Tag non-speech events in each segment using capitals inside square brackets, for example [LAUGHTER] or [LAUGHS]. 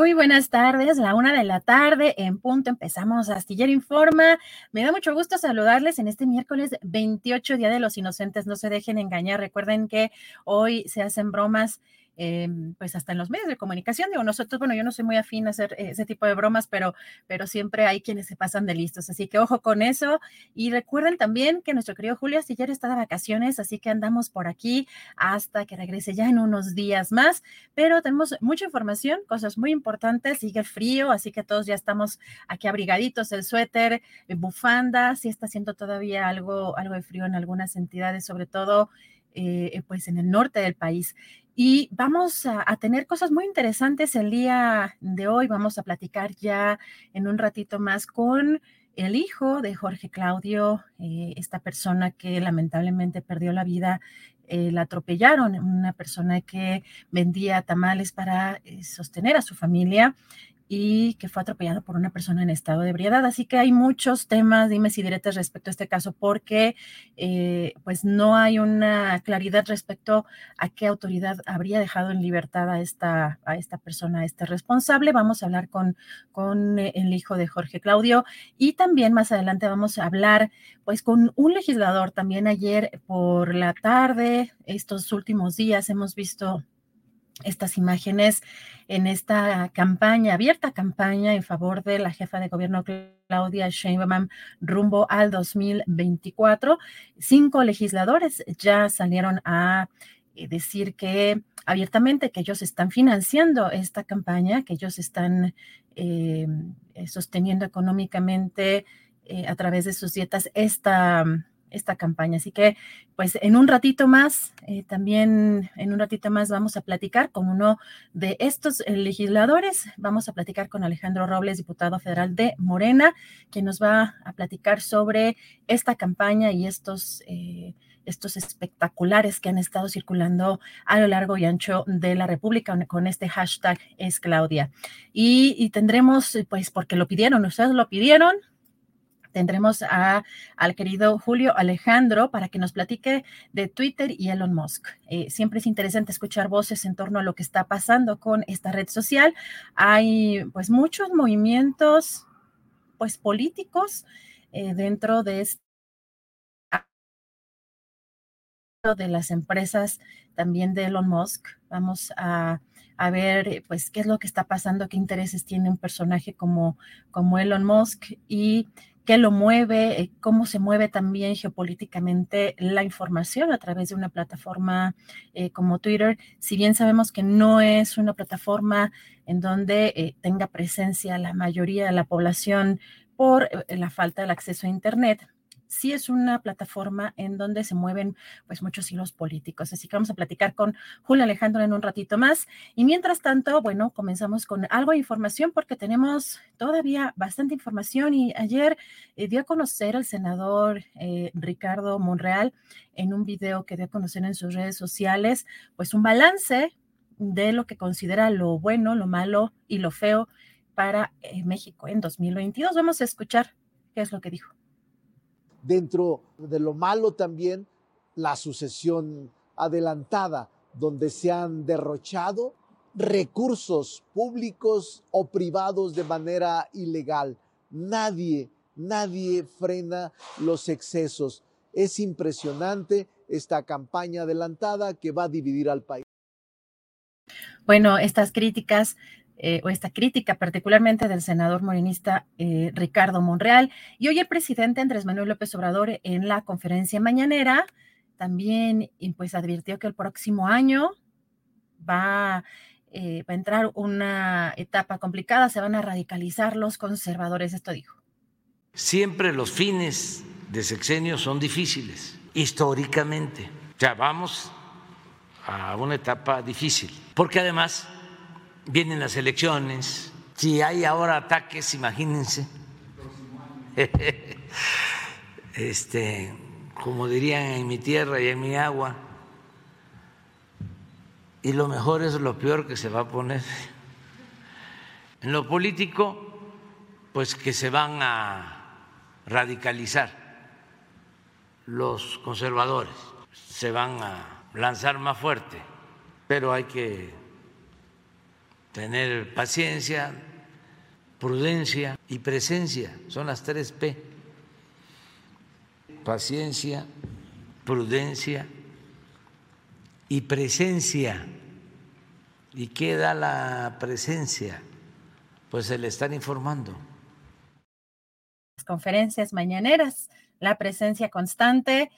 Muy buenas tardes, la una de la tarde en punto empezamos Astillero Informa. Me da mucho gusto saludarles en este miércoles 28, Día de los Inocentes. No se dejen engañar, recuerden que hoy se hacen bromas Em, pues hasta en los medios de comunicación. Digo, nosotros, bueno, yo no soy muy afín a hacer ese tipo de bromas, pero, pero siempre hay quienes se pasan de listos. Así que ojo con eso. Y recuerden también que nuestro querido Julio Astillero está de vacaciones, así que andamos por aquí hasta que regrese ya en unos días más. Pero tenemos mucha información, cosas muy importantes. Sigue frío, así que todos ya estamos aquí abrigaditos, el suéter, bufanda. Sí está haciendo todavía algo, algo de frío en algunas entidades, sobre todo. Eh, pues en el norte del país. Y vamos a, tener cosas muy interesantes el día de hoy. Vamos a platicar ya en un ratito más con el hijo de Jorge Claudio, eh, esta persona que lamentablemente perdió la vida. Eh, la atropellaron, una persona que vendía tamales para eh, sostener a su familia y que fue atropellado por una persona en estado de ebriedad. Así que hay muchos temas, dime si diretes respecto a este caso, porque eh, pues no hay una claridad respecto a qué autoridad habría dejado en libertad a esta, a esta persona, a este responsable. Vamos a hablar con, con eh, el hijo de Jorge Claudio y también más adelante vamos a hablar pues con un legislador. También ayer por la tarde, estos últimos días hemos visto estas imágenes en esta campaña, abierta campaña en favor de la jefa de gobierno Claudia Sheinbaum rumbo al 2024. Cinco legisladores ya salieron a eh, decir que abiertamente que ellos están financiando esta campaña, que ellos están eh, sosteniendo económicamente eh, a través de sus dietas esta esta campaña. Así que, pues en un ratito más, eh, también en un ratito más vamos a platicar con uno de estos eh, legisladores. Vamos a platicar con Alejandro Robles, diputado federal de Morena, que nos va a platicar sobre esta campaña y estos... Eh, estos espectaculares que han estado circulando a lo largo y ancho de la República con este hashtag es Claudia. Y, y tendremos, pues porque lo pidieron, ustedes lo pidieron, tendremos a, al querido Julio Alejandro para que nos platique de Twitter y Elon Musk. Eh, siempre es interesante escuchar voces en torno a lo que está pasando con esta red social. Hay pues muchos movimientos pues políticos eh, dentro de este de las empresas también de Elon Musk. Vamos a, a, ver, pues, qué es lo que está pasando, qué intereses tiene un personaje como, como Elon Musk y qué lo mueve, eh, cómo se mueve también geopolíticamente la información a través de una plataforma eh, como Twitter. Si bien sabemos que no es una plataforma en donde eh, tenga presencia la mayoría de la población por la falta del acceso a Internet, sí es una plataforma en donde se mueven pues muchos hilos políticos. Así que vamos a platicar con Julio Alejandro en un ratito más. Y mientras tanto, bueno, comenzamos con algo de información porque tenemos todavía bastante información y ayer eh, dio a conocer el senador eh, Ricardo Monreal en un video que dio a conocer en sus redes sociales, pues un balance de lo que considera lo bueno, lo malo y lo feo para eh, México en 2022. Vamos a escuchar qué es lo que dijo. Dentro de lo malo también, la sucesión adelantada, donde se han derrochado recursos públicos o privados de manera ilegal. Nadie, nadie frena los excesos. Es impresionante esta campaña adelantada que va a dividir al país. Bueno, estas críticas eh, o esta crítica particularmente del senador morenista eh, Ricardo Monreal. Y hoy el presidente Andrés Manuel López Obrador en la conferencia mañanera también pues advirtió que el próximo año va, eh, va a entrar una etapa complicada, se van a radicalizar los conservadores, esto dijo. Siempre los fines de sexenio son difíciles, históricamente. Ya vamos a una etapa difícil, porque además vienen las elecciones, si hay ahora ataques, imagínense. [LAUGHS] Este, como dirían en mi tierra y en mi agua, y lo mejor es lo peor que se va a poner. En lo político, pues que se van a radicalizar los conservadores, se van a lanzar más fuerte, pero hay que tener paciencia, prudencia y presencia. Son las tres P. Paciencia, prudencia y presencia. ¿Y qué da la presencia? Pues se le están informando. Las conferencias mañaneras, la presencia constante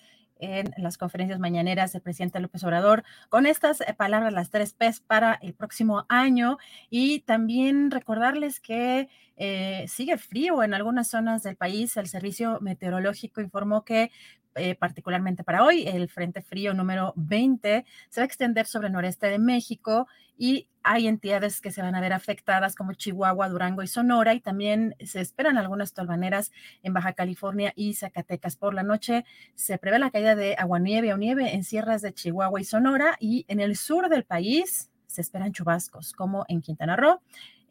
en las conferencias mañaneras del presidente López Obrador con estas eh, palabras, las tres P's para el próximo año. Y también recordarles que eh, sigue frío en algunas zonas del país. El Servicio Meteorológico informó que eh, particularmente para hoy, el Frente Frío número 20 se va a extender sobre el noreste de México y hay entidades que se van a ver afectadas como Chihuahua, Durango y Sonora y también se esperan algunas tolvaneras en Baja California y Zacatecas. Por la noche se prevé la caída de aguanieve o nieve en sierras de Chihuahua y Sonora y en el sur del país se esperan chubascos como en Quintana Roo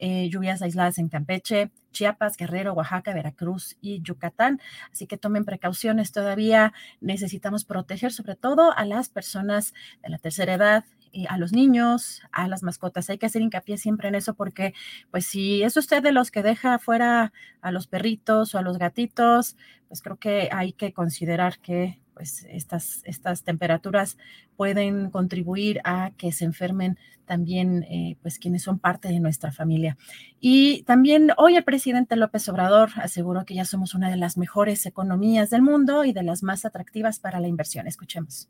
eh, lluvias aisladas en Campeche, Chiapas, Guerrero, Oaxaca, Veracruz y Yucatán. Así que tomen precauciones. Todavía necesitamos proteger sobre todo a las personas de la tercera edad, a los niños, a las mascotas. Hay que hacer hincapié siempre en eso porque, pues, si es usted de los que deja fuera a los perritos o a los gatitos, pues creo que hay que considerar que pues estas, estas temperaturas pueden contribuir a que se enfermen también eh, pues quienes son parte de nuestra familia. Y también hoy el presidente López Obrador aseguró que ya somos una de las mejores economías del mundo y de las más atractivas para la inversión. Escuchemos.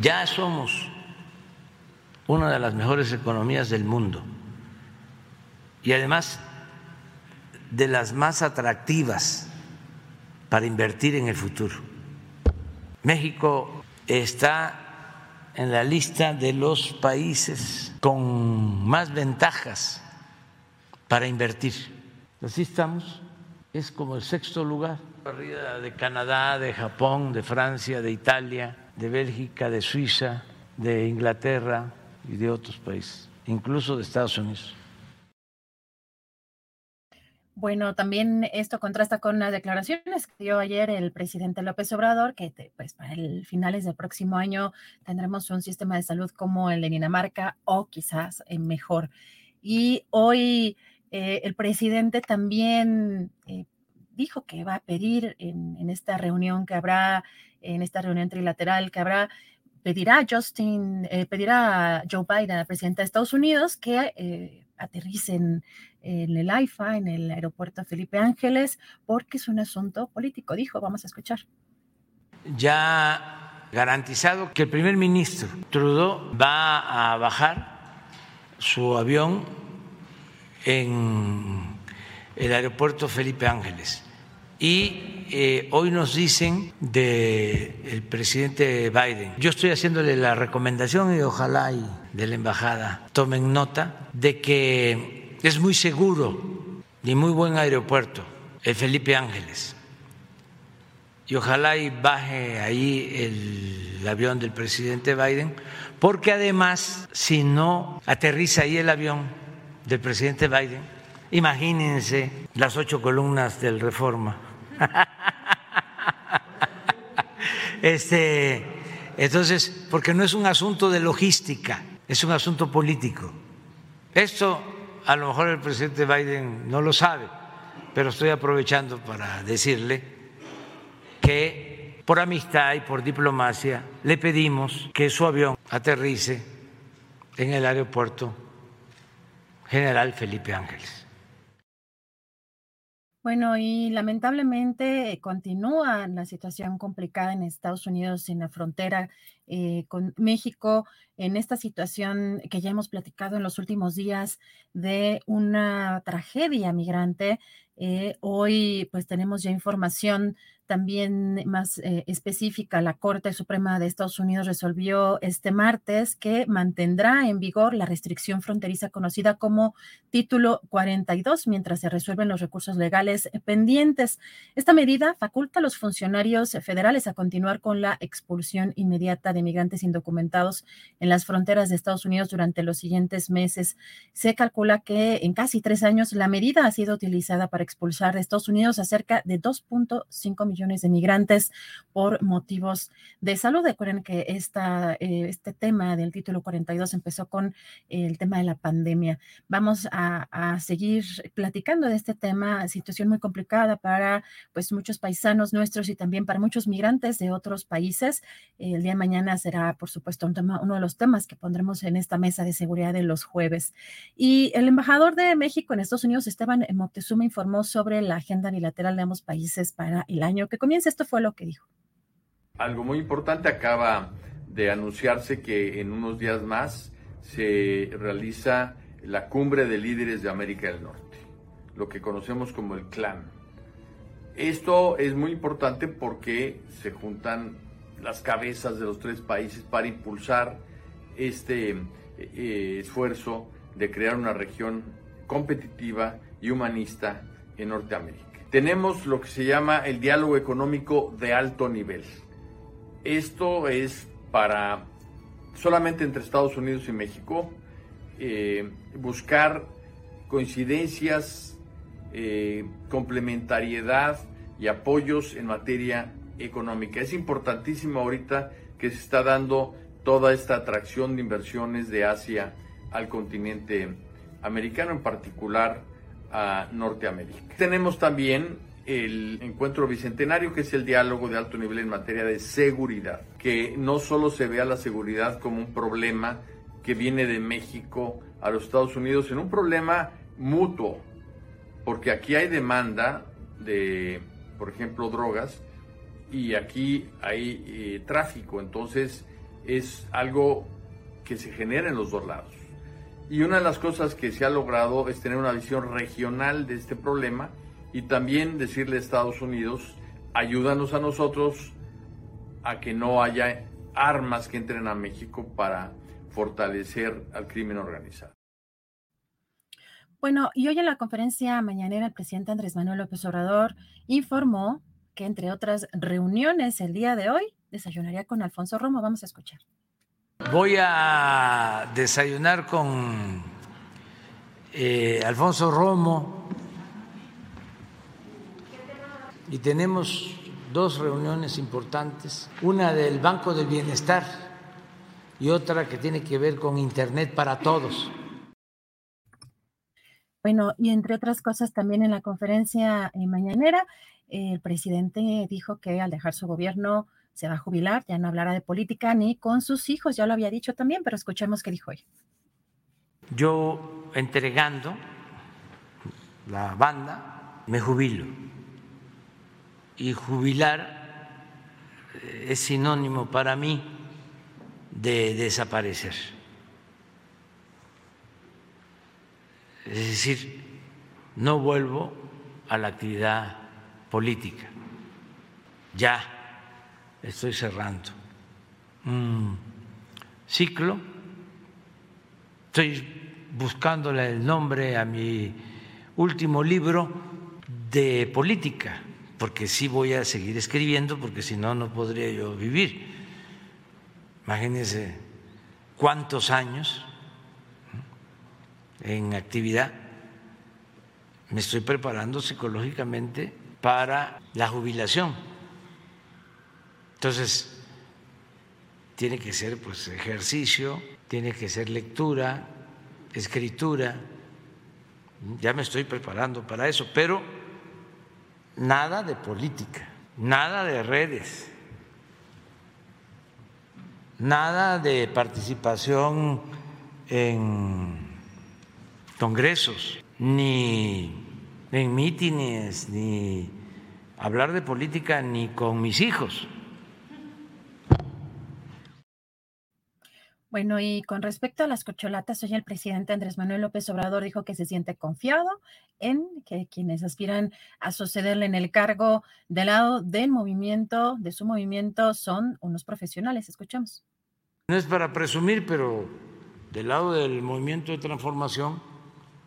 Ya somos una de las mejores economías del mundo. Y además de las más atractivas para invertir en el futuro. México está en la lista de los países con más ventajas para invertir. Así estamos, es como el sexto lugar, arriba de Canadá, de Japón, de Francia, de Italia, de Bélgica, de Suiza, de Inglaterra y de otros países, incluso de Estados Unidos. Bueno, también esto contrasta con las declaraciones que dio ayer el presidente López Obrador, que pues para el finales del próximo año tendremos un sistema de salud como el de Dinamarca o quizás mejor. Y hoy eh, el presidente también eh, dijo que va a pedir en, esta reunión que habrá, en esta reunión trilateral que habrá, pedirá a Justin, eh, pedirá a Joe Biden, al presidente de Estados Unidos, que aterricen en el AIFA, en el aeropuerto Felipe Ángeles, porque es un asunto político, dijo, vamos a escuchar. Ya garantizado que el primer ministro Trudeau va a bajar su avión en el aeropuerto Felipe Ángeles y eh, hoy nos dicen del presidente Biden. Yo estoy haciéndole la recomendación y ojalá y de la embajada tomen nota de que es muy seguro y muy buen aeropuerto el Felipe Ángeles. Y ojalá y baje ahí el avión del presidente Biden, porque además, si no aterriza ahí el avión del presidente Biden, imagínense las ocho columnas del Reforma. [LAUGHS] Este, entonces, porque no es un asunto de logística, es un asunto político. Esto a lo mejor el presidente Biden no lo sabe, pero estoy aprovechando para decirle que por amistad y por diplomacia le pedimos que su avión aterrice en el aeropuerto General Felipe Ángeles. Bueno, y lamentablemente continúa la situación complicada en Estados Unidos, en la frontera eh, con México, en esta situación que ya hemos platicado en los últimos días de una tragedia migrante. Eh, hoy pues tenemos ya información también más eh, específica, la Corte Suprema de Estados Unidos resolvió este martes que mantendrá en vigor la restricción fronteriza conocida como Título 42 mientras se resuelven los recursos legales pendientes. Esta medida faculta a los funcionarios federales a continuar con la expulsión inmediata de migrantes indocumentados en las fronteras de Estados Unidos durante los siguientes meses. Se calcula que en casi tres años la medida ha sido utilizada para expulsar de Estados Unidos a cerca de 2.5 millones millones de migrantes por motivos de salud. Recuerden que esta, eh, este tema del título 42 empezó con el tema de la pandemia. Vamos a, a, seguir platicando de este tema, situación muy complicada para pues muchos paisanos nuestros y también para muchos migrantes de otros países. El día de mañana será, por supuesto, un tema, uno de los temas que pondremos en esta mesa de seguridad de los jueves. Y el embajador de México en Estados Unidos, Esteban Moctezuma, informó sobre la agenda bilateral de ambos países para el año que comienza. Esto fue lo que dijo. Algo muy importante acaba de anunciarse que en unos días más se realiza la cumbre de líderes de América del Norte, lo que conocemos como el CLAN. Esto es muy importante porque se juntan las cabezas de los tres países para impulsar este eh, esfuerzo de crear una región competitiva y humanista en Norteamérica tenemos lo que se llama el diálogo económico de alto nivel. Esto es para solamente entre Estados Unidos y México eh, buscar coincidencias, eh, complementariedad y apoyos en materia económica. Es importantísimo ahorita que se está dando toda esta atracción de inversiones de Asia al continente americano, en particular a Norteamérica. Tenemos también el encuentro bicentenario, que es el diálogo de alto nivel en materia de seguridad, que no solo se vea la seguridad como un problema que viene de México a los Estados Unidos, sino un problema mutuo, porque aquí hay demanda de, por ejemplo, drogas y aquí hay eh, tráfico, entonces es algo que se genera en los dos lados. Y una de las cosas que se ha logrado es tener una visión regional de este problema y también decirle a Estados Unidos, ayúdanos a nosotros a que no haya armas que entren a México para fortalecer al crimen organizado. Bueno, y hoy en la conferencia mañanera el presidente Andrés Manuel López Obrador informó que entre otras reuniones el día de hoy desayunaría con Alfonso Romo. Vamos a escuchar. Voy a desayunar con eh, Alfonso Romo y tenemos dos reuniones importantes, una del Banco del Bienestar y otra que tiene que ver con Internet para todos. Bueno, y entre otras cosas también en la conferencia eh, mañanera, el presidente dijo que al dejar su gobierno se va a jubilar, ya no hablará de política ni con sus hijos, ya lo había dicho también, pero escuchemos qué dijo hoy. Yo entregando la banda, me jubilo. Y jubilar eh, es sinónimo para mí de desaparecer. Es decir, no vuelvo a la actividad política ya estoy cerrando un ciclo. Estoy buscándole el nombre a mi último libro de política, porque sí voy a seguir escribiendo, porque si no, no podría yo vivir. Imagínense cuántos años en actividad me estoy preparando psicológicamente para la jubilación. Entonces, tiene que ser pues ejercicio, tiene que ser lectura, escritura. Ya me estoy preparando para eso, pero nada de política, nada de redes, nada de participación en congresos, ni en mítines, ni hablar de política ni con mis hijos. Bueno, y con respecto a las cocholatas, hoy el presidente Andrés Manuel López Obrador dijo que se siente confiado en que quienes aspiran a sucederle en el cargo del lado del movimiento, de su movimiento, son unos profesionales. Escuchamos. No es para presumir, pero del lado del movimiento de transformación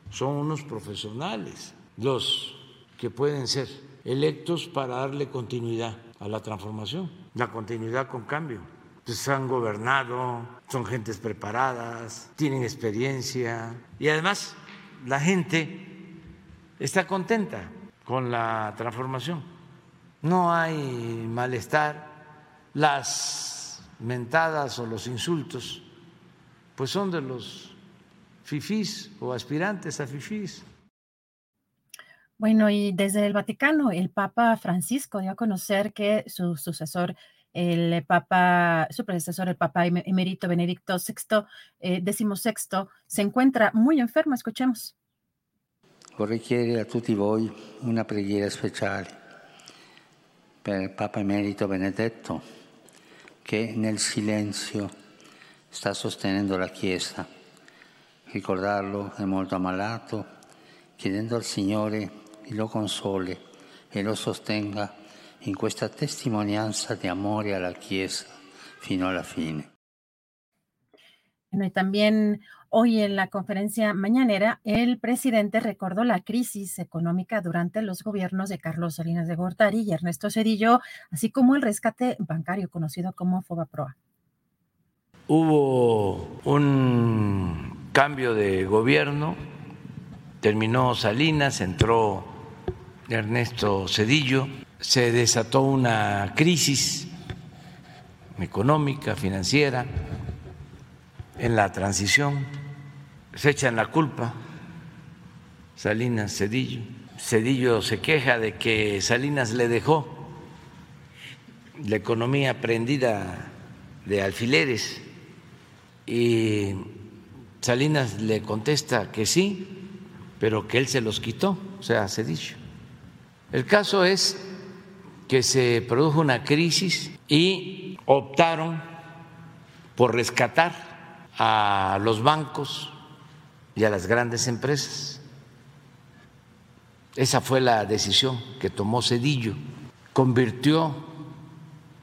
son unos profesionales los que pueden ser electos para darle continuidad a la transformación, la continuidad con cambio pues han gobernado, son gentes preparadas, tienen experiencia y además la gente está contenta con la transformación. No hay malestar, las mentadas o los insultos pues son de los fifís o aspirantes a fifís. Bueno, y desde el Vaticano, el Papa Francisco dio a conocer que su sucesor el Papa, su predecesor, el Papa emérito Benedicto XVI, eh, XVI, se encuentra muy enfermo. Escuchemos. Vorrei chiedere a tutti voi una preghiera speciale per Papa Emerito Benedetto che nel silenzio sta sostenendo la Chiesa. Ricordarlo è molto ammalato, chiedendo al Signore lo console e lo sostenga in questa testimonianza di amore alla Chiesa fino alla fine. Bueno, y también hoy en la conferencia mañanera, el presidente recordó la crisis económica durante los gobiernos de Carlos Salinas de Gortari y Ernesto Cedillo, así como el rescate bancario conocido como Fobaproa. Hubo un cambio de gobierno, terminó Salinas, entró Ernesto Cedillo, se desató una crisis económica, financiera, en la transición, se echan la culpa, Salinas Cedillo. Cedillo se queja de que Salinas le dejó la economía prendida de alfileres y Salinas le contesta que sí, pero que él se los quitó, o sea, Cedillo. El caso es que se produjo una crisis y optaron por rescatar a los bancos y a las grandes empresas. Esa fue la decisión que tomó Cedillo. Convirtió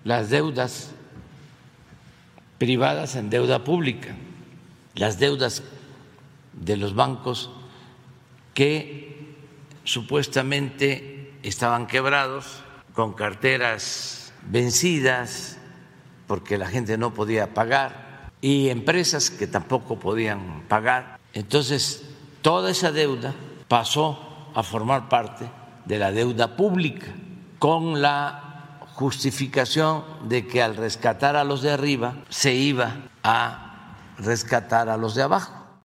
las deudas privadas en deuda pública, las deudas de los bancos que supuestamente estaban quebrados con carteras vencidas porque la gente no podía pagar y empresas que tampoco podían pagar. Entonces, toda esa deuda pasó a formar parte de la deuda pública con la justificación de que al rescatar a los de arriba se iba a rescatar a los de abajo.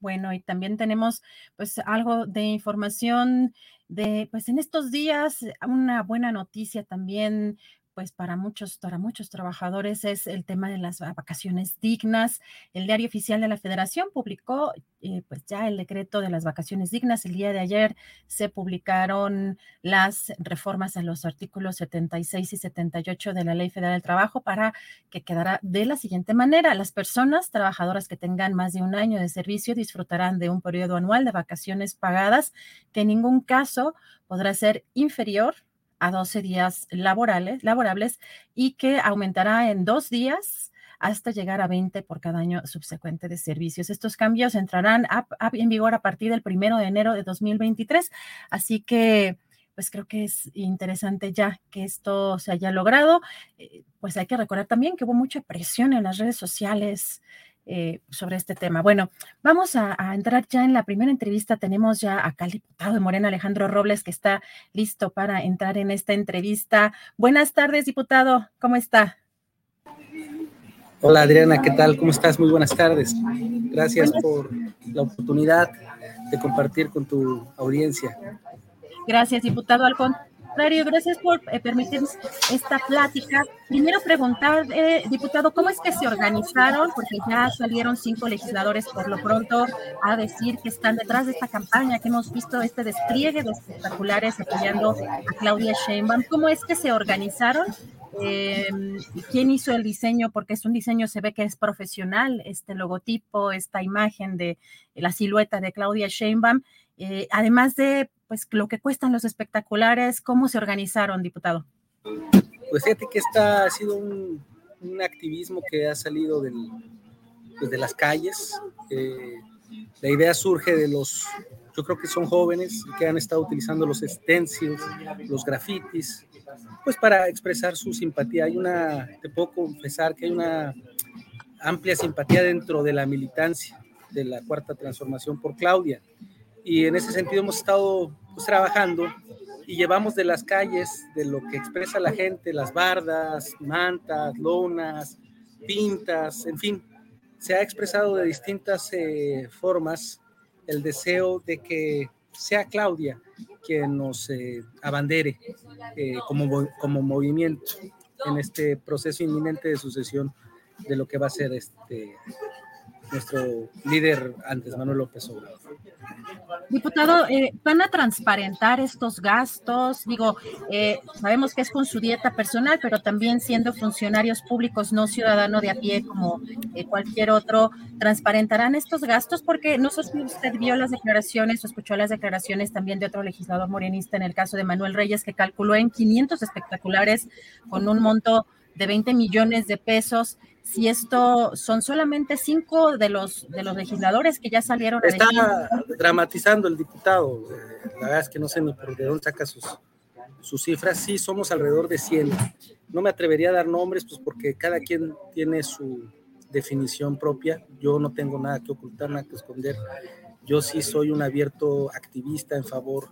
Bueno, y también tenemos pues algo de información de, pues en estos días, una buena noticia también pues para muchos, para muchos trabajadores es el tema de las vacaciones dignas. El diario oficial de la Federación publicó eh, pues ya el decreto de las vacaciones dignas. El día de ayer se publicaron las reformas a los artículos 76 y 78 de la Ley Federal del Trabajo para que quedara de la siguiente manera. Las personas trabajadoras que tengan más de un año de servicio disfrutarán de un periodo anual de vacaciones pagadas que en ningún caso podrá ser inferior a 12 días laborales, laborables y que aumentará en dos días hasta llegar a 20 por cada año subsecuente de servicios. Estos cambios entrarán en vigor a partir del primero de enero de 2023, así que pues creo que es interesante ya que esto se haya logrado. Eh, pues hay que recordar también que hubo mucha presión en las redes sociales eh, sobre este tema. Bueno, vamos a, entrar ya en la primera entrevista. Tenemos ya acá al diputado de Morena, Alejandro Robles, que está listo para entrar en esta entrevista. Buenas tardes, diputado. ¿Cómo está? Hola Adriana, ¿qué tal? ¿Cómo estás? Muy buenas tardes. Gracias por la oportunidad de compartir con tu audiencia. Gracias, diputado. Alcón gracias por eh, permitirnos esta plática. Primero preguntar, eh, diputado, ¿cómo es que se organizaron? Porque ya salieron cinco legisladores por lo pronto a decir que están detrás de esta campaña, que hemos visto este despliegue de espectaculares apoyando a Claudia Sheinbaum. ¿Cómo es que se organizaron? Eh, ¿Quién hizo el diseño? Porque es un diseño, se ve que es profesional, este logotipo, esta imagen de la silueta de Claudia Sheinbaum. además de pues lo que cuestan los espectaculares, ¿cómo se organizaron, diputado? Pues fíjate que esta ha sido un, activismo que ha salido del, pues, de las calles. Eh, la idea surge de los, yo creo que son jóvenes que han estado utilizando los stencils, los grafitis, pues para expresar su simpatía. Hay una, te puedo confesar que hay una amplia simpatía dentro de la militancia de la cuarta transformación por Claudia y en ese sentido hemos estado pues, trabajando y llevamos de las calles, de lo que expresa la gente, las bardas, mantas, lonas, pintas, en fin, se ha expresado de distintas eh, formas el deseo de que sea Claudia quien nos eh, abandere eh, como, como movimiento en este proceso inminente de sucesión de lo que va a ser este nuestro líder antes, Manuel López Obrador. Diputado, eh, ¿van a transparentar estos gastos? Digo, eh, sabemos que es con su dieta personal, pero también siendo funcionarios públicos, no ciudadano de a pie como eh, cualquier otro, ¿transparentarán estos gastos? Porque no sé si usted vio las declaraciones o escuchó las declaraciones también de otro legislador morenista en el caso de Manuel Reyes, que calculó en 500 espectaculares con un monto de 20 millones de pesos si esto son solamente cinco de los, de los legisladores que ya salieron. Está dramatizando el diputado. Eh, la verdad es que no sé ni por de dónde saca sus, sus cifras. Sí, somos alrededor de 100. No me atrevería a dar nombres, pues porque cada quien tiene su definición propia. Yo no tengo nada que ocultar, nada que esconder. Yo sí soy un abierto activista en favor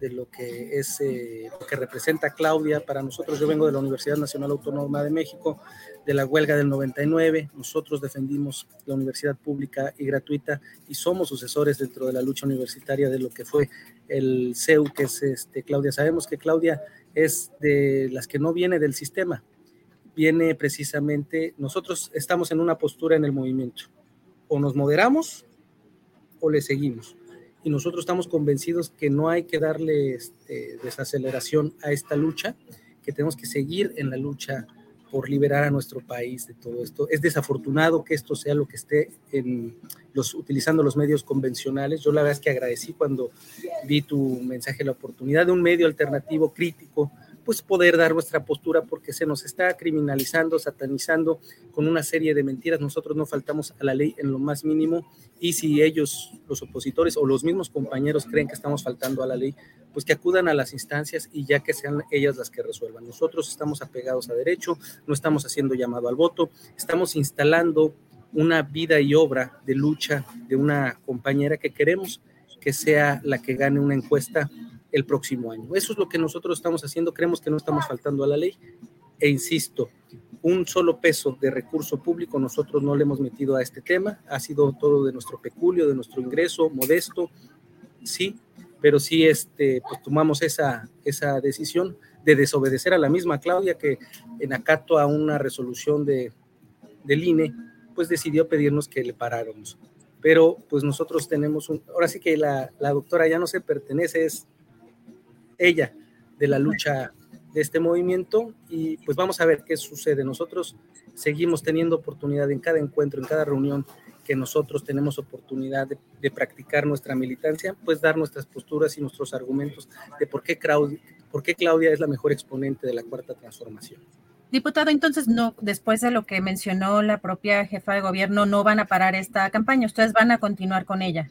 de lo que es eh, lo que representa Claudia para nosotros. Yo vengo de la Universidad Nacional Autónoma de México, de la huelga del 99. Nosotros defendimos la universidad pública y gratuita y somos sucesores dentro de la lucha universitaria de lo que fue el CEU, que es este, Claudia. Sabemos que Claudia es de las que no viene del sistema, viene precisamente, nosotros estamos en una postura en el movimiento, o nos moderamos o le seguimos y nosotros estamos convencidos que no hay que darle este, desaceleración a esta lucha, que tenemos que seguir en la lucha por liberar a nuestro país de todo esto. Es desafortunado que esto sea lo que esté en los, utilizando los medios convencionales. Yo la verdad es que agradecí cuando vi tu mensaje, la oportunidad de un medio alternativo crítico pues poder dar nuestra postura porque se nos está criminalizando, satanizando con una serie de mentiras. Nosotros no faltamos a la ley en lo más mínimo y si ellos, los opositores o los mismos compañeros creen que estamos faltando a la ley, pues que acudan a las instancias y ya que sean ellas las que resuelvan. Nosotros estamos apegados a derecho, no estamos haciendo llamado al voto, estamos instalando una vida y obra de lucha de una compañera que queremos que sea la que gane una encuesta el próximo año. Eso es lo que nosotros estamos haciendo, creemos que no estamos faltando a la ley e insisto, un solo peso de recurso público nosotros no le hemos metido a este tema, ha sido todo de nuestro peculio, de nuestro ingreso modesto, sí, pero sí este, pues tomamos esa, esa decisión de desobedecer a la misma Claudia que en acato a una resolución de, del INE, pues decidió pedirnos que le paráramos. Pero pues nosotros tenemos un, ahora sí que la, la doctora ya no se pertenece, es ella de la lucha de este movimiento y pues vamos a ver qué sucede. Nosotros seguimos teniendo oportunidad en cada encuentro, en cada reunión que nosotros tenemos oportunidad de, practicar nuestra militancia, pues dar nuestras posturas y nuestros argumentos de por qué Claudia, por qué Claudia es la mejor exponente de la cuarta transformación. Diputado, entonces no, después de lo que mencionó la propia jefa de gobierno, no van a parar esta campaña, ustedes van a continuar con ella.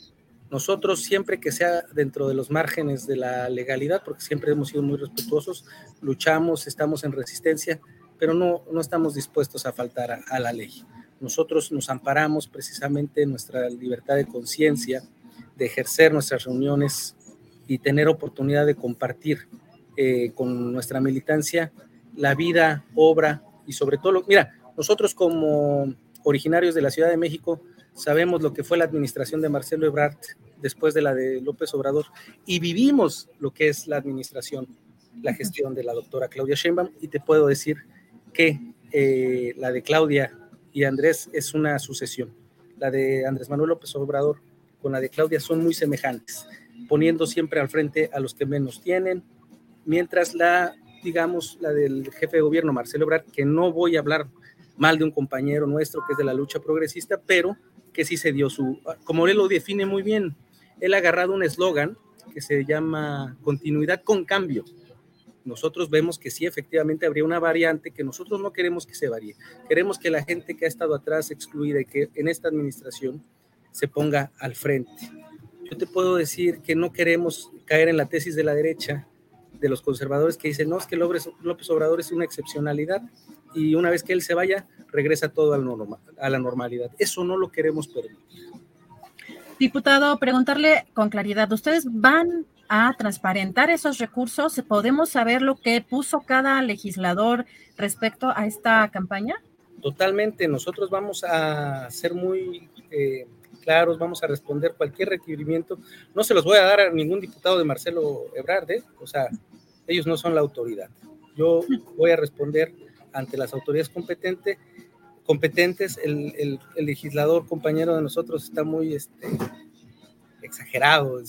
Nosotros siempre que sea dentro de los márgenes de la legalidad, porque siempre hemos sido muy respetuosos, luchamos, estamos en resistencia, pero no, no estamos dispuestos a faltar a, la ley. Nosotros nos amparamos precisamente en nuestra libertad de conciencia, de ejercer nuestras reuniones y tener oportunidad de compartir eh, con nuestra militancia la vida, obra y sobre todo, mira, nosotros como originarios de la Ciudad de México sabemos lo que fue la administración de Marcelo Ebrard después de la de López Obrador y vivimos lo que es la administración, la gestión de la doctora Claudia Sheinbaum y te puedo decir que eh, la de Claudia y Andrés es una sucesión. La de Andrés Manuel López Obrador con la de Claudia son muy semejantes, poniendo siempre al frente a los que menos tienen, mientras la, digamos, la del jefe de gobierno, Marcelo Ebrard, que no voy a hablar mal de un compañero nuestro que es de la lucha progresista, pero que sí se dio su, como él lo define muy bien, él ha agarrado un eslogan que se llama continuidad con cambio. Nosotros vemos que sí, efectivamente habría una variante que nosotros no queremos que se varíe. Queremos que la gente que ha estado atrás excluida y que en esta administración se ponga al frente. Yo te puedo decir que no queremos caer en la tesis de la derecha de los conservadores que dicen, no, es que López Obrador es una excepcionalidad y una vez que él se vaya, regresa todo a la normalidad. Eso no lo queremos permitir. Diputado, preguntarle con claridad, ¿ustedes van a transparentar esos recursos? ¿Podemos saber lo que puso cada legislador respecto a esta campaña? Totalmente, nosotros vamos a ser muy eh, claros, vamos a responder cualquier requerimiento. No se los voy a dar a ningún diputado de Marcelo Ebrard, ¿eh? o sea, ellos no son la autoridad. Yo voy a responder ante las autoridades competentes. competentes. El, legislador compañero de nosotros está muy este, exagerado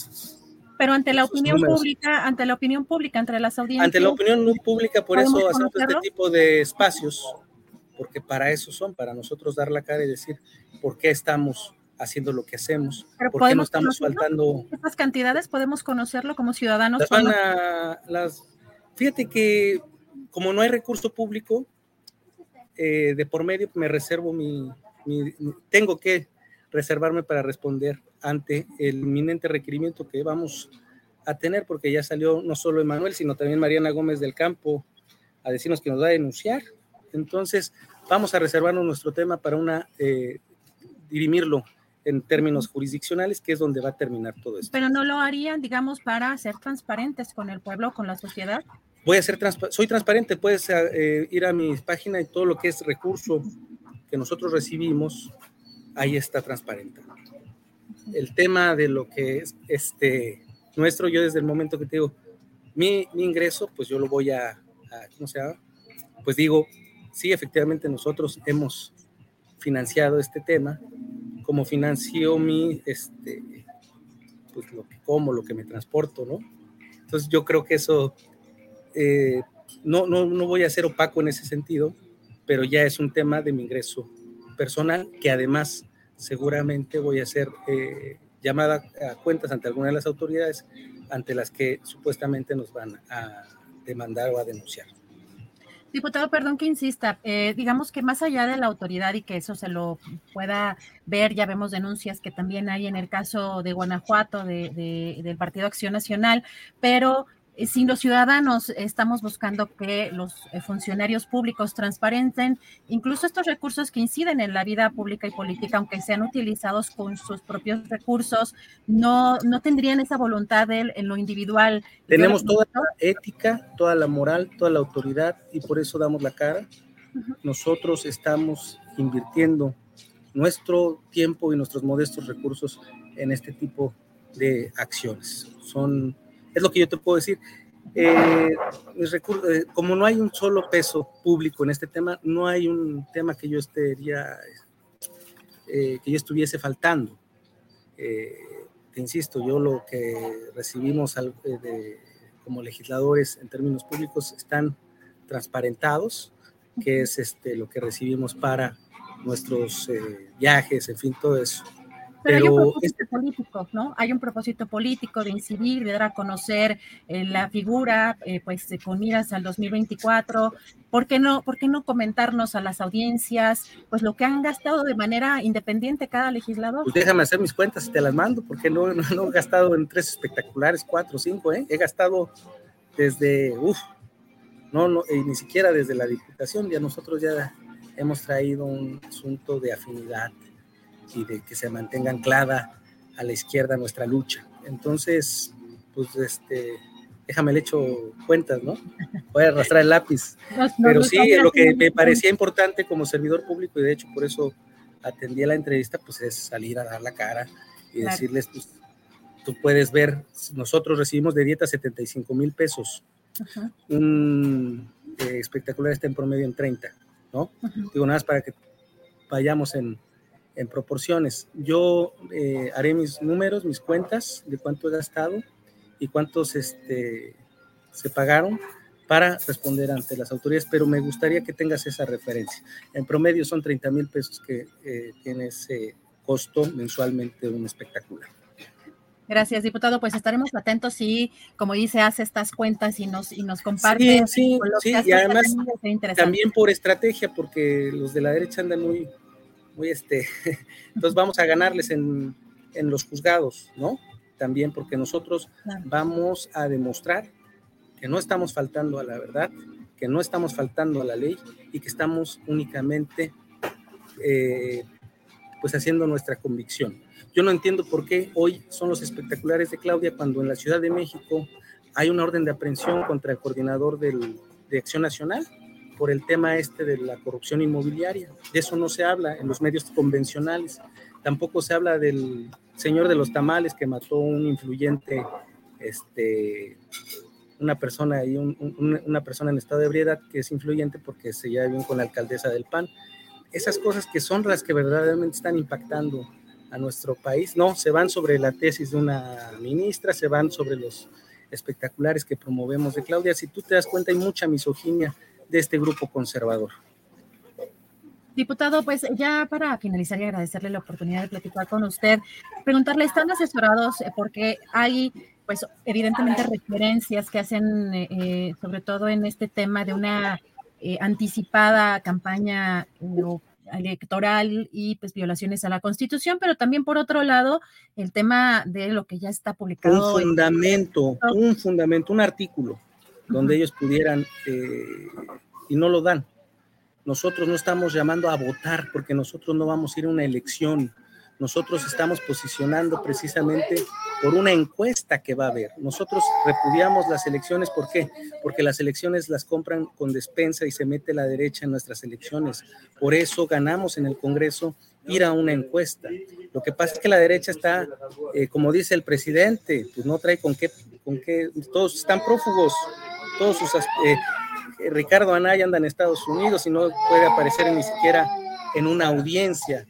pero ante la opinión pública, ante la opinión pública, entre las audiencias. Ante la opinión pública, por eso hacemos este tipo de espacios, porque para eso son, para nosotros dar la cara y decir por qué estamos haciendo lo que hacemos, por qué no estamos faltando. ¿Estas cantidades podemos conocerlo como ciudadanos? Las fíjate que como no hay recurso público, eh, de por medio me reservo mi, tengo que reservarme para responder ante el inminente requerimiento que vamos a tener, porque ya salió no solo Emanuel, sino también Mariana Gómez del Campo a decirnos que nos va a denunciar. Entonces, vamos a reservarnos nuestro tema para una, eh, dirimirlo en términos jurisdiccionales, que es donde va a terminar todo esto. Pero no lo harían, digamos, para ser transparentes con el pueblo, con la sociedad. Voy a ser soy transparente, puedes eh, ir a mi página y todo lo que es recurso que nosotros recibimos, ahí está transparente. El tema de lo que es este nuestro, yo desde el momento que te digo, mi, mi ingreso, pues yo lo voy a, a, ¿cómo se llama? Pues digo, sí, efectivamente nosotros hemos financiado este tema, como financio mi, este, pues lo que como, lo que me transporto, ¿no? Entonces yo creo que eso, eh, no, no, no voy a ser opaco en ese sentido, pero ya es un tema de mi ingreso personal que además seguramente voy a ser eh, llamada a cuentas ante alguna de las autoridades ante las que supuestamente nos van a demandar o a denunciar. Diputado, perdón que insista, eh, digamos que más allá de la autoridad y que eso se lo pueda ver, ya vemos denuncias que también hay en el caso de Guanajuato de, del Partido Acción Nacional, pero eh, si los ciudadanos estamos buscando que los eh, funcionarios públicos transparenten incluso estos recursos que inciden en la vida pública y política, aunque sean utilizados con sus propios recursos, no, no tendrían esa voluntad de, en lo individual. Tenemos toda la ética, toda la moral, toda la autoridad y por eso damos la cara. Nosotros estamos invirtiendo nuestro tiempo y nuestros modestos recursos en este tipo de acciones. Son es lo que yo te puedo decir. Eh, eh, como no hay un solo peso público en este tema, no hay un tema que yo estaría, eh, que yo estuviese faltando. te insisto, yo lo que recibimos como legisladores en términos públicos están transparentados, que es este, lo que recibimos para nuestros viajes, en fin, todo eso. Pero, hay un propósito político, ¿no? Hay un propósito político de incidir, de dar a conocer eh, la figura, eh, pues con miras al 2024. ¿Por qué, no, ¿Por qué no comentarnos a las audiencias, pues lo que han gastado de manera independiente cada legislador? Pues déjame hacer mis cuentas y te las mando, porque no, no, he gastado en tres espectaculares, cuatro, cinco, ¿eh? He gastado desde, uff, no, no, ni siquiera desde la diputación, ya nosotros ya hemos traído un asunto de afinidad y de que se mantenga anclada a la izquierda nuestra lucha. Entonces, pues este, déjame le echo cuentas, ¿no? Voy a arrastrar el lápiz. Pero sí, lo que me parecía importante como servidor público, y de hecho por eso atendí a la entrevista, pues es salir a dar la cara y decirles, pues, tú puedes ver, nosotros recibimos de dieta 75 mil pesos. Un eh, espectacular está en promedio en 30, ¿no? Digo, nada más para que vayamos en, en proporciones. Yo eh, haré mis números, mis cuentas de cuánto he gastado y cuántos este, se pagaron para responder ante las autoridades, pero me gustaría que tengas esa referencia. En promedio son 30 mil pesos que eh, tiene ese costo mensualmente de un espectacular. Gracias, diputado. Pues estaremos atentos y, como dice, hace estas cuentas y nos, y nos comparte. Sí, sí, sí. y además también por estrategia, porque los de la derecha andan muy, muy este, [LAUGHS] entonces vamos a ganarles en, en los juzgados, ¿no? También porque nosotros vamos a demostrar que no estamos faltando a la verdad, que no estamos faltando a la ley y que estamos únicamente eh, pues haciendo nuestra convicción. Yo no entiendo por qué hoy son los espectaculares de Claudia cuando en la Ciudad de México hay una orden de aprehensión contra el coordinador del, de Acción Nacional por el tema este de la corrupción inmobiliaria. De eso no se habla en los medios convencionales. Tampoco se habla del señor de los tamales que mató un influyente, este, una persona y una persona en estado de ebriedad que es influyente porque se lleva bien con la alcaldesa del PAN. Esas cosas que son las que verdaderamente están impactando a nuestro país, no, se van sobre la tesis de una ministra, se van sobre los espectaculares que promovemos de Claudia. Si tú te das cuenta, hay mucha misoginia de este grupo conservador. Diputado, pues ya para finalizar y agradecerle la oportunidad de platicar con usted, preguntarle, ¿están asesorados? Eh, porque hay, pues evidentemente referencias que hacen, eh, eh, sobre todo en este tema de una anticipada campaña electoral y pues violaciones a la Constitución, pero también por otro lado el tema de lo que ya está publicado. Un fundamento, un fundamento, un artículo donde ellos pudieran, eh, y no lo dan. Nosotros no estamos llamando a votar porque nosotros no vamos a ir a una elección. Nosotros estamos posicionando precisamente por una encuesta que va a haber. Nosotros repudiamos las elecciones, ¿por qué? Porque las elecciones las compran con despensa y se mete la derecha en nuestras elecciones. Por eso ganamos en el Congreso ir a una encuesta. Lo que pasa es que la derecha está, eh, como dice el presidente, pues no trae con qué, con qué, todos están prófugos, todos sus... Eh, Ricardo Anaya anda en Estados Unidos y no puede aparecer ni siquiera en una audiencia.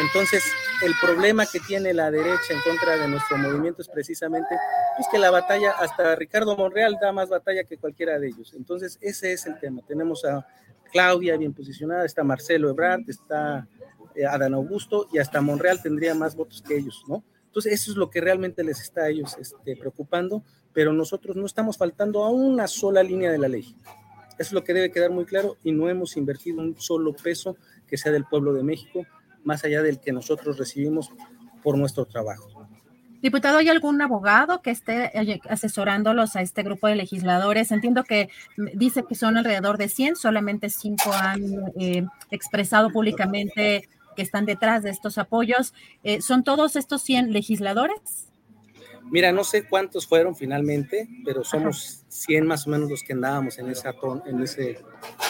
Entonces, el problema que tiene la derecha en contra de nuestro movimiento es precisamente es que la batalla, hasta Ricardo Monreal da más batalla que cualquiera de ellos. Entonces, ese es el tema. Tenemos a Claudia bien posicionada, está Marcelo Ebrard, está eh, Adán Augusto y hasta Monreal tendría más votos que ellos, ¿no? Entonces, eso es lo que realmente les está a ellos este, preocupando pero nosotros no estamos faltando a una sola línea de la ley. Eso es lo que debe quedar muy claro y no hemos invertido un solo peso que sea del pueblo de México, más allá del que nosotros recibimos por nuestro trabajo. Diputado, ¿hay algún abogado que esté asesorándolos a este grupo de legisladores? Entiendo que dice que son alrededor de 100, solamente 5 han eh, expresado públicamente que están detrás de estos apoyos. Eh, ¿Son todos estos 100 legisladores? Mira, no sé cuántos fueron finalmente, pero somos 100 más o menos los que andábamos en esa, en ese,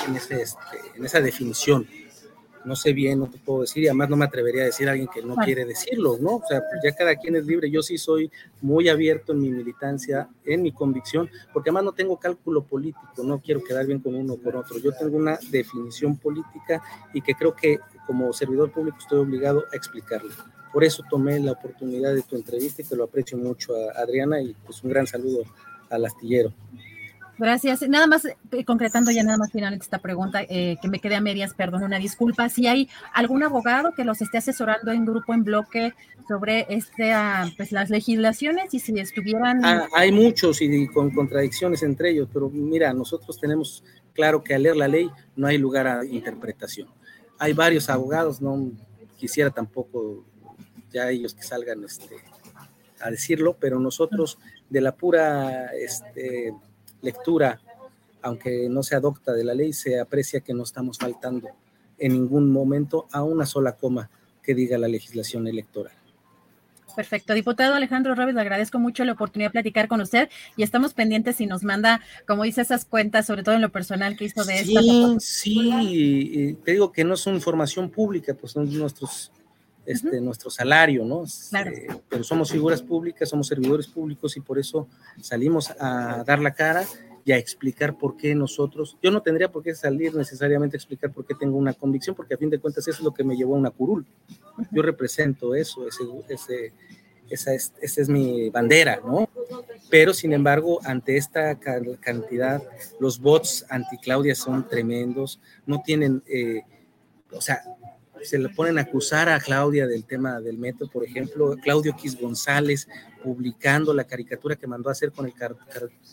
en, ese, este, en esa definición. No sé bien, no te puedo decir, y además no me atrevería a decir a alguien que no quiere decirlo, ¿no? O sea, pues ya cada quien es libre. Yo sí soy muy abierto en mi militancia, en mi convicción, porque además no tengo cálculo político, no quiero quedar bien con uno o con otro. Yo tengo una definición política y que creo que como servidor público estoy obligado a explicarle. Por eso tomé la oportunidad de tu entrevista y te lo aprecio mucho, a Adriana, y pues un gran saludo al astillero. Gracias. Nada más, eh, concretando ya nada más finalmente esta pregunta, eh, que me quedé a medias, perdón, una disculpa. Si hay algún abogado que los esté asesorando en grupo, en bloque, sobre este, ah, pues, las legislaciones y si estuvieran... Ah, hay muchos y con contradicciones entre ellos, pero mira, nosotros tenemos claro que al leer la ley no hay lugar a interpretación. Hay varios abogados, no quisiera tampoco ya ellos que salgan este, a decirlo, pero nosotros de la pura... Este, lectura, aunque no se adopta de la ley, se aprecia que no estamos faltando en ningún momento a una sola coma que diga la legislación electoral. Perfecto. Diputado Alejandro Robles, le agradezco mucho la oportunidad de platicar con usted y estamos pendientes si nos manda, como dice, esas cuentas, sobre todo en lo personal que hizo de esta. Sí, sí, te digo que no es una información pública, pues son nuestros, este, nuestro salario, ¿no? Claro. Eh, pero somos figuras públicas, somos servidores públicos y por eso salimos a dar la cara y a explicar por qué nosotros, yo no tendría por qué salir necesariamente a explicar por qué tengo una convicción, porque a fin de cuentas eso es lo que me llevó a una curul. Yo represento eso, ese, esa, es, esa es mi bandera, ¿no? Pero sin embargo, ante esta cantidad, los bots anti-Claudia son tremendos, no tienen, eh, o sea, se le ponen a acusar a Claudia del tema del metro, por ejemplo, Claudio Quis González publicando la caricatura que mandó a hacer con el,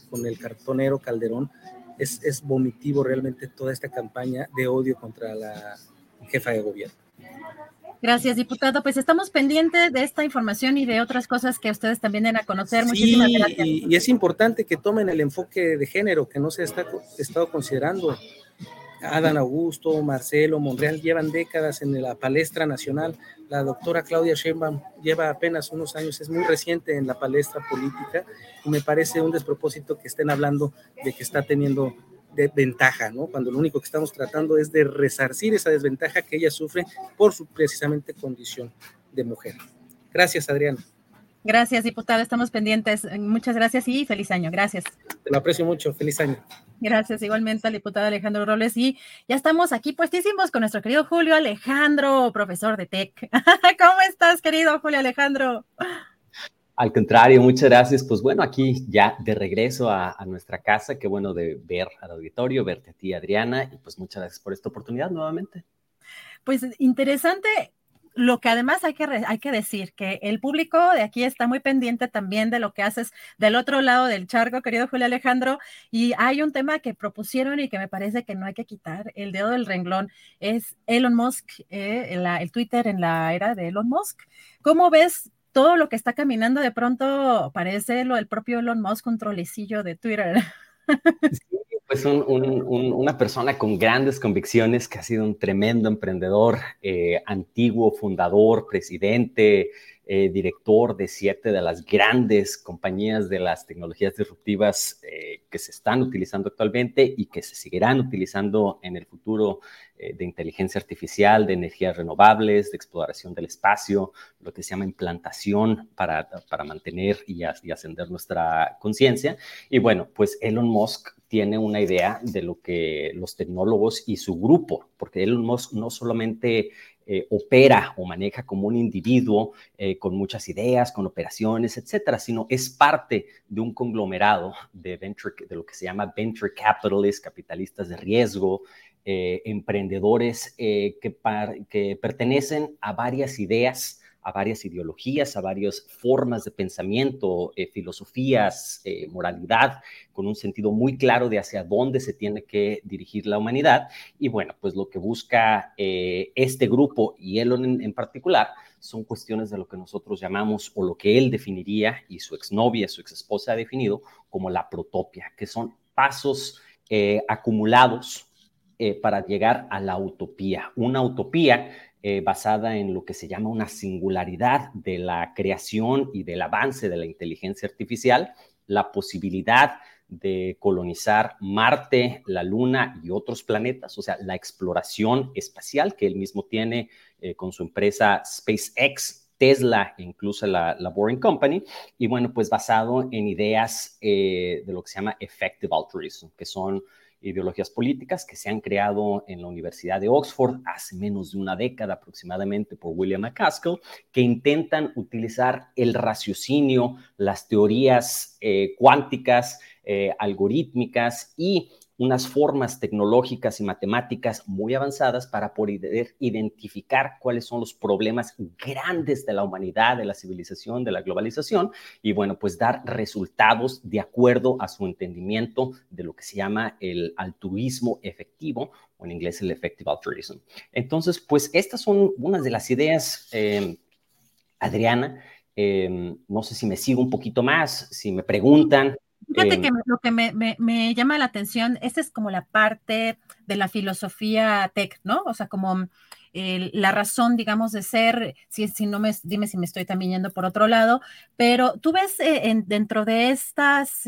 con el cartonero Calderón. Es, es vomitivo realmente toda esta campaña de odio contra la jefa de gobierno. Gracias, diputado. Pues estamos pendientes de esta información y de otras cosas que ustedes también den a conocer. Muchísimas gracias. Y, y, es importante que tomen el enfoque de género que no se ha estado considerando. Adán Augusto, Marcelo, Monreal llevan décadas en la palestra nacional. La doctora Claudia Sheinbaum lleva apenas unos años, es muy reciente en la palestra política y me parece un despropósito que estén hablando de que está teniendo ventaja, ¿no? Cuando lo único que estamos tratando es de resarcir esa desventaja que ella sufre por su precisamente condición de mujer. Gracias, Adriana. Gracias, diputado. Estamos pendientes. Muchas gracias y feliz año. Gracias. Te lo aprecio mucho. Feliz año. Gracias igualmente al diputado Alejandro Robles. Y ya estamos aquí puestísimos con nuestro querido Julio Alejandro, profesor de TEC. [LAUGHS] ¿Cómo estás, querido Julio Alejandro? Al contrario, muchas gracias. Pues bueno, aquí ya de regreso a, a, nuestra casa. Qué bueno de ver al auditorio, verte a ti, Adriana. Y pues muchas gracias por esta oportunidad nuevamente. Pues interesante lo que además hay que, hay que decir, que el público de aquí está muy pendiente también de lo que haces del otro lado del charco, querido Julio Alejandro, y hay un tema que propusieron y que me parece que no hay que quitar, el dedo del renglón, es Elon Musk, eh, el Twitter en la era de Elon Musk. ¿Cómo ves todo lo que está caminando? De pronto parece lo del propio Elon Musk, un trolecillo de Twitter. [LAUGHS] Sí, pues un, un, una persona con grandes convicciones que ha sido un tremendo emprendedor, eh, antiguo fundador, presidente, eh, director de siete de las grandes compañías de las tecnologías disruptivas eh, que se están utilizando actualmente y que se seguirán utilizando en el futuro eh, de inteligencia artificial, de energías renovables, de exploración del espacio, lo que se llama implantación para, para mantener y, y ascender nuestra conciencia. Y bueno, pues Elon Musk tiene una idea de lo que los tecnólogos y su grupo, porque Elon Musk no solamente eh, opera o maneja como un individuo eh, con muchas ideas, con operaciones, etcétera, sino es parte de un conglomerado de, venture, de lo que se llama venture capitalists, capitalistas de riesgo, eh, emprendedores que, que pertenecen a varias ideas a varias ideologías, a varias formas de pensamiento, eh, filosofías, eh, moralidad, con un sentido muy claro de hacia dónde se tiene que dirigir la humanidad. Y bueno, pues lo que busca eh, este grupo y él en, en, particular son cuestiones de lo que nosotros llamamos o lo que él definiría y su exnovia, su exesposa ha definido como la protopia, que son pasos acumulados para llegar a la utopía. Una utopía eh, basada en lo que se llama una singularidad de la creación y del avance de la inteligencia artificial, la posibilidad de colonizar Marte, la Luna y otros planetas, o sea, la exploración espacial que él mismo tiene eh, con su empresa SpaceX, Tesla e incluso la, la, Boring Company, y bueno, pues basado en ideas eh, de lo que se llama effective altruism, que son ideologías políticas que se han creado en la Universidad de Oxford hace menos de una década aproximadamente por William McCaskill, que intentan utilizar el raciocinio, las teorías eh, cuánticas, algorítmicas y unas formas tecnológicas y matemáticas muy avanzadas para poder identificar cuáles son los problemas grandes de la humanidad, de la civilización, de la globalización, y bueno, pues dar resultados de acuerdo a su entendimiento de lo que se llama el altruismo efectivo, o en inglés el effective altruism. Entonces, pues estas son unas de las ideas, eh, Adriana. Eh, no sé si me sigo un poquito más, si me preguntan, Fíjate em, que lo que me, llama la atención, esta es como la parte de la filosofía tech, ¿no? O sea, como la razón, digamos, de ser, si, si no me, dime si me estoy también yendo por otro lado, pero tú ves eh, dentro de estas,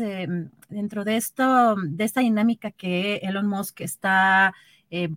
dentro de esto, de esta dinámica que Elon Musk está eh,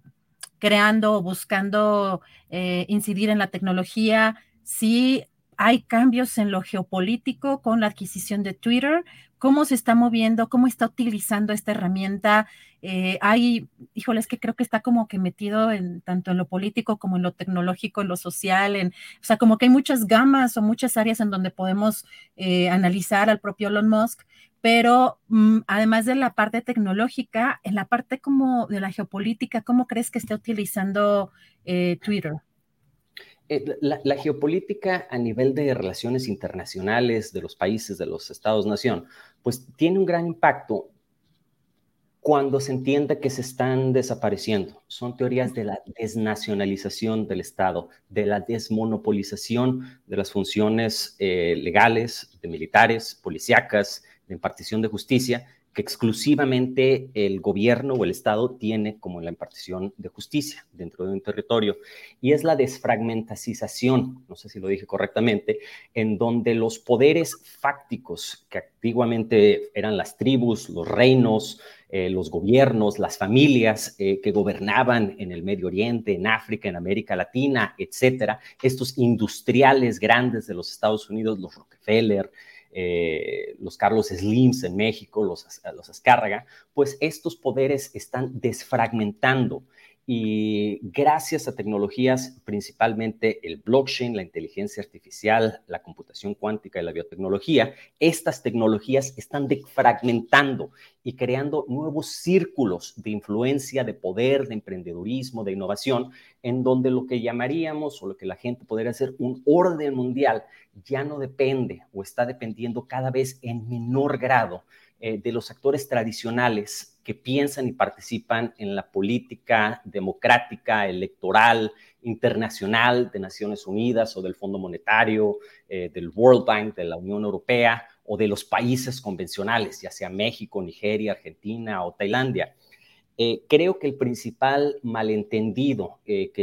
creando o buscando eh, incidir en la tecnología, sí hay cambios en lo geopolítico con la adquisición de Twitter, cómo se está moviendo, cómo está utilizando esta herramienta. Eh, hay, híjoles, que creo que está como que metido en tanto en lo político como en lo tecnológico, en lo social, en, o sea, como que hay muchas gamas o muchas áreas en donde podemos eh, analizar al propio Elon Musk, pero mm, además de la parte tecnológica, en la parte como de la geopolítica, ¿cómo crees que está utilizando eh, Twitter? La, geopolítica a nivel de relaciones internacionales de los países, de los estados-nación, pues tiene un gran impacto cuando se entiende que se están desapareciendo. Son teorías de la desnacionalización del Estado, de la desmonopolización de las funciones eh, legales, de militares, policíacas, de impartición de justicia, que exclusivamente el gobierno o el Estado tiene como la impartición de justicia dentro de un territorio. Y es la desfragmentacización, no sé si lo dije correctamente, en donde los poderes fácticos que antiguamente eran las tribus, los reinos, eh, los gobiernos, las familias eh, que gobernaban en el Medio Oriente, en África, en América Latina, etcétera, estos industriales grandes de los Estados Unidos, los Rockefeller, eh, los Carlos Slims en México, los, los Azcárraga, pues estos poderes están desfragmentando y gracias a tecnologías, principalmente el blockchain, la inteligencia artificial, la computación cuántica y la biotecnología, estas tecnologías están fragmentando y creando nuevos círculos de influencia, de poder, de emprendedurismo, de innovación, en donde lo que llamaríamos o lo que la gente podría hacer un orden mundial ya no depende o está dependiendo cada vez en menor grado eh, de los actores tradicionales que piensan y participan en la política democrática, electoral, internacional de Naciones Unidas o del Fondo Monetario, eh, del World Bank, de la Unión Europea o de los países convencionales, ya sea México, Nigeria, Argentina o Tailandia. Eh, creo que el principal malentendido que,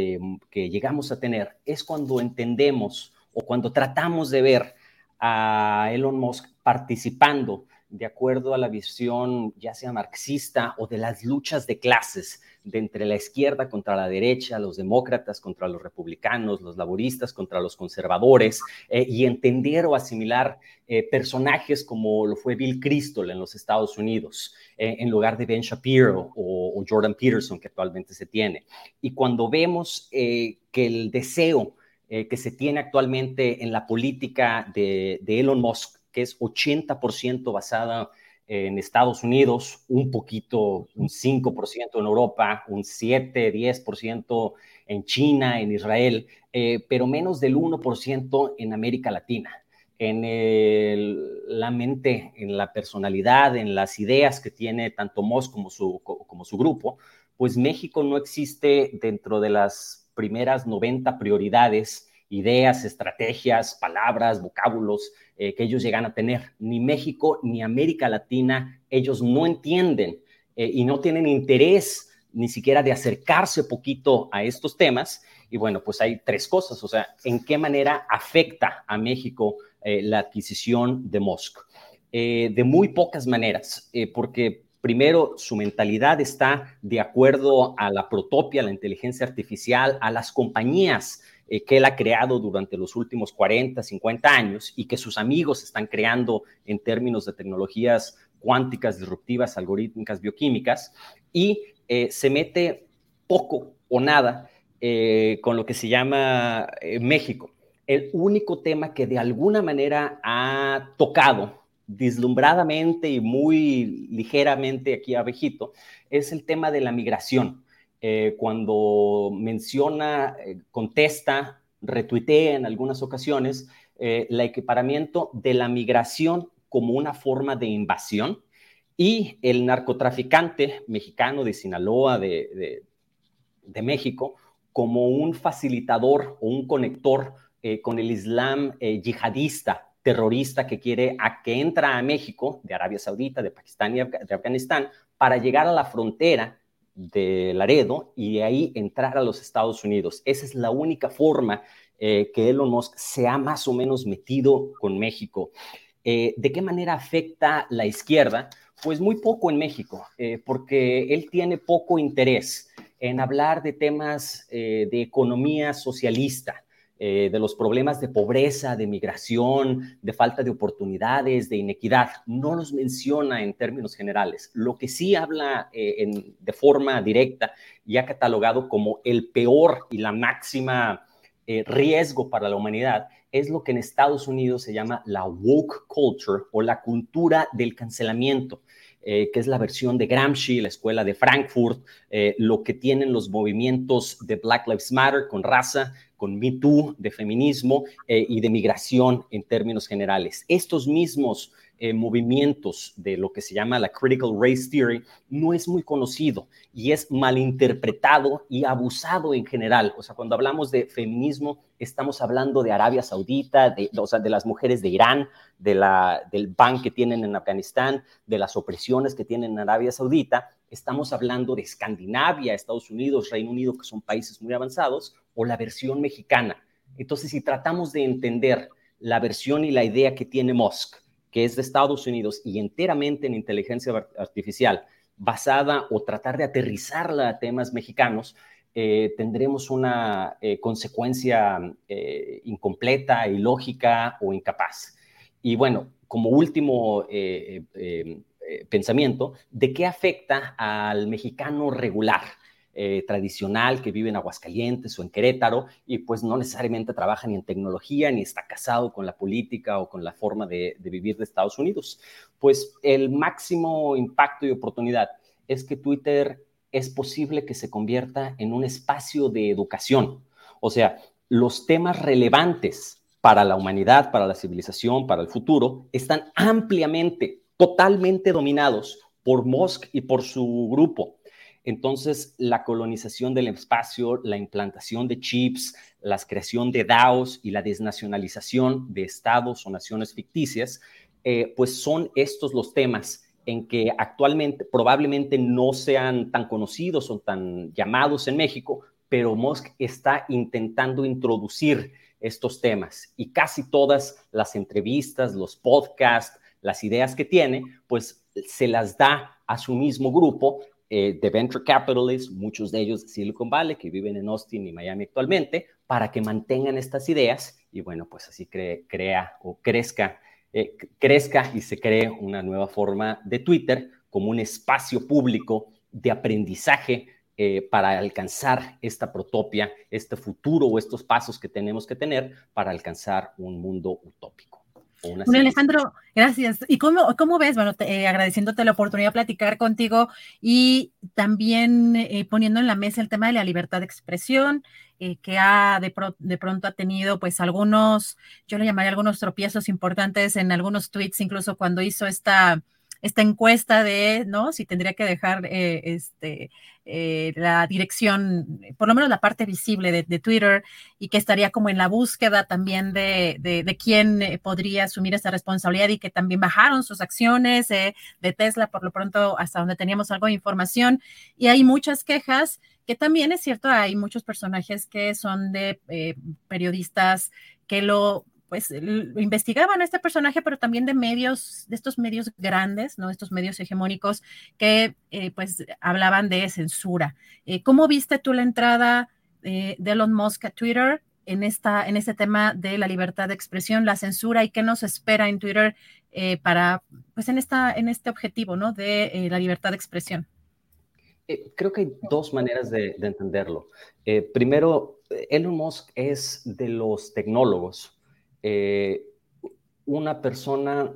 que llegamos a tener es cuando entendemos o cuando tratamos de ver a Elon Musk participando de acuerdo a la visión ya sea marxista o de las luchas de clases de entre la izquierda contra la derecha, los demócratas contra los republicanos, los laboristas contra los conservadores, eh, y entender o asimilar eh, personajes como lo fue Bill Crystal en los Estados Unidos, eh, en lugar de Ben Shapiro o, Jordan Peterson que actualmente se tiene. Y cuando vemos que el deseo que se tiene actualmente en la política de Elon Musk que es 80% basada en Estados Unidos, un poquito, un 5% en Europa, un 7, 10% en China, en Israel, eh, pero menos del 1% en América Latina. En la mente, en la personalidad, en las ideas que tiene tanto Moss como su, como su grupo, pues México no existe dentro de las primeras 90 prioridades, ideas, estrategias, palabras, vocábulos eh, que ellos llegan a tener. Ni México ni América Latina, ellos no entienden eh, y no tienen interés ni siquiera de acercarse poquito a estos temas. Y bueno, pues hay tres cosas, o sea, en qué manera afecta a México eh, la adquisición de Musk. de muy pocas maneras, porque primero su mentalidad está de acuerdo a la protopia, la inteligencia artificial, a las compañías eh, que él ha creado durante los últimos 40, 50 años y que sus amigos están creando en términos de tecnologías cuánticas, disruptivas, algorítmicas, bioquímicas, y eh, se mete poco o nada eh, con lo que se llama México. El único tema que de alguna manera ha tocado deslumbradamente y muy ligeramente aquí abejito, es el tema de la migración. Eh, cuando menciona, eh, contesta, retuitea en algunas ocasiones eh, el equiparamiento de la migración como una forma de invasión y el narcotraficante mexicano de Sinaloa, de, de, México, como un facilitador o un conector con el Islam yihadista terrorista que quiere a que entra a México, de Arabia Saudita, de Pakistán y de Afganistán, para llegar a la frontera de Laredo y de ahí entrar a los Estados Unidos. Esa es la única forma eh, que Elon Musk se ha más o menos metido con México. Eh, ¿De qué manera afecta la izquierda? Pues muy poco en México, eh, porque él tiene poco interés en hablar de temas de economía socialista. Eh, de los problemas de pobreza, de migración, de falta de oportunidades, de inequidad. No los menciona en términos generales. Lo que sí habla eh, de forma directa y ha catalogado como el peor y la máxima eh, riesgo para la humanidad es lo que en Estados Unidos se llama la woke culture o la cultura del cancelamiento. Que es la versión de Gramsci, la escuela de Frankfurt, lo que tienen los movimientos de Black Lives Matter con raza, con Me Too, de feminismo eh, y de migración en términos generales. Estos mismos eh, movimientos de lo que se llama la Critical Race Theory no es muy conocido y es malinterpretado y abusado en general. O sea, cuando hablamos de feminismo, estamos hablando de Arabia Saudita, de, las mujeres de Irán, del ban que tienen en Afganistán, de las opresiones que tienen en Arabia Saudita. Estamos hablando de Escandinavia, Estados Unidos, Reino Unido, que son países muy avanzados, o la versión mexicana. Entonces, si tratamos de entender la versión y la idea que tiene Musk, que es de Estados Unidos y enteramente en inteligencia artificial, basada o tratar de aterrizarla a temas mexicanos, eh, tendremos una eh, consecuencia eh, incompleta, ilógica o incapaz. Y bueno, como último pensamiento, ¿de qué afecta al mexicano regular? Eh, tradicional que vive en Aguascalientes o en Querétaro y pues no necesariamente trabaja ni en tecnología ni está casado con la política o con la forma de, vivir de Estados Unidos. Pues el máximo impacto y oportunidad es que Twitter es posible que se convierta en un espacio de educación. O sea, los temas relevantes para la humanidad, para la civilización, para el futuro, están ampliamente, totalmente dominados por Musk y por su grupo. Entonces, la colonización del espacio, la implantación de chips, la creación de DAOs y la desnacionalización de estados o naciones ficticias, eh, pues son estos los temas en que actualmente probablemente no sean tan conocidos o tan llamados en México, pero Musk está intentando introducir estos temas. Y casi todas las entrevistas, los podcasts, las ideas que tiene, pues se las da a su mismo grupo eh, de venture capitalists, muchos de ellos de Silicon Valley, que viven en Austin y Miami actualmente, para que mantengan estas ideas y bueno, pues así crea o crezca, eh, crezca y se cree una nueva forma de Twitter como un espacio público de aprendizaje eh, para alcanzar esta protopia, este futuro o estos pasos que tenemos que tener para alcanzar un mundo utópico. Bueno, Alejandro, gracias. ¿Y cómo, cómo ves? Bueno, eh, agradeciéndote la oportunidad de platicar contigo y también eh, poniendo en la mesa el tema de la libertad de expresión, eh, que ha de, de, pronto ha tenido pues algunos, yo le llamaría algunos tropiezos importantes en algunos tweets, incluso cuando hizo esta esta encuesta de, ¿no? Si tendría que dejar eh, este, eh, la dirección, por lo menos la parte visible de, Twitter, y que estaría como en la búsqueda también de, de, quién eh, podría asumir esa responsabilidad y que también bajaron sus acciones de Tesla, por lo pronto, hasta donde teníamos algo de información. Y hay muchas quejas que también es cierto, hay muchos personajes que son de periodistas que lo pues investigaban a este personaje, pero también de medios, de estos medios grandes, ¿no? Estos medios hegemónicos que eh, pues hablaban de censura. Eh, ¿Cómo viste tú la entrada eh, de Elon Musk a Twitter en, esta, en este tema de la libertad de expresión, la censura y qué nos espera en Twitter para, pues en, esta, en este objetivo, ¿no? De la libertad de expresión? creo que hay dos maneras de, de entenderlo. primero, Elon Musk es de los tecnólogos eh, una persona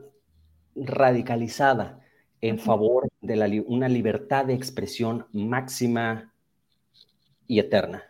radicalizada en favor de una libertad de expresión máxima y eterna.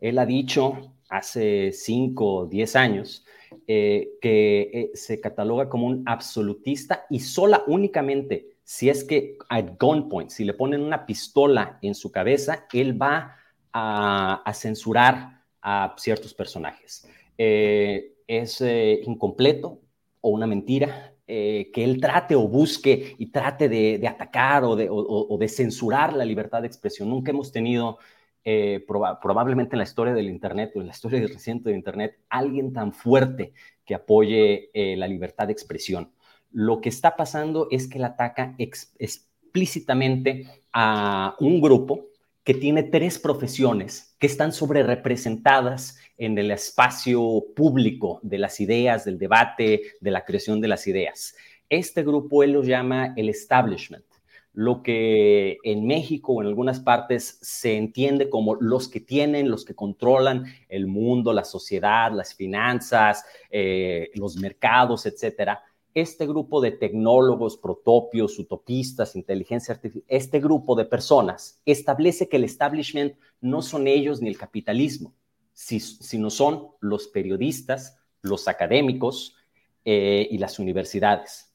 Él ha dicho hace 5 o 10 años eh, que eh, se cataloga como un absolutista y sola únicamente si es que at gunpoint, si le ponen una pistola en su cabeza, él va a, censurar a ciertos personajes. Eh, es incompleto o una mentira, que él trate o busque y trate de, atacar o de, censurar la libertad de expresión. Nunca hemos tenido eh, probablemente en la historia del Internet o en la historia [LAUGHS] reciente de Internet, alguien tan fuerte que apoye eh, la libertad de expresión. Lo que está pasando es que él ataca explícitamente a un grupo que tiene tres profesiones que están sobre representadas en el espacio público de las ideas, del debate, de la creación de las ideas. Este grupo él lo llama el establishment lo que en México o en algunas partes se entiende como los que tienen, los que controlan el mundo, la sociedad, las finanzas, eh, los mercados, etcétera. Este grupo de tecnólogos, protopios, utopistas, inteligencia artificial, este grupo de personas establece que el establishment no son ellos ni el capitalismo, sino son los periodistas, los académicos eh, y las universidades.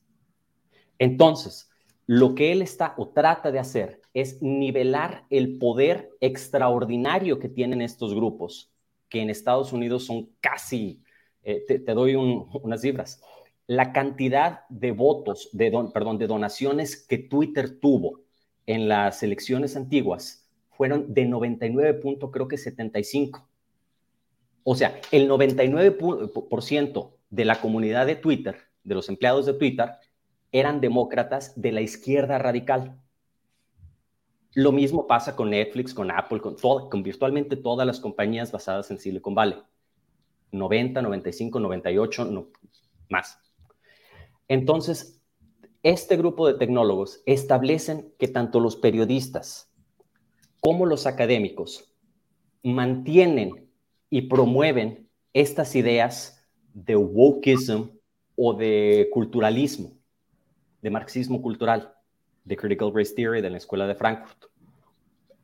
Entonces, lo que él está o trata de hacer es nivelar el poder extraordinario que tienen estos grupos, que en Estados Unidos son casi, eh, te, doy unas cifras, la cantidad de votos, de perdón, de donaciones que Twitter tuvo en las elecciones antiguas fueron de 99 creo que 75. O sea, el 99% de la comunidad de Twitter, de los empleados de Twitter, eran demócratas de la izquierda radical. Lo mismo pasa con Netflix, con Apple, con, con virtualmente todas las compañías basadas en Silicon Valley. 90, 95, 98, no, más. Entonces, este grupo de tecnólogos establecen que tanto los periodistas como los académicos mantienen y promueven estas ideas de wokeism o de culturalismo de marxismo cultural, de Critical Race Theory de la Escuela de Frankfurt.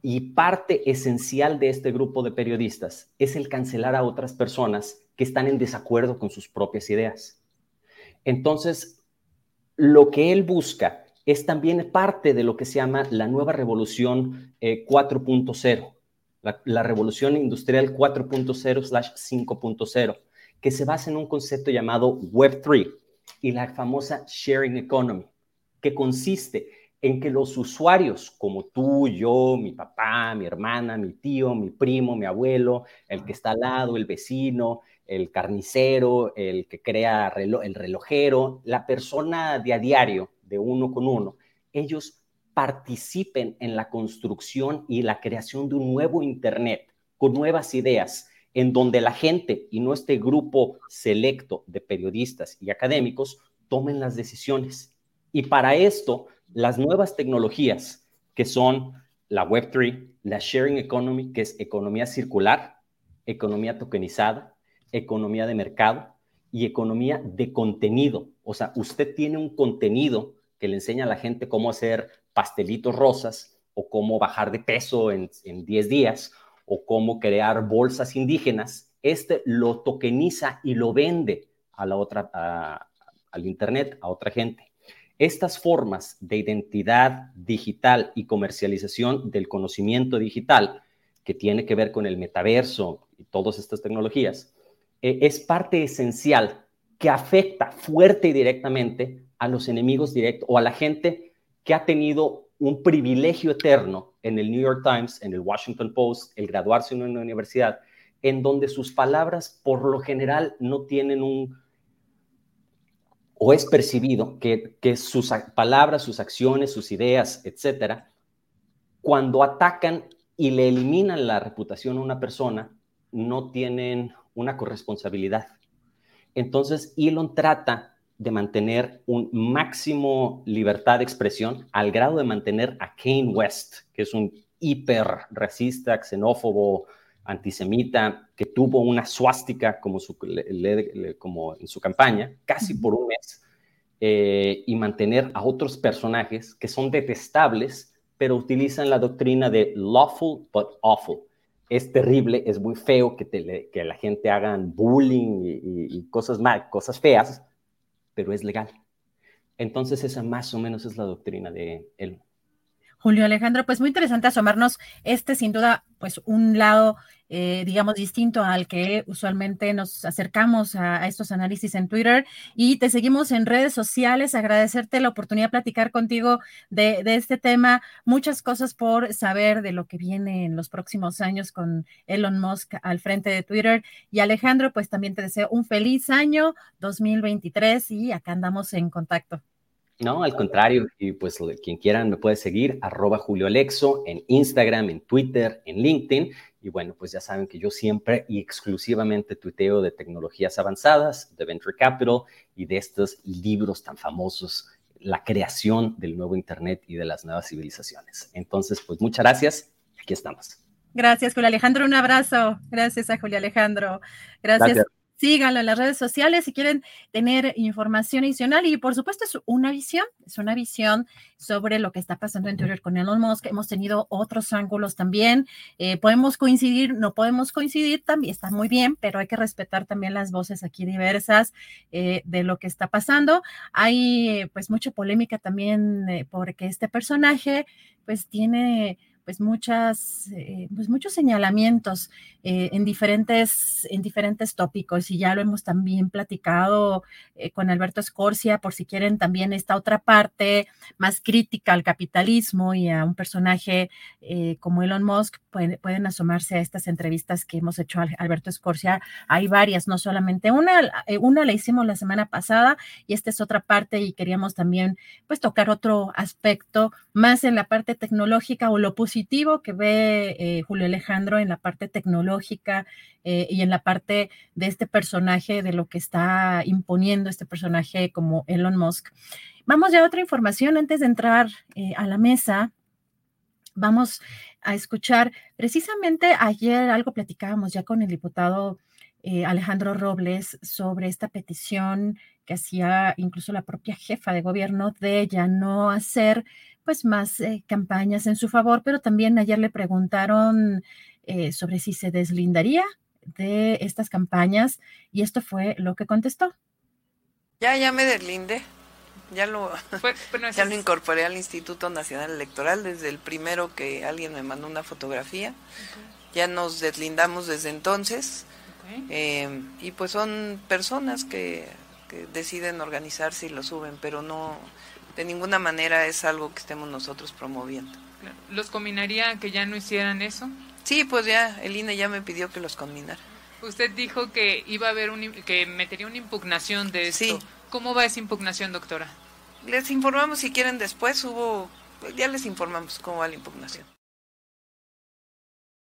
Y parte esencial de este grupo de periodistas es el cancelar a otras personas que están en desacuerdo con sus propias ideas. Entonces, lo que él busca es también parte de lo que se llama la nueva revolución 4.0, eh, la, la, revolución industrial 4.0/5.0, que se basa en un concepto llamado Web3, y la famosa sharing economy, que consiste en que los usuarios como tú, yo, mi papá, mi hermana, mi tío, mi primo, mi abuelo, el que está al lado, el vecino, el carnicero, el que crea el relojero, la persona de a diario, de uno con uno, ellos participen en la construcción y la creación de un nuevo Internet con nuevas ideas en donde la gente y no este grupo selecto de periodistas y académicos tomen las decisiones. Y para esto, las nuevas tecnologías, que son la Web3, la Sharing Economy, que es economía circular, economía tokenizada, economía de mercado y economía de contenido. O sea, usted tiene un contenido que le enseña a la gente cómo hacer pastelitos rosas o cómo bajar de peso en, en 10 días o cómo crear bolsas indígenas, este lo tokeniza y lo vende a la otra, al Internet, a otra gente. Estas formas de identidad digital y comercialización del conocimiento digital, que tiene que ver con el metaverso y todas estas tecnologías, eh, es parte esencial que afecta fuerte y directamente a los enemigos directos o a la gente que ha tenido un privilegio eterno en el New York Times, en el Washington Post, el graduarse en una universidad, en donde sus palabras por lo general no tienen un, o es percibido que, que sus palabras, sus acciones, sus ideas, etcétera, cuando atacan y le eliminan la reputación a una persona, no tienen una corresponsabilidad. Entonces, Elon trata de mantener un máximo libertad de expresión al grado de mantener a Kane West, que es un hiper racista, xenófobo, antisemita, que tuvo una suástica como, como en su campaña, casi por un mes, eh, y mantener a otros personajes que son detestables, pero utilizan la doctrina de lawful but awful. Es terrible, es muy feo que, que la gente hagan bullying y, cosas mal, cosas feas, pero es legal. Entonces esa más o menos es la doctrina de él. Julio Alejandro, pues muy interesante asomarnos este sin duda pues un lado eh, digamos distinto al que usualmente nos acercamos a, estos análisis en Twitter. Y te seguimos en redes sociales, agradecerte la oportunidad de platicar contigo de, de este tema, muchas cosas por saber de lo que viene en los próximos años con Elon Musk al frente de Twitter. Y Alejandro, pues también te deseo un feliz año 2023 y acá andamos en contacto. No, al contrario, y pues quien quieran me puede seguir, arroba Julio Alexo, en Instagram, en Twitter, en LinkedIn. Y bueno, pues ya saben que yo siempre y exclusivamente tuiteo de tecnologías avanzadas, de Venture Capital y de estos libros tan famosos, la creación del nuevo Internet y de las nuevas civilizaciones. Entonces, pues muchas gracias. Aquí estamos. Gracias, Julio Alejandro. Un abrazo. Gracias a Julio Alejandro. gracias. Síganlo en las redes sociales si quieren tener información adicional y por supuesto es una visión, es una visión sobre lo que está pasando en Twitter con Elon Musk. Hemos tenido otros ángulos también. Eh, podemos coincidir, no podemos coincidir, también está muy bien, pero hay que respetar también las voces aquí diversas eh, de lo que está pasando. Hay pues mucha polémica también eh, porque este personaje pues tiene pues muchas, eh, pues muchos señalamientos eh, en, diferentes, en diferentes tópicos y ya lo hemos también platicado eh, con Alberto Escorcia, por si quieren también esta otra parte más crítica al capitalismo y a un personaje como Elon Musk, pueden, pueden, asomarse a estas entrevistas que hemos hecho a Alberto Escorcia. Hay varias, no solamente una, una la hicimos la semana pasada y esta es otra parte y queríamos también pues tocar otro aspecto más en la parte tecnológica o lo positivo positivo que ve eh, Julio Alejandro en la parte tecnológica eh, y en la parte de este personaje, de lo que está imponiendo este personaje como Elon Musk. Vamos ya a otra información antes de entrar eh, a la mesa. Vamos a escuchar precisamente ayer algo platicábamos ya con el diputado Alejandro Robles sobre esta petición que hacía incluso la propia jefa de gobierno de ya no hacer pues más eh, campañas en su favor, pero también ayer le preguntaron eh, sobre si se deslindaría de estas campañas y esto fue lo que contestó. Ya, ya me deslinde. Ya lo, [LAUGHS] ya lo incorporé al Instituto Nacional Electoral desde el primero que alguien me mandó una fotografía. Ya nos deslindamos desde entonces. Eh, y pues son personas que, que deciden organizarse y lo suben, pero no, de ninguna manera es algo que estemos nosotros promoviendo. ¿Los combinaría que ya no hicieran eso? Sí, pues ya, el INE ya me pidió que los combinara. Usted dijo que iba a haber un, que metería una impugnación de esto. ¿Cómo va esa impugnación, doctora? Les informamos si quieren después, hubo, ya les informamos cómo va la impugnación.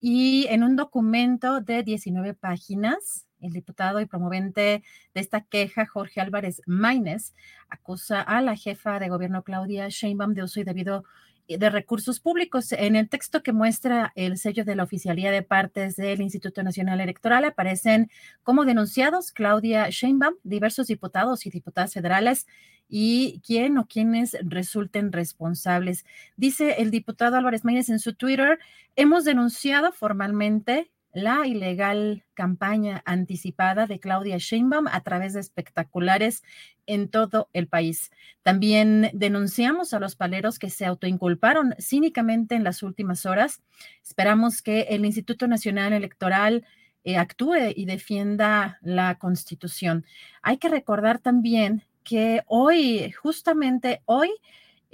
Y en un documento de 19 páginas, el diputado y promovente de esta queja, Jorge Álvarez Maínez, acusa a la jefa de gobierno Claudia Sheinbaum de uso debido eh, de recursos públicos. En el texto que muestra el sello de la oficialía de partes del Instituto Nacional Electoral aparecen como denunciados Claudia Sheinbaum, diversos diputados y diputadas federales y quién o quienes resulten responsables. Dice el diputado Álvarez Maínez en su Twitter, hemos denunciado formalmente la ilegal campaña anticipada de Claudia Sheinbaum a través de espectaculares en todo el país. También denunciamos a los paleros que se autoinculparon cínicamente en las últimas horas. Esperamos que el Instituto Nacional Electoral eh, actúe y defienda la Constitución. Hay que recordar también que hoy, justamente hoy,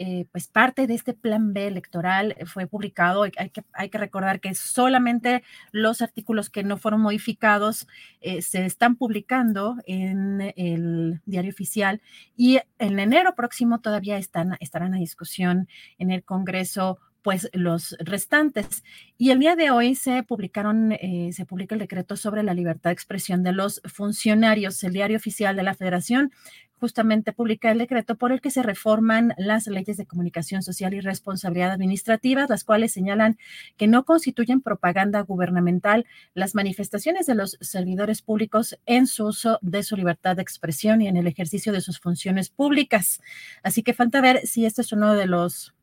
eh, pues parte de este plan B electoral fue publicado. Hay que, hay que recordar que solamente los artículos que no fueron modificados eh, se están publicando en el diario oficial y en enero próximo todavía están, estarán a discusión en el Congreso pues los restantes. Y el día de hoy se publicaron, eh, se publica el decreto sobre la libertad de expresión de los funcionarios. El diario oficial de la Federación justamente publica el decreto por el que se reforman las leyes de comunicación social y responsabilidad administrativa, las cuales señalan que no constituyen propaganda gubernamental las manifestaciones de los servidores públicos en su uso de su libertad de expresión y en el ejercicio de sus funciones públicas. Así que falta ver si este es uno de los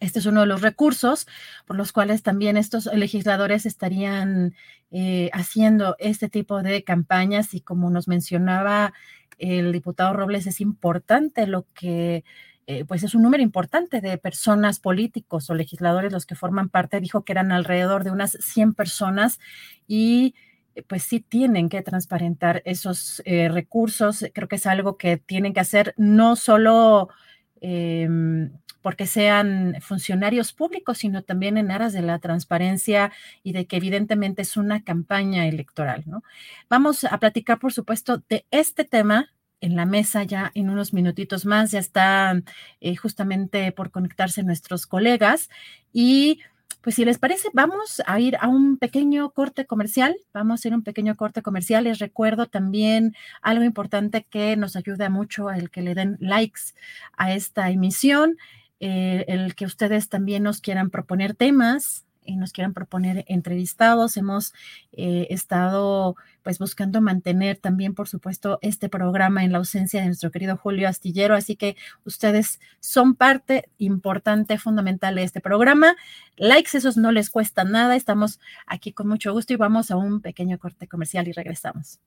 este es uno de los recursos por los cuales también estos legisladores estarían eh, haciendo este tipo de campañas y como nos mencionaba el diputado Robles, es importante lo que, eh, pues es un número importante de personas políticos o legisladores los que forman parte, dijo que eran alrededor de unas 100 personas y eh, pues sí tienen que transparentar esos recursos. Creo que es algo que tienen que hacer no solo em, porque sean funcionarios públicos, sino también en aras de la transparencia y de que evidentemente es una campaña electoral, ¿no? Vamos a platicar, por supuesto, de este tema en la mesa ya en unos minutitos más. Ya están eh, justamente por conectarse nuestros colegas y pues si les parece, vamos a ir a un pequeño corte comercial. Vamos a hacer un pequeño corte comercial. Les recuerdo también algo importante que nos ayuda mucho el que le den likes a esta emisión. Eh, el que ustedes también nos quieran proponer temas y nos quieran proponer entrevistados. Hemos eh, estado pues buscando mantener también, por supuesto, este programa en la ausencia de nuestro querido Julio Astillero, así que ustedes son parte importante, fundamental de este programa. Likes, esos no les cuesta nada. Estamos aquí con mucho gusto y vamos a un pequeño corte comercial y regresamos.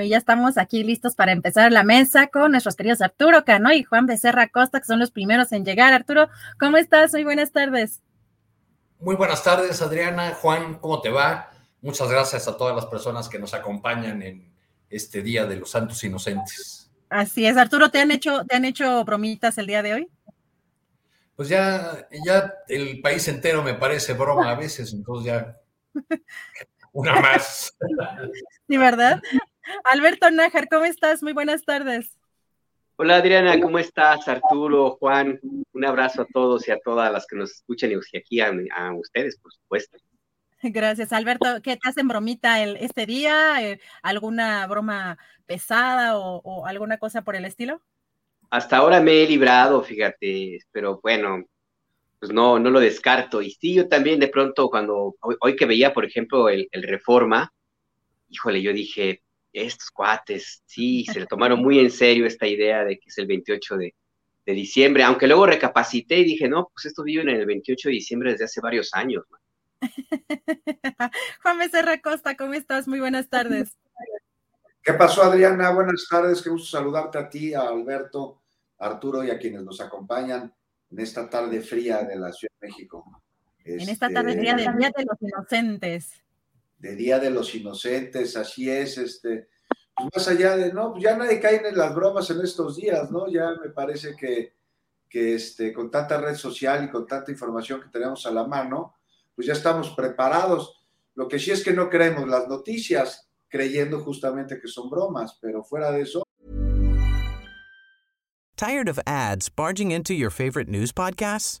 Bueno, ya estamos aquí listos para empezar la mesa con nuestros queridos Arturo Cano y Juan Becerra Costa, que son los primeros en llegar. Arturo, ¿cómo estás? Muy buenas tardes. Muy buenas tardes, Adriana. Juan, ¿cómo te va? Muchas gracias a todas las personas que nos acompañan en este Día de los Santos Inocentes. Así es, Arturo, ¿te han hecho, te han hecho bromitas el día de hoy? Pues ya, ya el país entero me parece broma a veces, entonces ya [LAUGHS] una más. Sí, ¿verdad? Alberto Nájar, ¿cómo estás? Muy buenas tardes. Hola Adriana, ¿cómo estás? Arturo, Juan, un abrazo a todos y a todas las que nos escuchan y aquí a, ustedes, por supuesto. Gracias, Alberto. ¿Qué te hacen bromita el, este día? Eh, ¿Alguna broma pesada o, alguna cosa por el estilo? Hasta ahora me he librado, fíjate, pero bueno, pues no, no lo descarto. Y sí, yo también de pronto cuando, hoy, que veía, por ejemplo, el, el Reforma, híjole, yo dije, estos cuates, sí, se le tomaron muy en serio esta idea de que es el 28 de, diciembre, aunque luego recapacité y dije, no, pues esto vive en el 28 de diciembre desde hace varios años. [LAUGHS] Juan Becerra Costa, ¿cómo estás? Muy buenas tardes. ¿Qué pasó, Adriana? Buenas tardes, qué gusto saludarte a ti, a Alberto, a Arturo y a quienes nos acompañan en esta tarde fría de la Ciudad de México. en esta tarde fría del Día de los Inocentes de Día de los Inocentes, así es, este, pues más allá de, no, pues ya nadie cae en las bromas en estos días, ¿no? Ya me parece que, que este, con tanta red social y con tanta información que tenemos a la mano, pues ya estamos preparados. Lo que sí es que no creemos las noticias creyendo justamente que son bromas, pero fuera de eso. Tired of ads barging into your favorite news podcasts?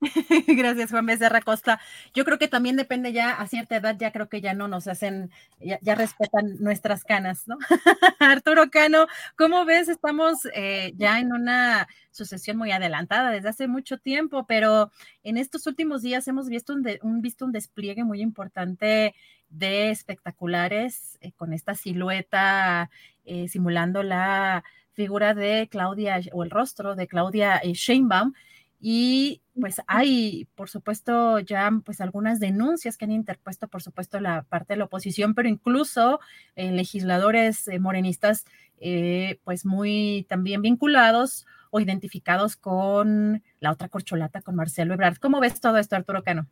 [LAUGHS] Gracias, Juan Becerra Costa. Yo creo que también depende ya a cierta edad, ya creo que ya no nos hacen, ya, ya respetan nuestras canas, ¿no? [LAUGHS] Arturo Cano, ¿cómo ves? Estamos eh, ya en una sucesión muy adelantada desde hace mucho tiempo, pero en estos últimos días hemos visto un, de, un visto un despliegue muy importante de espectaculares eh, con esta silueta eh, simulando la figura de Claudia o el rostro de Claudia Sheinbaum y pues hay, por supuesto, ya pues algunas denuncias que han interpuesto, por supuesto, la parte de la oposición, pero incluso eh, legisladores eh, morenistas, eh, pues muy también vinculados o identificados con la otra corcholata, con Marcelo Ebrard. ¿Cómo ves todo esto, Arturo Cano?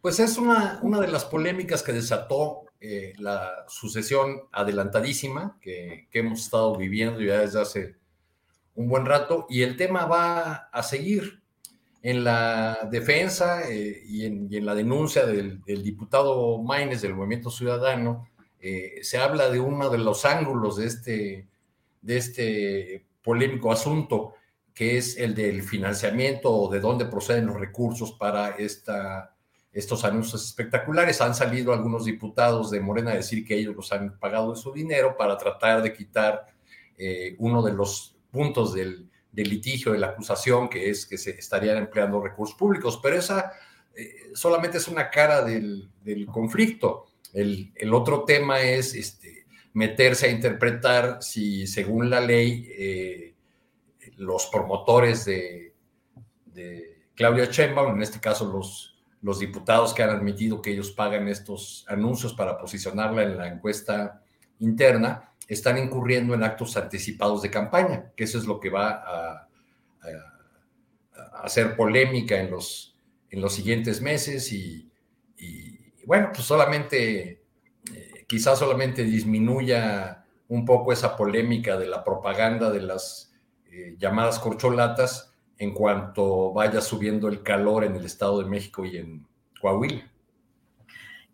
Pues es una, una de las polémicas que desató la sucesión adelantadísima que, que hemos estado viviendo ya desde hace un buen rato y el tema va a seguir en la defensa eh, y, en, la denuncia del, diputado Maines del Movimiento Ciudadano. Eh, se habla de uno de los ángulos de este, de este polémico asunto, que es el del financiamiento o de dónde proceden los recursos para esta, estos anuncios espectaculares. Han salido algunos diputados de Morena a decir que ellos los han pagado de su dinero para tratar de quitar eh, uno de los puntos del, litigio, de la acusación, que es que se estarían empleando recursos públicos, pero esa eh, solamente es una cara del, conflicto. El, otro tema es este, meterse a interpretar si según la ley eh, los promotores de, Claudia Sheinbaum, en este caso los, los diputados que han admitido que ellos pagan estos anuncios para posicionarla en la encuesta interna, están incurriendo en actos anticipados de campaña, que eso es lo que va a, hacer polémica en los, en los siguientes meses y, bueno, pues solamente, eh, quizás solamente disminuya un poco esa polémica de la propaganda de las eh, llamadas corcholatas en cuanto vaya subiendo el calor en el Estado de México y en Coahuila.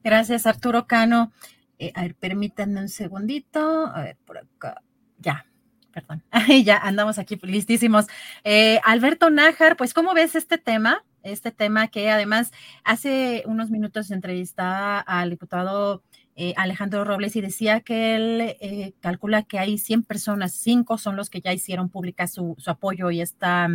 Gracias, Arturo Cano. Eh, a ver, permítanme un segundito. A ver, por acá. Ya, perdón. [LAUGHS] ya andamos aquí listísimos. Eh, Alberto Nájar, pues, ¿cómo ves este tema? Este tema que además hace unos minutos entrevistaba al diputado eh, Alejandro Robles y decía que él calcula que hay 100 personas, 5 son los que ya hicieron pública su, su apoyo y esta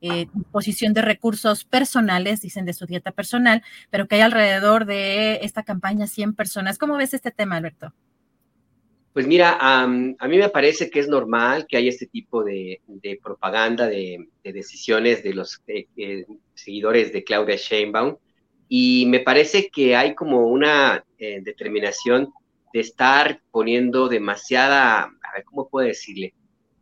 eh, disposición de recursos personales, dicen de su dieta personal, pero que hay alrededor de esta campaña 100 personas. ¿Cómo ves este tema, Alberto? Pues mira, a mí me parece que es normal que haya este tipo de, propaganda, de, decisiones de los eh, eh, seguidores de Claudia Sheinbaum, y me parece que hay como una determinación de estar poniendo demasiada, a ver, ¿cómo puedo decirle?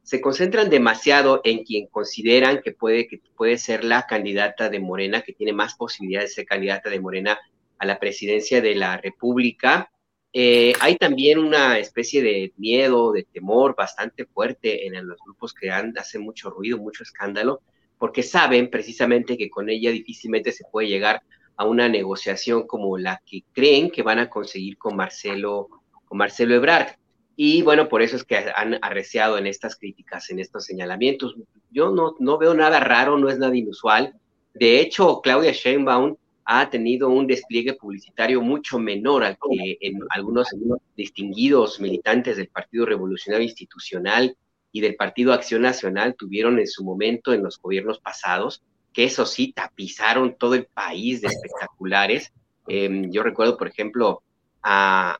Se concentran demasiado en quien consideran que puede, que puede ser la candidata de Morena, que tiene más posibilidades de ser candidata de Morena a la presidencia de la República. Eh, hay también una especie de miedo, de temor bastante fuerte en los grupos que han, hacen mucho ruido, mucho escándalo, porque saben precisamente que con ella difícilmente se puede llegar a una negociación como la que creen que van a conseguir con Marcelo, con Marcelo Ebrard. Y bueno, por eso es que han arreciado en estas críticas, en estos señalamientos. Yo no, no veo nada raro, no es nada inusual. De hecho, Claudia Sheinbaum ha tenido un despliegue publicitario mucho menor al que en algunos distinguidos militantes del Partido Revolucionario Institucional y del Partido Acción Nacional tuvieron en su momento en los gobiernos pasados, que eso sí, tapizaron todo el país de espectaculares. Em, yo recuerdo, por ejemplo, a,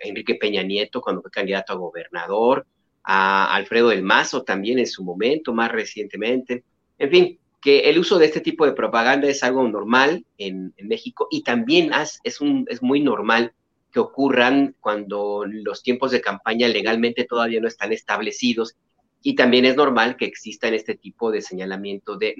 Enrique Peña Nieto cuando fue candidato a gobernador, a Alfredo del Mazo también en su momento, más recientemente. En fin, que el uso de este tipo de propaganda es algo normal en, México y también es, es muy normal que ocurran cuando los tiempos de campaña legalmente todavía no están establecidos y también es normal que existan este tipo de señalamiento de,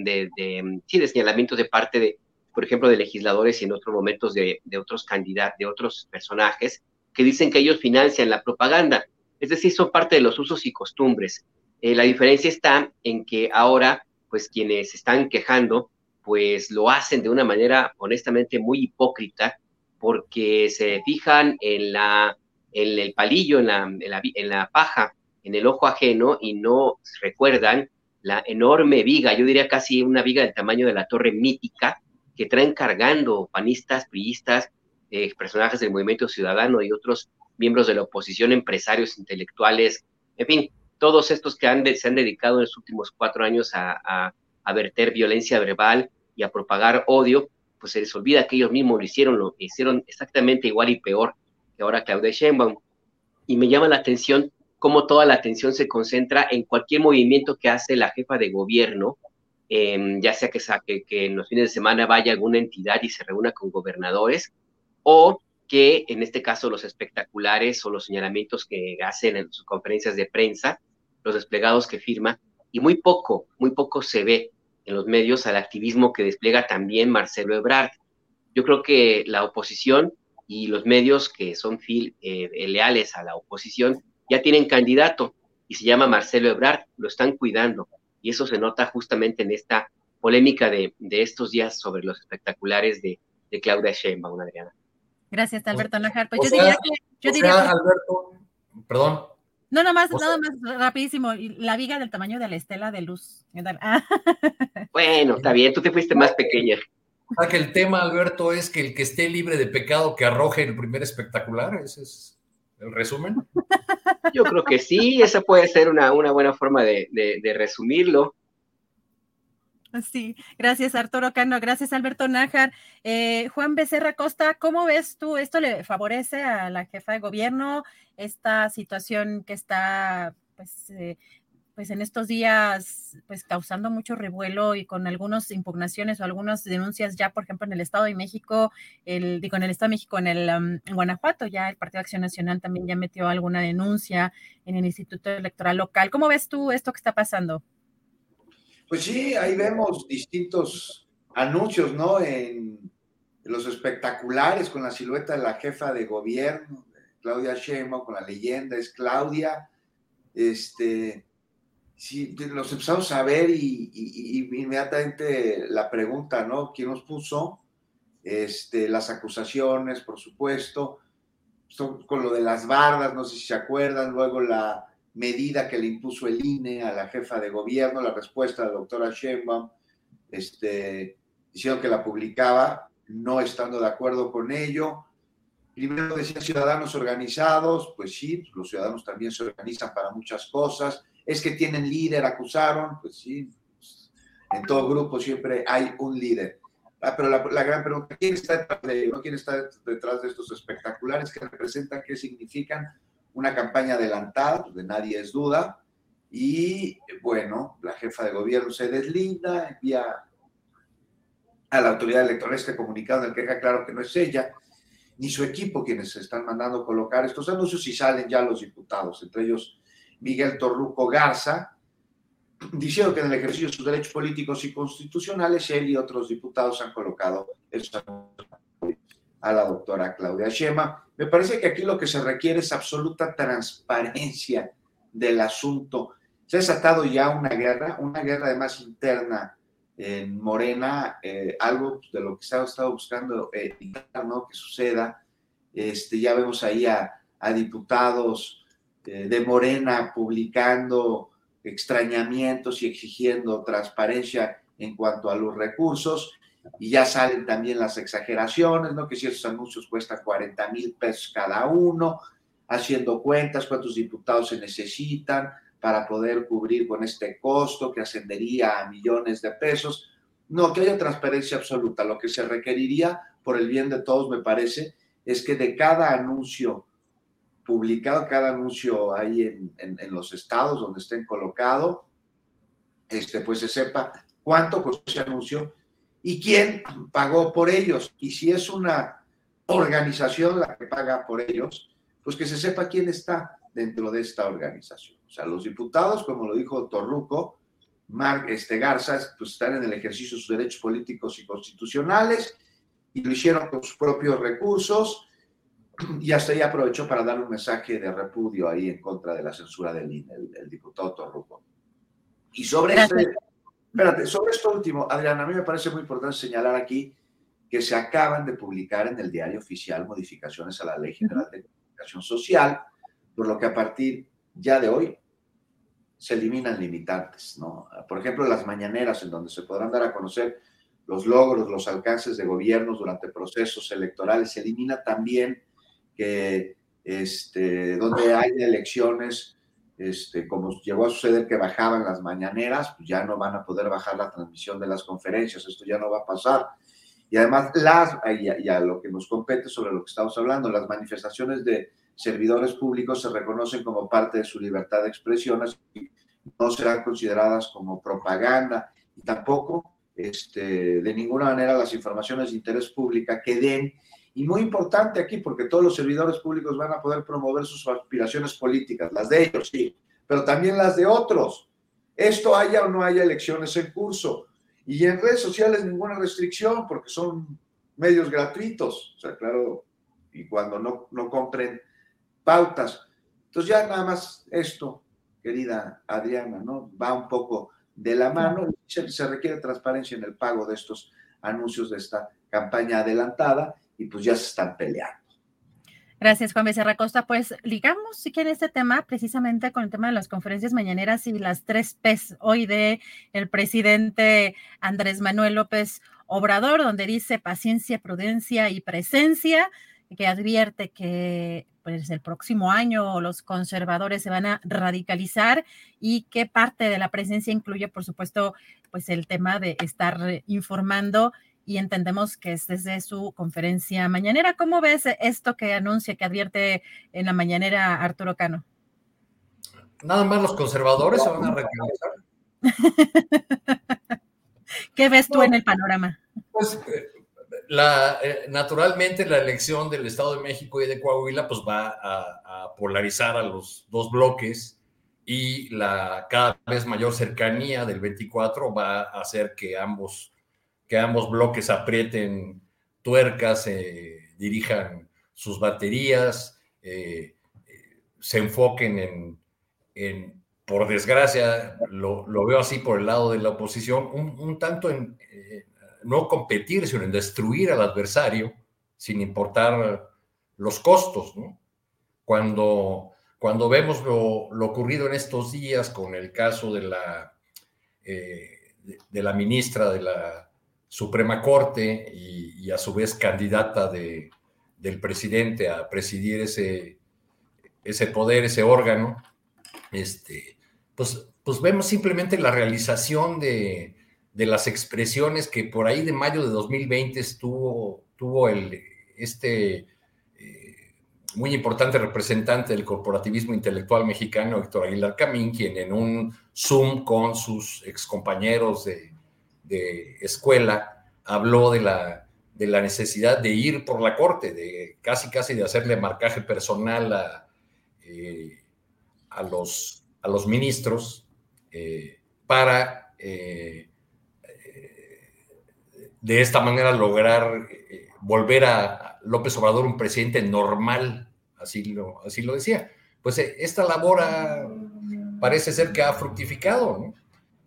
sí, de señalamientos de parte de, por ejemplo, de legisladores y en otros momentos de, otros candidatos, de otros personajes, que dicen que ellos financian la propaganda. Es decir, son parte de los usos y costumbres. Eh, la diferencia está en que ahora, pues quienes están quejando, pues lo hacen de una manera honestamente muy hipócrita, porque se fijan en, la, en el palillo, en la, en la, en la paja, en el ojo ajeno y no recuerdan la enorme viga, yo diría casi una viga del tamaño de la torre mítica, que traen cargando panistas, priistas, eh, personajes del movimiento ciudadano y otros miembros de la oposición, empresarios, intelectuales, en fin, todos estos que se han dedicado en los últimos cuatro años a, a, verter violencia verbal y a propagar odio, pues se les olvida que ellos mismos lo hicieron, lo hicieron exactamente igual y peor que ahora Claudia Sheinbaum. Y me llama la atención cómo toda la atención se concentra en cualquier movimiento que hace la jefa de gobierno, em, ya sea que, que, que en los fines de semana vaya alguna entidad y se reúna con gobernadores, o que en este caso los espectaculares o los señalamientos que hacen en sus conferencias de prensa, los desplegados que firma, y muy poco, muy poco se ve en los medios al activismo que despliega también Marcelo Ebrard. Yo creo que la oposición y los medios que son eh, leales a la oposición ya tienen candidato y se llama Marcelo Ebrard, lo están cuidando y eso se nota justamente en esta polémica de, estos días sobre los espectaculares de, de Claudia Sheinbaum, Adriana. Gracias, Alberto Najar. Pues yo diría que... Yo diría Alberto, perdón. No, nada más, nada más rapidísimo. La viga del tamaño de la estela de luz. [LAUGHS] Bueno, está bien, tú te fuiste más pequeña. Ah, que el tema, Alberto, es que el que esté libre de pecado que arroje el primer espectacular, ese es el resumen. Yo creo que sí, esa puede ser una, una buena forma de, de resumirlo. Sí, gracias Arturo Cano, gracias Alberto Nájar. Eh, Juan Becerra Costa, ¿cómo ves tú? ¿Esto le favorece a la jefa de gobierno esta situación que está, pues, eh, pues en estos días, pues causando mucho revuelo y con algunas impugnaciones o algunas denuncias ya, por ejemplo, en el Estado de México, el, digo, en el Estado de México, en el en Guanajuato, ya el Partido Acción Nacional también ya metió alguna denuncia en el Instituto Electoral Local. ¿Cómo ves tú esto que está pasando? Pues sí, ahí vemos distintos anuncios, ¿no? En, los espectaculares con la silueta de la jefa de gobierno, Claudia Sheinbaum, con la leyenda es Claudia. Este, sí, los empezamos a ver y, inmediatamente la pregunta, ¿no? ¿Quién nos puso? Este, las acusaciones, por supuesto, con lo de las bardas, no sé si se acuerdan, luego la, medida que le impuso el INE a la jefa de gobierno, la respuesta de la doctora Sheinbaum, este, diciendo que la publicaba, no estando de acuerdo con ello. Primero decía ciudadanos organizados, pues sí, los ciudadanos también se organizan para muchas cosas. Es que tienen líder, acusaron, pues sí, en todo grupo siempre hay un líder. Ah, pero la, gran pregunta, ¿quién está detrás de ello? ¿Quién está detrás de estos espectaculares? ¿Qué representan? ¿Qué significan? una campaña adelantada, de nadie es duda, y bueno, la jefa de gobierno se deslinda, envía a la autoridad electoral este comunicado en el que deja claro que no es ella ni su equipo quienes se están mandando colocar estos anuncios y salen ya los diputados, entre ellos Miguel Torruco Garza, diciendo que en el ejercicio de sus derechos políticos y constitucionales él y otros diputados han colocado anuncios a la doctora Claudia Shema. Me parece que aquí lo que se requiere es absoluta transparencia del asunto. Se ha desatado ya una guerra, una guerra además interna en Morena, eh, algo de lo que se ha estado buscando evitar, ¿no? Que suceda. Este, ya vemos ahí a, diputados eh, de Morena publicando extrañamientos y exigiendo transparencia en cuanto a los recursos y ya salen también las exageraciones, ¿no? Que si esos anuncios cuestan 40 mil pesos cada uno, haciendo cuentas, cuántos diputados se necesitan para poder cubrir con este costo que ascendería a millones de pesos. No, que haya transparencia absoluta. Lo que se requeriría, por el bien de todos, me parece, es que de cada anuncio publicado, cada anuncio ahí en, los estados donde estén colocado, este, pues se sepa cuánto costó ese anuncio y quién pagó por ellos. Y si es una organización la que paga por ellos, pues que se sepa quién está dentro de esta organización. O sea, los diputados, como lo dijo Torruco, Mark este, Garza, pues están en el ejercicio de sus derechos políticos y constitucionales y lo hicieron con sus propios recursos [CLEARS THROAT] y hasta ahí aprovechó para dar un mensaje de repudio ahí en contra de la censura del INE, el, diputado Torruco. Y sobre este, espérate, sobre esto último, Adriana, a mí me parece muy importante señalar aquí que se acaban de publicar en el diario oficial modificaciones a la Ley General de Comunicación Social, por lo que a partir ya de hoy se eliminan limitantes, ¿no? Por ejemplo, las mañaneras en donde se podrán dar a conocer los logros, los alcances de gobiernos durante procesos electorales, se elimina también que este, donde hay elecciones, este, como llegó a suceder que bajaban las mañaneras, pues ya no van a poder bajar la transmisión de las conferencias, esto ya no va a pasar. Y además, las, y a lo que nos compete sobre lo que estamos hablando, las manifestaciones de servidores públicos se reconocen como parte de su libertad de expresión, no serán consideradas como propaganda y tampoco este, de ninguna manera las informaciones de interés público que den, y muy importante aquí porque todos los servidores públicos van a poder promover sus aspiraciones políticas, las de ellos, sí, pero también las de otros. Esto haya o no haya elecciones en curso. Y en redes sociales ninguna restricción porque son medios gratuitos, o sea, claro, y cuando no, no compren pautas. Entonces ya nada más esto, querida Adriana, ¿no? Va un poco de la mano, se, se requiere transparencia en el pago de estos anuncios de esta campaña adelantada y pues ya se están peleando. Gracias, Juan Becerra Costa. Pues ligamos, si quiere, este tema precisamente con el tema de las conferencias mañaneras y las tres P's hoy de el presidente Andrés Manuel López Obrador, donde dice paciencia, prudencia y presencia, que advierte que pues el próximo año los conservadores se van a radicalizar y que parte de la presencia incluye, por supuesto, pues el tema de estar informando y entendemos que es desde su conferencia mañanera. ¿Cómo ves esto que anuncia, que advierte en la mañanera Arturo Cano? Nada más los conservadores se van a radicalizar. [LAUGHS] ¿Qué ves tú en el panorama? Pues eh, la, eh, naturalmente la elección del Estado de México y de Coahuila pues va a, polarizar a los dos bloques y la cada vez mayor cercanía del 24 va a hacer que ambos, que ambos bloques aprieten tuercas, eh, dirijan sus baterías, eh, se enfoquen en, por desgracia, lo, veo así por el lado de la oposición, un, tanto en, no competir, sino en destruir al adversario sin importar los costos. Cuando, cuando vemos lo, ocurrido en estos días con el caso de la, eh, de, la ministra de la Suprema Corte y, a su vez candidata de, del presidente a presidir ese, ese poder, ese órgano, este, pues, pues vemos simplemente la realización de, de las expresiones que por ahí de mayo de 2020 estuvo, tuvo el, este eh, muy importante representante del corporativismo intelectual mexicano, Héctor Aguilar Camín, quien en un Zoom con sus excompañeros de, de escuela habló de la, de la necesidad de ir por la corte, de casi casi de hacerle marcaje personal a, eh, a, los, a los ministros eh, para de esta manera lograr eh, volver a López Obrador un presidente normal, así lo, así lo decía. Pues eh, esta labor parece ser que ha fructificado.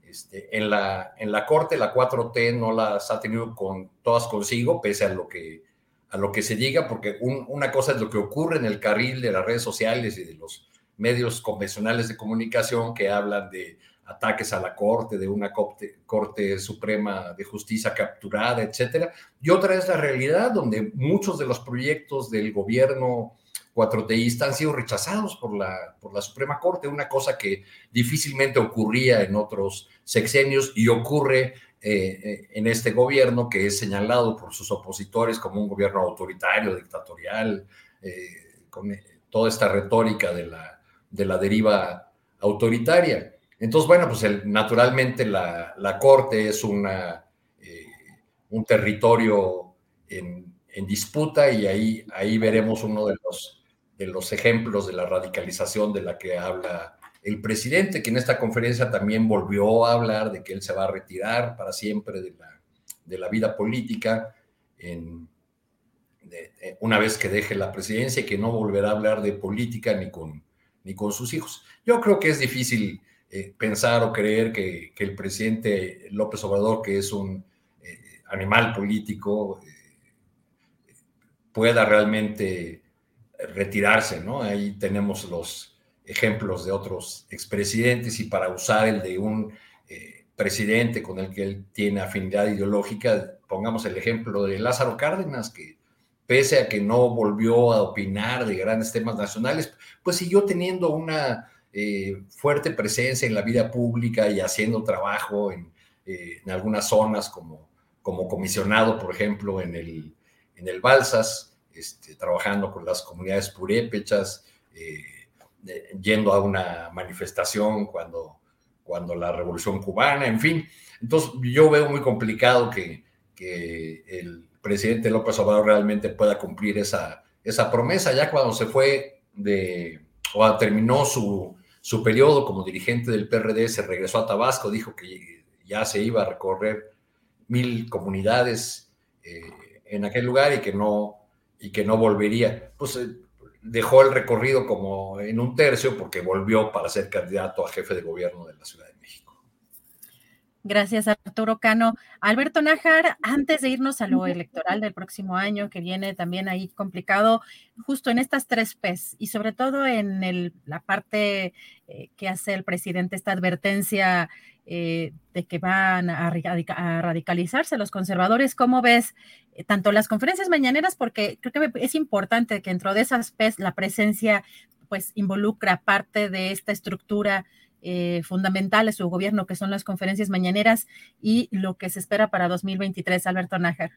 Este, en, la, en la Corte, la 4T no las ha tenido con, todas consigo, pese a lo que, a lo que se diga, porque una cosa es lo que ocurre en el carril de las redes sociales y de los medios convencionales de comunicación que hablan de ataques a la Corte, de una Corte, Suprema de Justicia capturada, etcétera. Y otra es la realidad, donde muchos de los proyectos del gobierno cuatroteísta han sido rechazados por la, por la Suprema Corte, una cosa que difícilmente ocurría en otros sexenios y ocurre eh, eh, en este gobierno que es señalado por sus opositores como un gobierno autoritario, dictatorial, eh, con toda esta retórica de la, de la deriva autoritaria. Entonces, bueno, pues naturalmente la, Corte es una, eh, un territorio en, disputa y ahí, ahí veremos uno de los, de los ejemplos de la radicalización de la que habla el presidente, que en esta conferencia también volvió a hablar de que él se va a retirar para siempre de la, de la vida política en, una vez que deje la presidencia y que no volverá a hablar de política ni con, ni con sus hijos. Yo creo que es difícil eh, pensar o creer que, el presidente López Obrador, que es un eh, animal político, pueda realmente retirarse, ¿no? Ahí tenemos los ejemplos de otros expresidentes y para usar el de un presidente con el que él tiene afinidad ideológica, pongamos el ejemplo de Lázaro Cárdenas, que pese a que no volvió a opinar de grandes temas nacionales, pues siguió teniendo una eh, fuerte presencia en la vida pública y haciendo trabajo en, eh, algunas zonas como, como comisionado, por ejemplo, en el, en el Balsas, este, trabajando con las comunidades purépechas, eh, yendo a una manifestación cuando, cuando la revolución cubana, en fin. Entonces yo veo muy complicado que, que el presidente López Obrador realmente pueda cumplir esa, esa promesa. Ya cuando se fue de, o terminó su, su periodo como dirigente del PRD, se regresó a Tabasco, dijo que ya se iba a recorrer mil comunidades eh, en aquel lugar y que no, y que no volvería. Pues eh, dejó el recorrido como en un tercio porque volvió para ser candidato a jefe de gobierno de la Ciudad de México. Gracias, Arturo Cano. Alberto Nájar, antes de irnos a lo electoral del próximo año, que viene también ahí complicado, justo en estas tres P's y sobre todo en el, la parte eh, que hace el presidente, esta advertencia eh, de que van a, radicalizarse los conservadores, ¿cómo ves eh, tanto las conferencias mañaneras? Porque creo que es importante que dentro de esas P's la presencia pues involucra parte de esta estructura eh, fundamentales su gobierno, que son las conferencias mañaneras y lo que se espera para 2023, Alberto Nájar?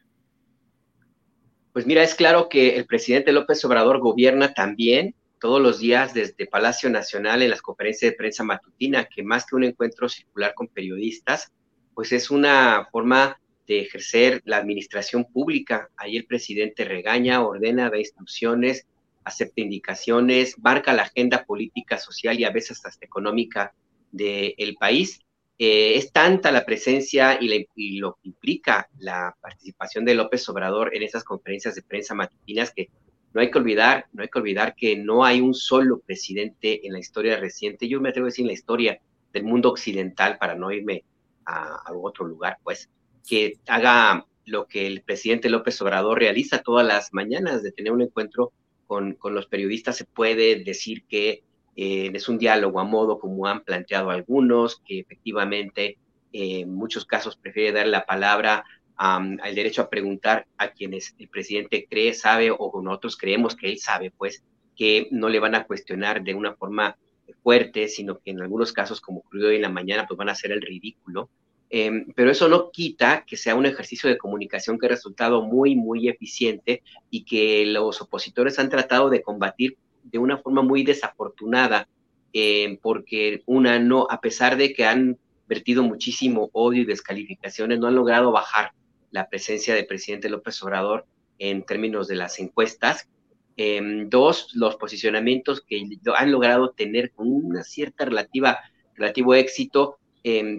Pues mira, es claro que el presidente López Obrador gobierna también todos los días desde Palacio Nacional en las conferencias de prensa matutina, que más que un encuentro circular con periodistas, pues es una forma de ejercer la administración pública. Ahí el presidente regaña, ordena, da instrucciones, acepta indicaciones, marca la agenda política, social y a veces hasta económica del país. Eh, es tanta la presencia y, lo que implica la participación de López Obrador en esas conferencias de prensa matutinas que no hay que olvidar, no hay que olvidar que no hay un solo presidente en la historia reciente, yo me atrevo a decir en la historia del mundo occidental, para no irme a, a otro lugar, pues, que haga lo que el presidente López Obrador realiza todas las mañanas, de tener un encuentro con, los periodistas. Se puede decir que eh, es un diálogo a modo como han planteado algunos, que efectivamente eh, en muchos casos prefiere dar la palabra al derecho a preguntar a quienes el presidente cree, sabe o nosotros creemos que él sabe, pues que no le van a cuestionar de una forma fuerte, sino que en algunos casos, como ocurrió hoy en la mañana, pues van a hacer el ridículo. Em, pero eso no quita que sea un ejercicio de comunicación que ha resultado muy, muy eficiente y que los opositores han tratado de combatir de una forma muy desafortunada, em, porque una no, a pesar de que han vertido muchísimo odio y descalificaciones, no han logrado bajar la presencia del presidente López Obrador en términos de las encuestas. Em, dos, los posicionamientos que han logrado tener con una cierta relativa, relativo éxito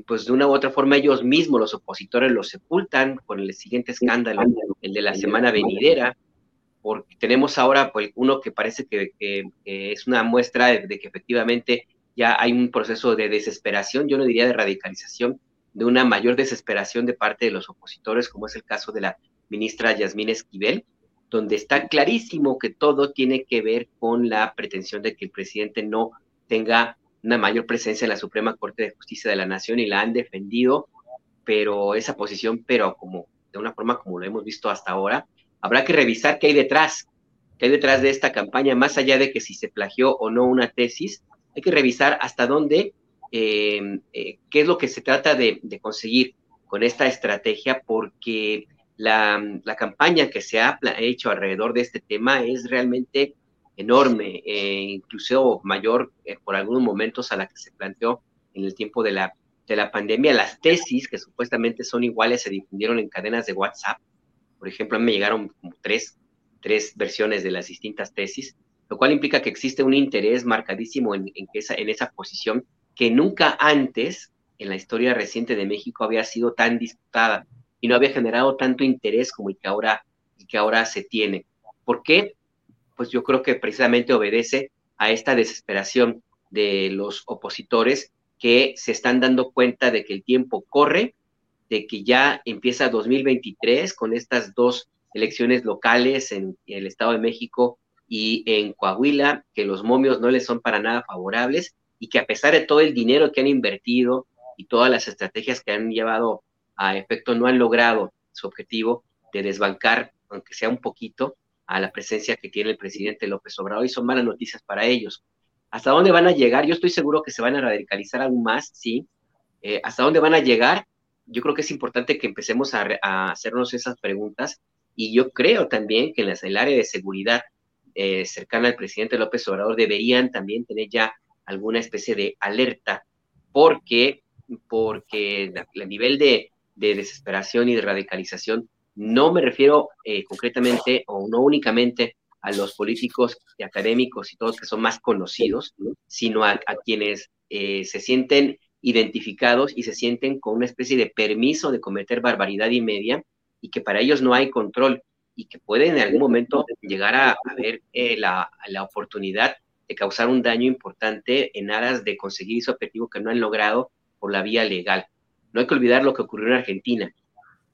pues de una u otra forma ellos mismos, los opositores, los sepultan con el siguiente escándalo, el de la semana venidera, porque tenemos ahora pues, uno que parece que, es una muestra de, que efectivamente ya hay un proceso de desesperación, yo no diría de radicalización, de una mayor desesperación de parte de los opositores, como es el caso de la ministra Yasmín Esquivel, donde está clarísimo que todo tiene que ver con la pretensión de que el presidente no tenga una mayor presencia en la Suprema Corte de Justicia de la Nación y la han defendido, pero esa posición, pero como de una forma como lo hemos visto hasta ahora, habrá que revisar qué hay detrás, qué hay detrás de esta campaña, más allá de que si se plagió o no una tesis, hay que revisar hasta dónde, em, eh, qué es lo que se trata de, conseguir con esta estrategia, porque la, la, campaña que se ha hecho alrededor de este tema es realmente enorme, eh, incluso mayor eh, por algunos momentos a la que se planteó en el tiempo de la, de la pandemia. Las tesis, que supuestamente son iguales, se difundieron en cadenas de WhatsApp. Por ejemplo, a mí me llegaron como tres, tres versiones de las distintas tesis, lo cual implica que existe un interés marcadísimo en, en, esa, en esa posición que nunca antes en la historia reciente de México había sido tan disputada y no había generado tanto interés como el que ahora, el que ahora se tiene. ¿Por qué? pues yo creo que precisamente obedece a esta desesperación de los opositores que se están dando cuenta de que el tiempo corre, de que ya empieza 2023 con estas dos elecciones locales en el Estado de México y en Coahuila, que los momios no les son para nada favorables y que a pesar de todo el dinero que han invertido y todas las estrategias que han llevado a efecto, no han logrado su objetivo de desbancar, aunque sea un poquito, a la presencia que tiene el presidente López Obrador y son malas noticias para ellos. ¿Hasta dónde van a llegar? Yo estoy seguro que se van a radicalizar aún más, sí. Eh, ¿Hasta dónde van a llegar? Yo creo que es importante que empecemos a, hacernos esas preguntas y yo creo también que en el área de seguridad eh, cercana al presidente López Obrador deberían también tener ya alguna especie de alerta porque, porque el nivel de, de desesperación y de radicalización no me refiero eh, concretamente o no únicamente a los políticos y académicos y todos que son más conocidos, sino a, quienes eh, se sienten identificados y se sienten con una especie de permiso de cometer barbaridad y media y que para ellos no hay control y que pueden en algún momento llegar a, ver eh, la, la, oportunidad de causar un daño importante en aras de conseguir ese objetivo que no han logrado por la vía legal. No hay que olvidar lo que ocurrió en Argentina.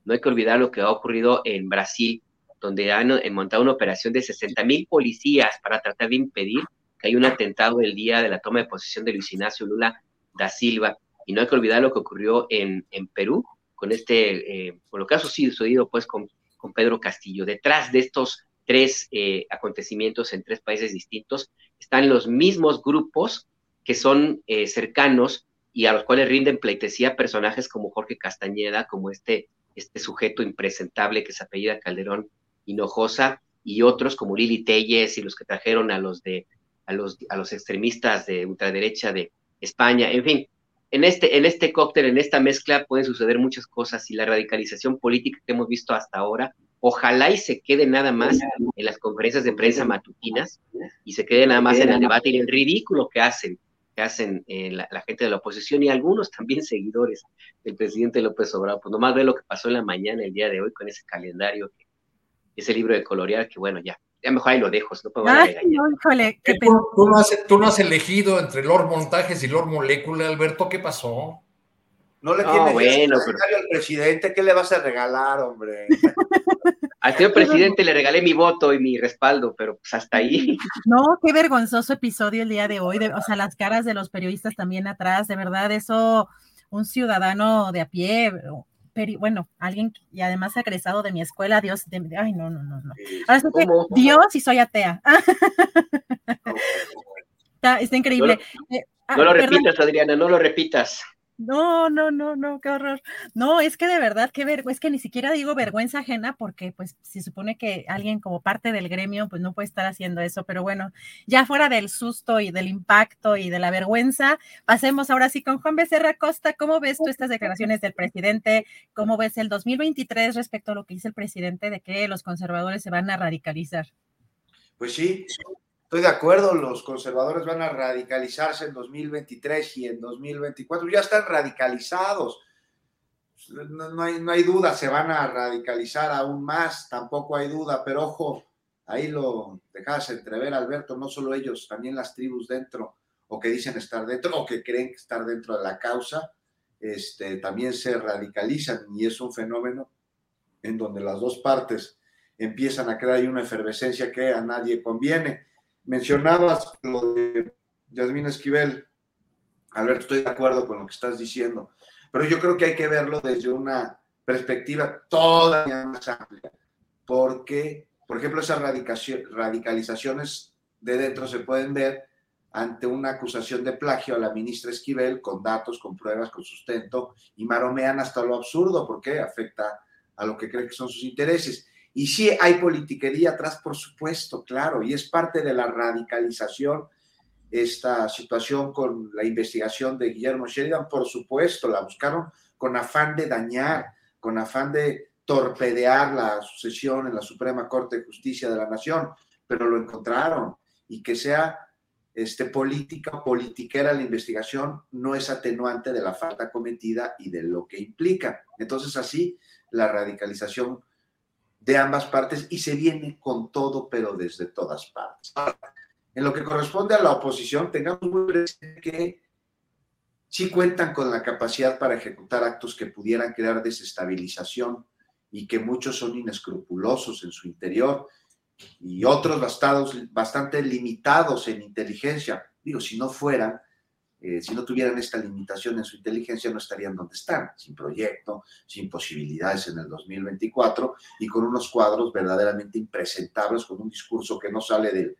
No hay que olvidar lo que ha ocurrido en Brasil, donde han eh, montado una operación de 60 mil policías para tratar de impedir que haya un atentado el día de la toma de posesión de Luis Ignacio Lula da Silva. Y no hay que olvidar lo que ocurrió en, en Perú, con este, eh, con lo que ha sucedido pues con, con Pedro Castillo. Detrás de estos tres eh, acontecimientos en tres países distintos están los mismos grupos que son eh, cercanos y a los cuales rinden pleitesía personajes como Jorge Castañeda, como este este sujeto impresentable que se apellida Calderón Hinojosa, y otros como Lili Telles y los que trajeron a los de a los, a los extremistas de ultraderecha de España, en fin, en este, en este cóctel, en esta mezcla pueden suceder muchas cosas y la radicalización política que hemos visto hasta ahora, ojalá y se quede nada más en las conferencias de prensa matutinas y se quede nada más en el debate y en el ridículo que hacen hacen eh, la, gente de la oposición y algunos también [LAUGHS] seguidores del presidente López Obrador. Pues nomás ve lo que pasó en la mañana el día de hoy con ese calendario, ese libro de colorear, que bueno, ya, ya mejor ahí lo dejo, no puedo Ay, no, híjole, qué ¿Tú, tú, no has, tú no has elegido entre Lord Montajes y Lord Molécula, Alberto, ¿qué pasó? No le tienes bueno, al presidente, ¿qué le vas a regalar, hombre? [LAUGHS] Al señor presidente le regalé mi voto y mi respaldo, pero pues hasta ahí. No, qué vergonzoso episodio el día de hoy, o sea, las caras de los periodistas también atrás, de verdad, eso, un ciudadano de a pie, pero, bueno, alguien y además egresado de mi escuela, Dios, de, ay, no, no, no, no. Ahora que Dios y soy atea. [LAUGHS] está, increíble. No lo, eh, ah, repitas, Adriana, no lo repitas. No, no, no, no, qué horror. No, es que de verdad, qué vergüenza, es que ni siquiera digo vergüenza ajena porque pues se supone que alguien como parte del gremio pues no puede estar haciendo eso, pero bueno, ya fuera del susto y del impacto y de la vergüenza, pasemos ahora sí con Juan Becerra Costa. ¿Cómo ves tú estas declaraciones del presidente? ¿Cómo ves el 2023 respecto a lo que dice el presidente de que los conservadores se van a radicalizar? Pues sí, Estoy de acuerdo, los conservadores van a radicalizarse en 2023 y en 2024. Ya están radicalizados. No, hay, no hay duda, se van a radicalizar aún más, tampoco hay duda, pero ojo, ahí lo dejas entrever, Alberto, no solo ellos, también las tribus dentro, o que dicen estar dentro, o que creen estar dentro de la causa, este, también se radicalizan y es un fenómeno en donde las dos partes empiezan a crear una efervescencia que a nadie conviene Mencionabas lo de Yasmín Esquivel. Alberto, estoy de acuerdo con lo que estás diciendo, pero yo creo que hay que verlo desde una perspectiva todavía más amplia, porque, por ejemplo, esas radicalizaciones de dentro se pueden ver ante una acusación de plagio a la ministra Esquivel con datos, con pruebas, con sustento, y maromean hasta lo absurdo porque afecta a lo que creen que son sus intereses. Y sí hay politiquería atrás, por supuesto, claro, y es parte de la radicalización esta situación con la investigación de Guillermo Sheridan, por supuesto, la buscaron con afán de dañar, con afán de torpedear la sucesión en la Suprema Corte de Justicia de la Nación, pero lo encontraron. Y que sea este, política o politiquera la investigación no es atenuante de la falta cometida y de lo que implica. Entonces así la radicalización de ambas partes y se viene con todo, pero desde todas partes. en lo que corresponde a la oposición, tengamos muy presente que sí cuentan con la capacidad para ejecutar actos que pudieran crear desestabilización y que muchos son inescrupulosos en su interior y otros bastante limitados en inteligencia. Digo, si no fueran, eh, si no tuvieran esta limitación en su inteligencia, no estarían donde están, sin proyecto, sin posibilidades en el 2024 y con unos cuadros verdaderamente impresentables, con un discurso que no sale del,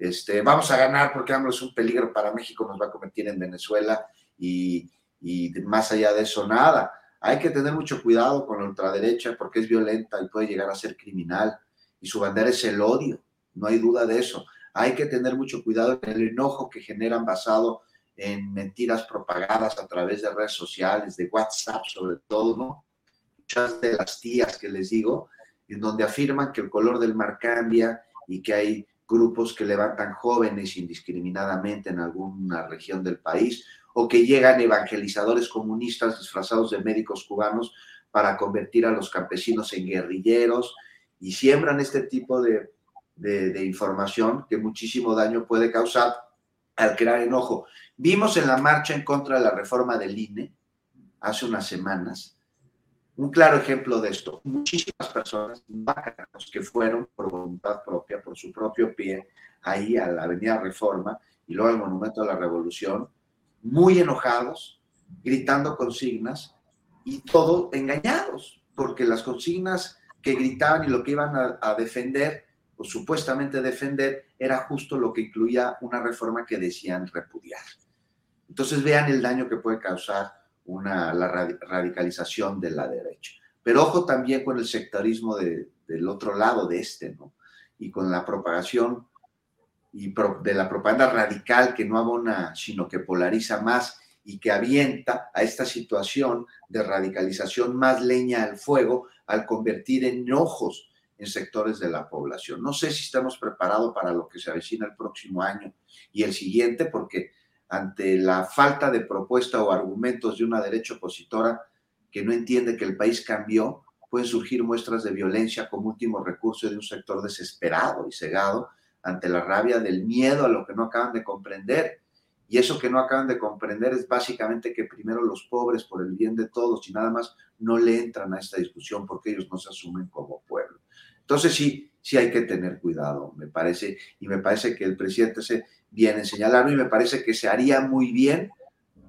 este, vamos a ganar porque AMLO es un peligro para México, nos va a convertir en Venezuela y, y más allá de eso, nada. Hay que tener mucho cuidado con la ultraderecha porque es violenta y puede llegar a ser criminal y su bandera es el odio, no hay duda de eso. Hay que tener mucho cuidado en el enojo que generan basado en mentiras propagadas a través de redes sociales, de WhatsApp sobre todo, ¿no? Muchas de las tías que les digo, en donde afirman que el color del mar cambia y que hay grupos que levantan jóvenes indiscriminadamente en alguna región del país, o que llegan evangelizadores comunistas disfrazados de médicos cubanos para convertir a los campesinos en guerrilleros y siembran este tipo de, de información que muchísimo daño puede causar al crear enojo. Vimos en la marcha en contra de la reforma del INE hace unas semanas un claro ejemplo de esto. Muchísimas personas que fueron por voluntad propia, por su propio pie, ahí a la Avenida Reforma y luego al Monumento de la Revolución, muy enojados, gritando consignas y todo engañados, porque las consignas que gritaban y lo que iban a defender o supuestamente defender era justo lo que incluía una reforma que decían repudiar. Entonces vean el daño que puede causar una, la radicalización de la derecha. Pero ojo también con el sectarismo de, del otro lado de este, ¿no? Y con la propagación y de la propaganda radical que no abona, sino que polariza más y que avienta a esta situación de radicalización más leña al fuego al convertir en enojos en sectores de la población. No sé si estamos preparados para lo que se avecina el próximo año y el siguiente, porque ante la falta de propuesta o argumentos de una derecha opositora que no entiende que el país cambió, pueden surgir muestras de violencia como último recurso de un sector desesperado y cegado ante la rabia del miedo a lo que no acaban de comprender. Y eso que no acaban de comprender es básicamente que primero los pobres, por el bien de todos y nada más, no le entran a esta discusión porque ellos no se asumen como pueblo. Entonces sí, sí hay que tener cuidado, me parece, y me parece que el presidente se viene señalando y me parece que se haría muy bien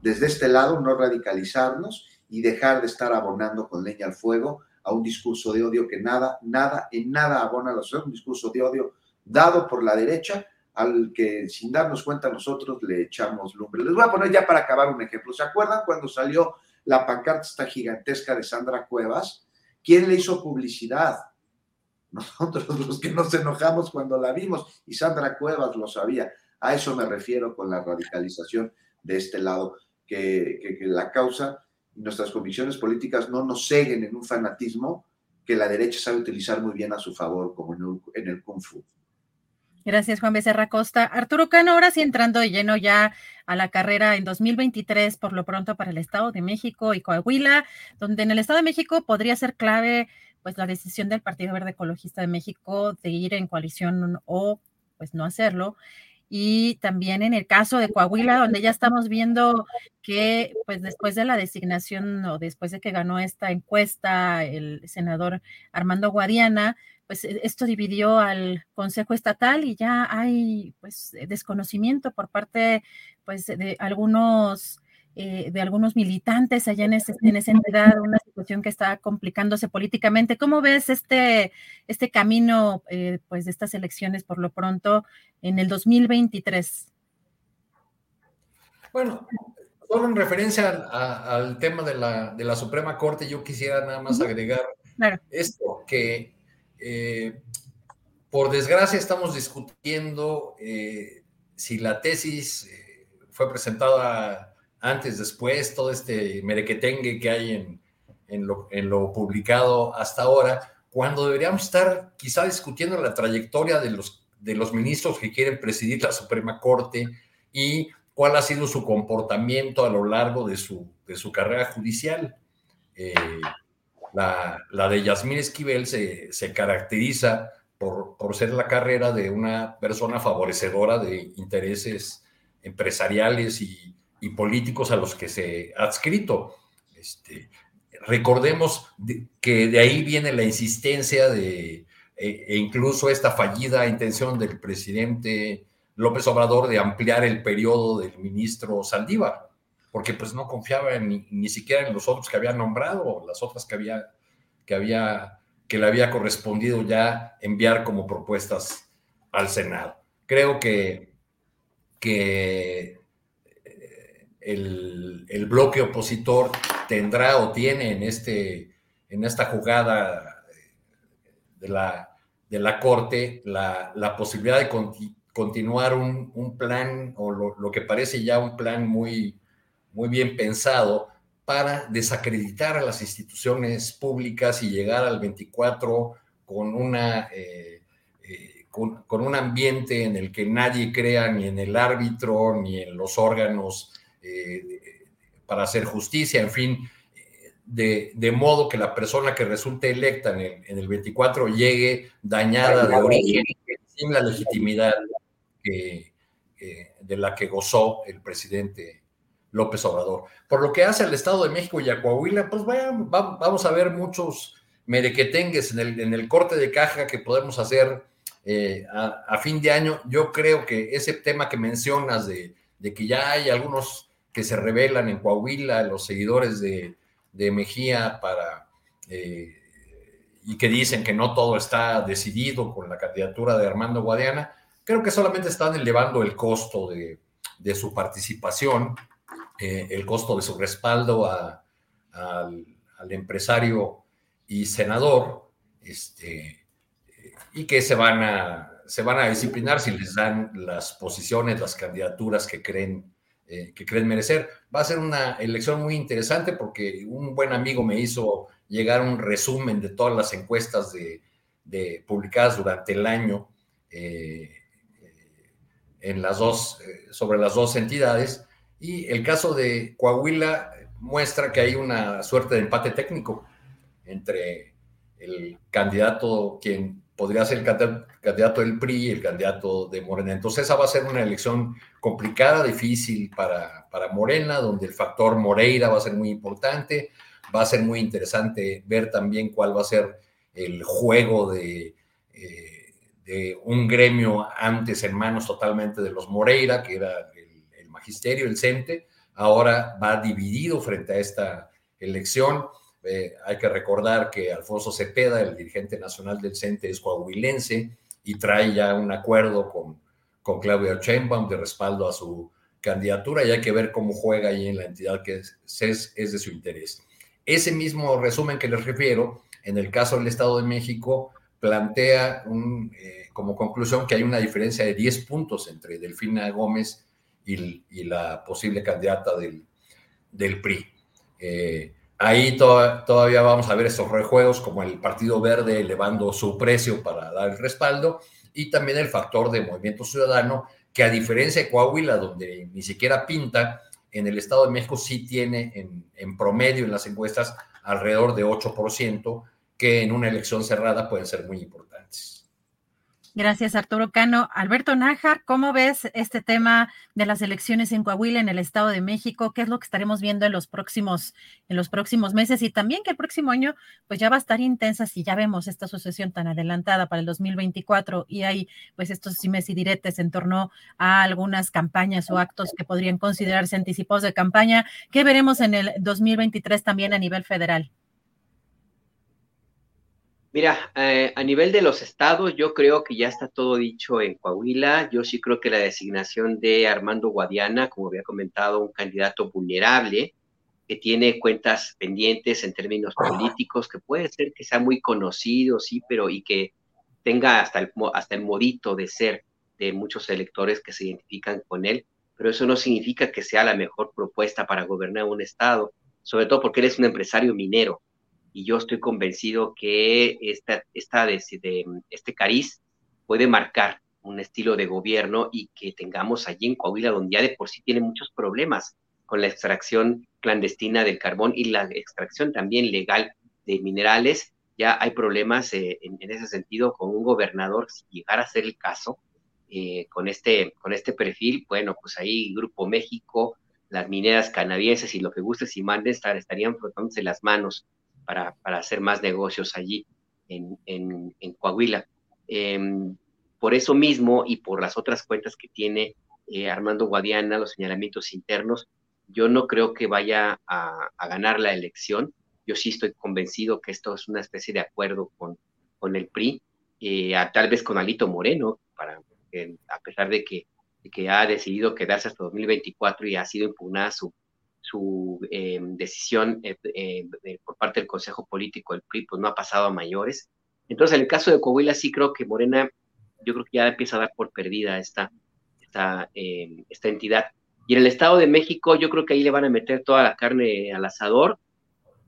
desde este lado no radicalizarnos y dejar de estar abonando con leña al fuego a un discurso de odio que nada, nada, en nada abona a los un discurso de odio dado por la derecha al que sin darnos cuenta nosotros le echamos lumbre. Les voy a poner ya para acabar un ejemplo. ¿Se acuerdan cuando salió la pancarta esta gigantesca de Sandra Cuevas? ¿Quién le hizo publicidad? Nosotros [LAUGHS] los que nos enojamos cuando la vimos y Sandra Cuevas lo sabía. A eso me refiero con la radicalización de este lado, que, la causa y nuestras convicciones políticas no nos seguen en un fanatismo que la derecha sabe utilizar muy bien a su favor, como en el, Kung Fu. Gracias, Juan Becerra Costa. Arturo Cano, ahora sí entrando de lleno ya a la carrera en 2023, por lo pronto para el Estado de México y Coahuila, donde en el Estado de México podría ser clave pues la decisión del Partido Verde Ecologista de México de ir en coalición o pues no hacerlo. Y también en el caso de Coahuila, donde ya estamos viendo que pues después de la designación o después de que ganó esta encuesta el senador Armando Guadiana, pues e, esto dividió al Consejo Estatal y ya hay pues desconocimiento por parte pues de algunos eh, de algunos militantes allá en, en esa entidad, una situación que está complicándose políticamente. ¿Cómo ves este, este camino eh, pues de estas elecciones por lo pronto en el 2023? Bueno, solo en referencia al, tema de la, de la, Suprema Corte, yo quisiera nada más agregar esto, que eh, por desgracia estamos discutiendo si la tesis fue presentada antes, después, todo este merequetengue que hay en, en, lo, en lo publicado hasta ahora, cuando deberíamos estar quizá discutiendo la trayectoria de los, de los ministros que quieren presidir la Suprema Corte y cuál ha sido su comportamiento a lo largo de su, de su carrera judicial. Eh, la, la, de Yasmín Esquivel se, se caracteriza por, por, ser la carrera de una persona favorecedora de intereses empresariales y y políticos a los que se ha adscrito. Este, recordemos que de ahí viene la insistencia de, e, e incluso esta fallida intención del presidente López Obrador de ampliar el periodo del ministro Saldívar, porque pues no confiaba ni, ni, siquiera en los otros que había nombrado, las otras que había, que había, que le había correspondido ya enviar como propuestas al Senado. Creo que, que el, el bloque opositor tendrá o tiene en, este, en esta jugada de la, de la Corte la, la posibilidad de continuar un, un, plan o lo, lo, que parece ya un plan muy, muy bien pensado para desacreditar a las instituciones públicas y llegar al 24 con una... Eh, con, un ambiente en el que nadie crea ni en el árbitro ni en los órganos eh, para hacer justicia, en fin, de, modo que la persona que resulte electa en el, 24 llegue dañada de origen, sin la legitimidad de la que gozó el presidente López Obrador. Por lo que hace al Estado de México y a Coahuila, pues vamos a ver muchos merequetengues en el, en el corte de caja que podemos hacer eh, a, fin de año, yo creo que ese tema que mencionas de, que ya hay algunos que se revelan en Coahuila, los seguidores de, Mejía, para, eh, y que dicen que no todo está decidido con la candidatura de Armando Guadiana, creo que solamente están elevando el costo de, su participación, eh, el costo de su respaldo al, al, empresario y senador, este, y que se van a, se van a disciplinar si les dan las posiciones, las candidaturas que creen, eh, que creen merecer. Va a ser una elección muy interesante porque un buen amigo me hizo llegar un resumen de todas las encuestas de, publicadas durante el año eh, en las dos, eh, sobre las dos entidades. Y el caso de Coahuila muestra que hay una suerte de empate técnico entre el candidato quien podría ser el candidato del PRI el candidato de Morena. Entonces esa va a ser una elección complicada, difícil para, para Morena, donde el factor Moreira va a ser muy importante. Va a ser muy interesante ver también cuál va a ser el juego de, eh, de un gremio antes en manos totalmente de los Moreira, que era el, el magisterio, el CENTE, ahora va dividido frente a esta elección eh, hay que recordar que Alfonso Cepeda, el dirigente nacional del CENTE, es coahuilense y trae ya un acuerdo con, con Claudia de respaldo a su candidatura y hay que ver cómo juega ahí en la entidad que es, es, de su interés. Ese mismo resumen que les refiero, en el caso del Estado de México, plantea un, eh, como conclusión que hay una diferencia de 10 puntos entre Delfina Gómez y, y la posible candidata del, del PRI. Eh, Ahí todavía vamos a ver estos rejuegos como el Partido Verde elevando su precio para dar el respaldo y también el factor de movimiento ciudadano que a diferencia de Coahuila, donde ni siquiera pinta, en el Estado de México sí tiene en, en promedio en las encuestas alrededor de 8%, que en una elección cerrada pueden ser muy importantes. Gracias, Arturo Cano. Alberto Nájar, ¿cómo ves este tema de las elecciones en Coahuila, en el Estado de México? ¿Qué es lo que estaremos viendo en los próximos, en los próximos meses? Y también que el próximo año, pues ya va a estar intensa si ya vemos esta sucesión tan adelantada para el 2024 y hay pues estos simes y diretes en torno a algunas campañas o actos que podrían considerarse anticipados de campaña. ¿Qué veremos en el 2023 también a nivel federal? Mira, eh, a nivel de los estados, yo creo que ya está todo dicho en Coahuila. Yo sí creo que la designación de Armando Guadiana, como había comentado, un candidato vulnerable, que tiene cuentas pendientes en términos políticos, que puede ser que sea muy conocido, sí, pero y que tenga hasta el, hasta el modito de ser de muchos electores que se identifican con él, pero eso no significa que sea la mejor propuesta para gobernar un estado, sobre todo porque él es un empresario minero y yo estoy convencido que esta, esta de, este cariz puede marcar un estilo de gobierno y que tengamos allí en Coahuila, donde ya de por sí tiene muchos problemas con la extracción clandestina del carbón y la extracción también legal de minerales, ya hay problemas eh, en, ese sentido con un gobernador, si llegara a ser el caso, eh, con, este, con este perfil, bueno, pues ahí Grupo México, las mineras canadienses y lo que guste si manden estar, estarían frotándose las manos para, para hacer más negocios allí en, en, Coahuila. Em, por eso mismo y por las otras cuentas que tiene eh, Armando Guadiana, los señalamientos internos, yo no creo que vaya a, ganar la elección. Yo sí estoy convencido que esto es una especie de acuerdo con, con el PRI, eh, tal vez con Alito Moreno, para, a pesar de que, que, ha decidido quedarse hasta 2024 y ha sido impugnada su, su em, decisión eh, por parte del Consejo Político del PRI, pues no ha pasado a mayores. Entonces, en el caso de Coahuila sí creo que Morena, yo creo que ya empieza a dar por perdida esta, esta, em, esta entidad. Y en el Estado de México yo creo que ahí le van a meter toda la carne al asador,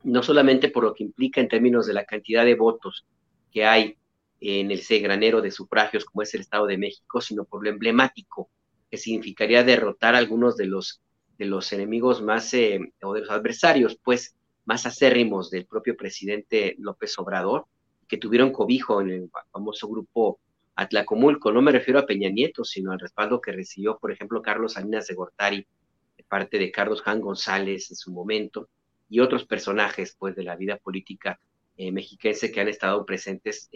no solamente por lo que implica en términos de la cantidad de votos que hay en el granero de sufragios como es el Estado de México, sino por lo emblemático que significaría derrotar a algunos de los, los enemigos más, eh, o de los adversarios, pues, más acérrimos del propio presidente López Obrador, que tuvieron cobijo en el famoso grupo Atlacomulco. No me refiero a Peña Nieto, sino al respaldo que recibió, por ejemplo, Carlos Salinas de Gortari, de parte de Carlos Jan González en su momento, y otros personajes, pues, de la vida política eh, mexiquense que han estado presentes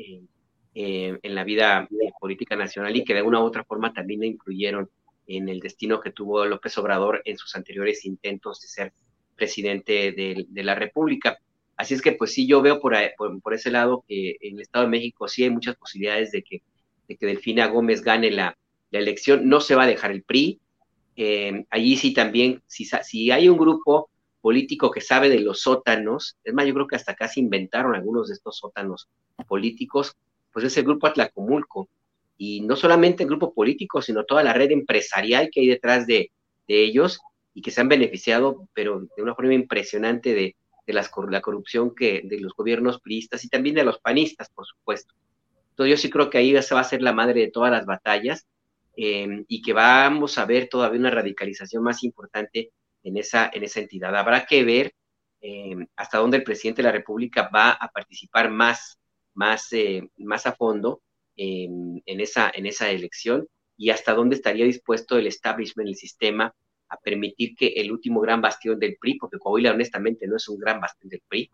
en la vida eh, política nacional y que de una u otra forma también influyeron en el destino que tuvo López Obrador en sus anteriores intentos de ser presidente de la República. Así es que pues sí, yo veo por, por, ese lado que en el Estado de México sí hay muchas posibilidades de que, de que Delfina Gómez gane la, la elección. No se va a dejar el PRI. Eh, allí sí también, si, si hay un grupo político que sabe de los sótanos, es más, yo creo que hasta casi inventaron algunos de estos sótanos políticos, pues es el grupo Atlacomulco. Y no solamente el grupo político, sino toda la red empresarial que hay detrás de, de ellos y que se han beneficiado, pero de una forma impresionante de, de las, la corrupción que de los gobiernos priistas y también de los panistas, por supuesto. Entonces yo sí creo que ahí se va a ser la madre de todas las batallas em, y que vamos a ver todavía una radicalización más importante en esa, en esa entidad. Habrá que ver em, hasta dónde el presidente de la República va a participar más, más, eh, más a fondo en, esa, en esa elección y hasta dónde estaría dispuesto el establishment, el sistema, a permitir que el último gran bastión del PRI, porque Coahuila honestamente no es un gran bastión del PRI,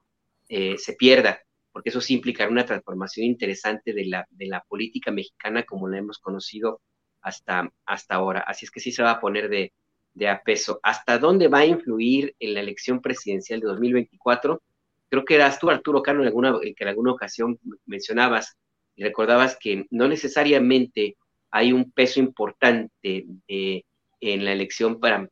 eh, se pierda, porque eso sí implicará una transformación interesante de la, de la política mexicana como la hemos conocido hasta, hasta ahora. Así es que sí se va a poner de, de a peso. ¿Hasta dónde va a influir en la elección presidencial de 2024? Creo que eras tú, Arturo Cano, en alguna, que en alguna ocasión mencionabas y recordabas que no necesariamente hay un peso importante de en la elección para,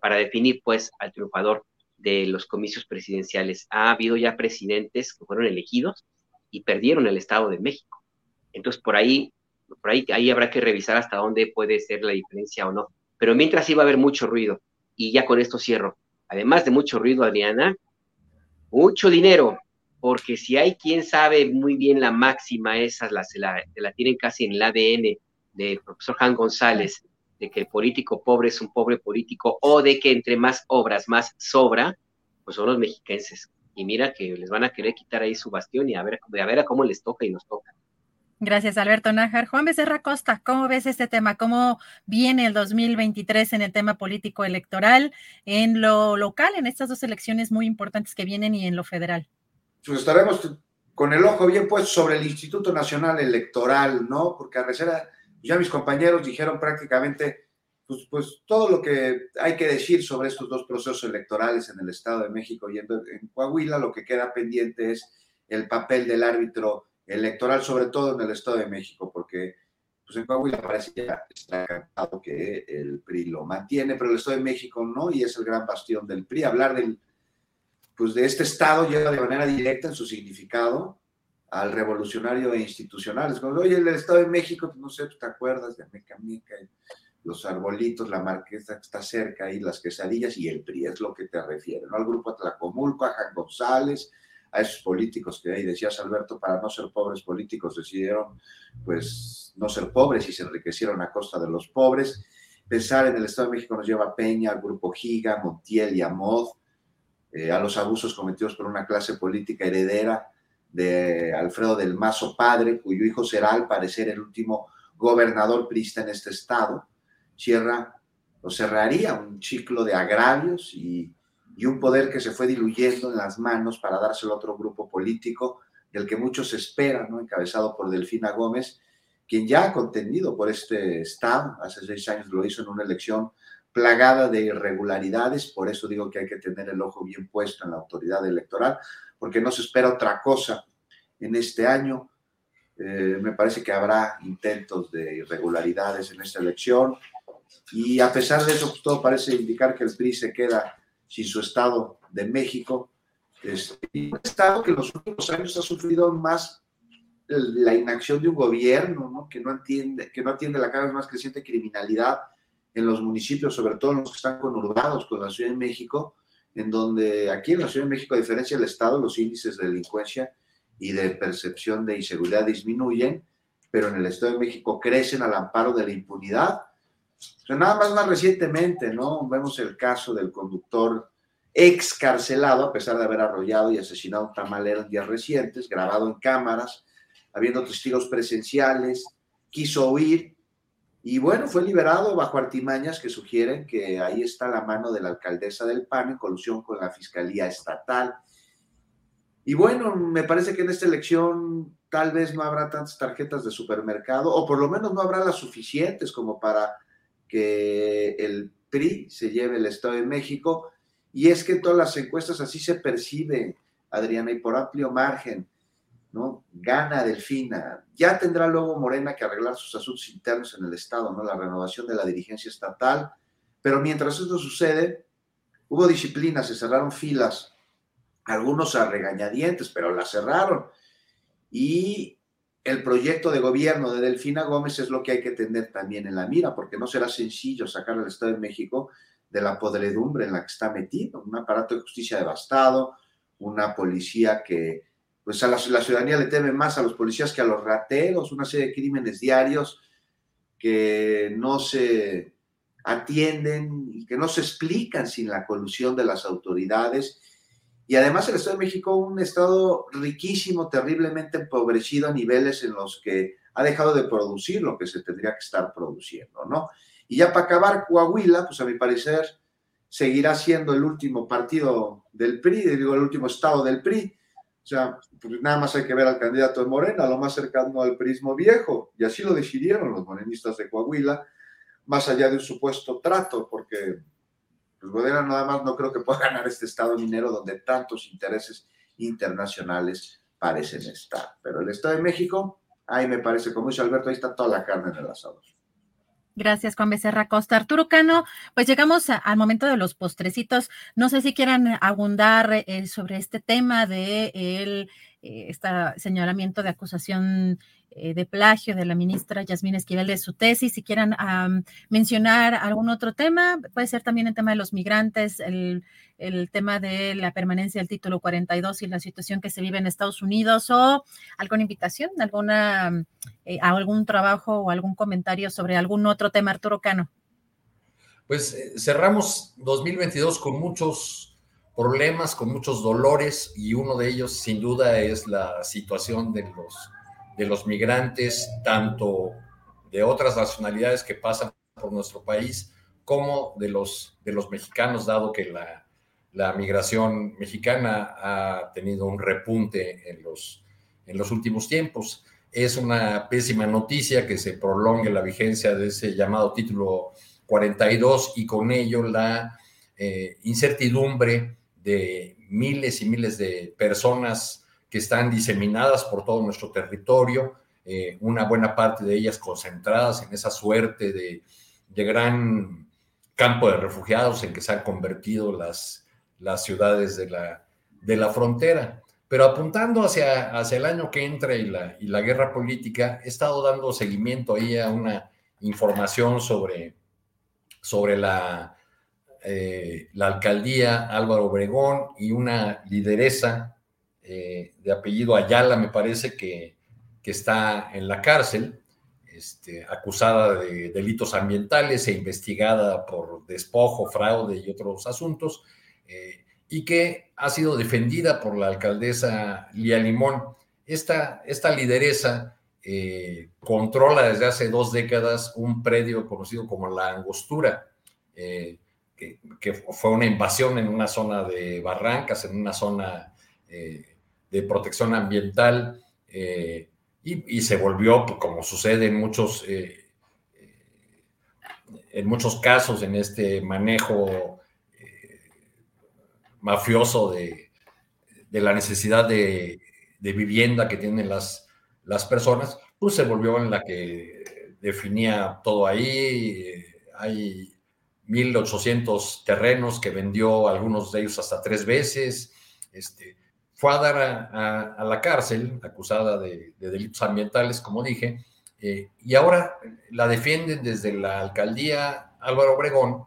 para definir pues al triunfador de los comicios presidenciales. Ha habido ya presidentes que fueron elegidos y perdieron el Estado de México. Entonces por ahí, por ahí, ahí habrá que revisar hasta dónde puede ser la diferencia o no. Pero mientras sí va a haber mucho ruido. Y ya con esto cierro. Además de mucho ruido, Adriana, mucho dinero, porque si hay quien sabe muy bien la máxima, esa la, se la, tienen casi en el ADN del profesor Juan González, de que el político pobre es un pobre político o de que entre más obras más sobra, pues son los mexiquenses. Y mira que les van a querer quitar ahí su bastión y a ver, a ver a cómo les toca y nos toca. Gracias, Alberto Nájar. Juan Becerra Costa, ¿cómo ves este tema? ¿Cómo viene el 2023 en el tema político electoral, en lo local, en estas dos elecciones muy importantes que vienen y en lo federal? Pues estaremos con el ojo bien puesto sobre el Instituto Nacional Electoral, ¿no? Porque a veces ya mis compañeros dijeron prácticamente pues, pues, todo lo que hay que decir sobre estos dos procesos electorales en el Estado de México y en, Coahuila. Lo que queda pendiente es el papel del árbitro electoral, sobre todo en el Estado de México, porque pues en Coahuila parece ya está cantado que el PRI lo mantiene, pero el Estado de México no, y es el gran bastión del PRI. Hablar del, pues de este Estado lleva de manera directa en su significado al revolucionario e institucional. Es como, oye, el Estado de México, pues, no sé, ¿te acuerdas de Meca los arbolitos, la marquesa que está cerca y las quesadillas y el PRI, es lo que te refiere, ¿no? Al grupo Atlacomulco, a Jan González, a esos políticos que ahí decías, Alberto, para no ser pobres políticos decidieron, pues, no ser pobres y se enriquecieron a costa de los pobres. Pensar en el Estado de México nos lleva a Peña, al grupo Giga, Montiel y Amod, eh, a los abusos cometidos por una clase política heredera de Alfredo del Mazo padre, cuyo hijo será al parecer el último gobernador prista en este estado. Cierra o cerraría un ciclo de agravios y, y un poder que se fue diluyendo en las manos para dárselo a otro grupo político del que muchos esperan, ¿no? encabezado por Delfina Gómez, quien ya ha contenido por este Estado, hace seis años lo hizo en una elección plagada de irregularidades, por eso digo que hay que tener el ojo bien puesto en la autoridad electoral, porque no se espera otra cosa en este año. Eh, me parece que habrá intentos de irregularidades en esta elección y a pesar de eso, pues, todo parece indicar que el PRI se queda sin su Estado de México, este, un Estado que en los últimos años ha sufrido más la inacción de un gobierno, ¿no? que no atiende, que no atiende la cada vez más creciente criminalidad en los municipios, sobre todo los que están conurbados con la Ciudad de México, en donde aquí en la Ciudad de México, a diferencia del Estado, los índices de delincuencia y de percepción de inseguridad disminuyen, pero en el Estado de México crecen al amparo de la impunidad. Nada más más recientemente, ¿no? Vemos el caso del conductor excarcelado, a pesar de haber arrollado y asesinado a un tamalero en días recientes, grabado en cámaras, habiendo testigos presenciales, quiso huir y bueno, fue liberado bajo artimañas que sugieren que ahí está la mano de la alcaldesa del PAN en colusión con la Fiscalía Estatal. Y bueno, me parece que en esta elección tal vez no habrá tantas tarjetas de supermercado, o por lo menos no habrá las suficientes como para que el PRI se lleve el Estado de México. Y es que en todas las encuestas así se percibe, Adriana, y por amplio margen. ¿No? Gana Delfina. Ya tendrá luego Morena que arreglar sus asuntos internos en el Estado, ¿no? La renovación de la dirigencia estatal. Pero mientras esto sucede, hubo disciplina, se cerraron filas, algunos a regañadientes, pero las cerraron. Y el proyecto de gobierno de Delfina Gómez es lo que hay que tener también en la mira, porque no será sencillo sacar al Estado de México de la podredumbre en la que está metido, un aparato de justicia devastado, una policía que pues a la, ciudadanía le teme más a los policías que a los rateros, una serie de crímenes diarios que no se atienden y que no se explican sin la colusión de las autoridades. Y además el Estado de México, un Estado riquísimo, terriblemente empobrecido a niveles en los que ha dejado de producir lo que se tendría que estar produciendo, ¿no? Y ya para acabar, Coahuila, pues a mi parecer, seguirá siendo el último partido del PRI, digo, el último estado del PRI, o sea, pues nada más hay que ver al candidato de Morena, lo más cercano al prismo viejo, y así lo decidieron los morenistas de Coahuila, más allá de un supuesto trato, porque pues nada más no creo que pueda [LAUGHS] ganar este estado minero donde tantos intereses internacionales parecen estar. Pero el Estado de México, ahí me parece, como dice Alberto, ahí está toda la carne en el asador. Gracias, Juan Becerra Costa. Arturo Cano, pues llegamos al momento de los postrecitos. No sé si quieran abundar eh, sobre este tema de el este señalamiento de acusación de plagio de la ministra Yasmín Esquivel de su tesis. Si quieran mencionar algún otro tema, puede ser también el tema de los migrantes, el, tema de la permanencia del título 42 y la situación que se vive en Estados Unidos o alguna invitación, alguna, eh, algún trabajo o algún comentario sobre algún otro tema, Arturo Cano. Pues eh, cerramos 2022 con muchos problemas, con muchos dolores y uno de ellos sin duda es la situación de los de los migrantes, tanto de otras nacionalidades que pasan por nuestro país, como de los, de los mexicanos, dado que la, la migración mexicana ha tenido un repunte en los, en los últimos tiempos. Es una pésima noticia que se prolongue la vigencia de ese llamado título 42 y con ello la eh, incertidumbre de miles y miles de personas que están diseminadas por todo nuestro territorio, eh, una buena parte de ellas concentradas en esa suerte de, gran campo de refugiados en que se han convertido las, las ciudades de la, de la frontera. Pero apuntando hacia, hacia el año que entra y la, y la guerra política, he estado dando seguimiento ahí a una información sobre, sobre la, eh, la alcaldía Álvaro Obregón y una lideresa eh, de apellido Ayala, me parece que, está en la cárcel, este, acusada de delitos ambientales e investigada por despojo, fraude y otros asuntos, eh, y que ha sido defendida por la alcaldesa Lía Limón. Esta, esta lideresa eh, controla desde hace dos décadas un predio conocido como La Angostura, que, fue una invasión en una zona de barrancas, en una zona de protección ambiental, y, se volvió, pues, como sucede en muchos, en muchos casos, en este manejo mafioso de, la necesidad de, vivienda que tienen las, las personas, pues se volvió en la que definía todo ahí. Hay 1.800 terrenos que vendió algunos de ellos hasta tres veces. Este, fue a dar a, la cárcel, acusada de, delitos ambientales, como dije, eh, y ahora la defienden desde la alcaldía Álvaro Obregón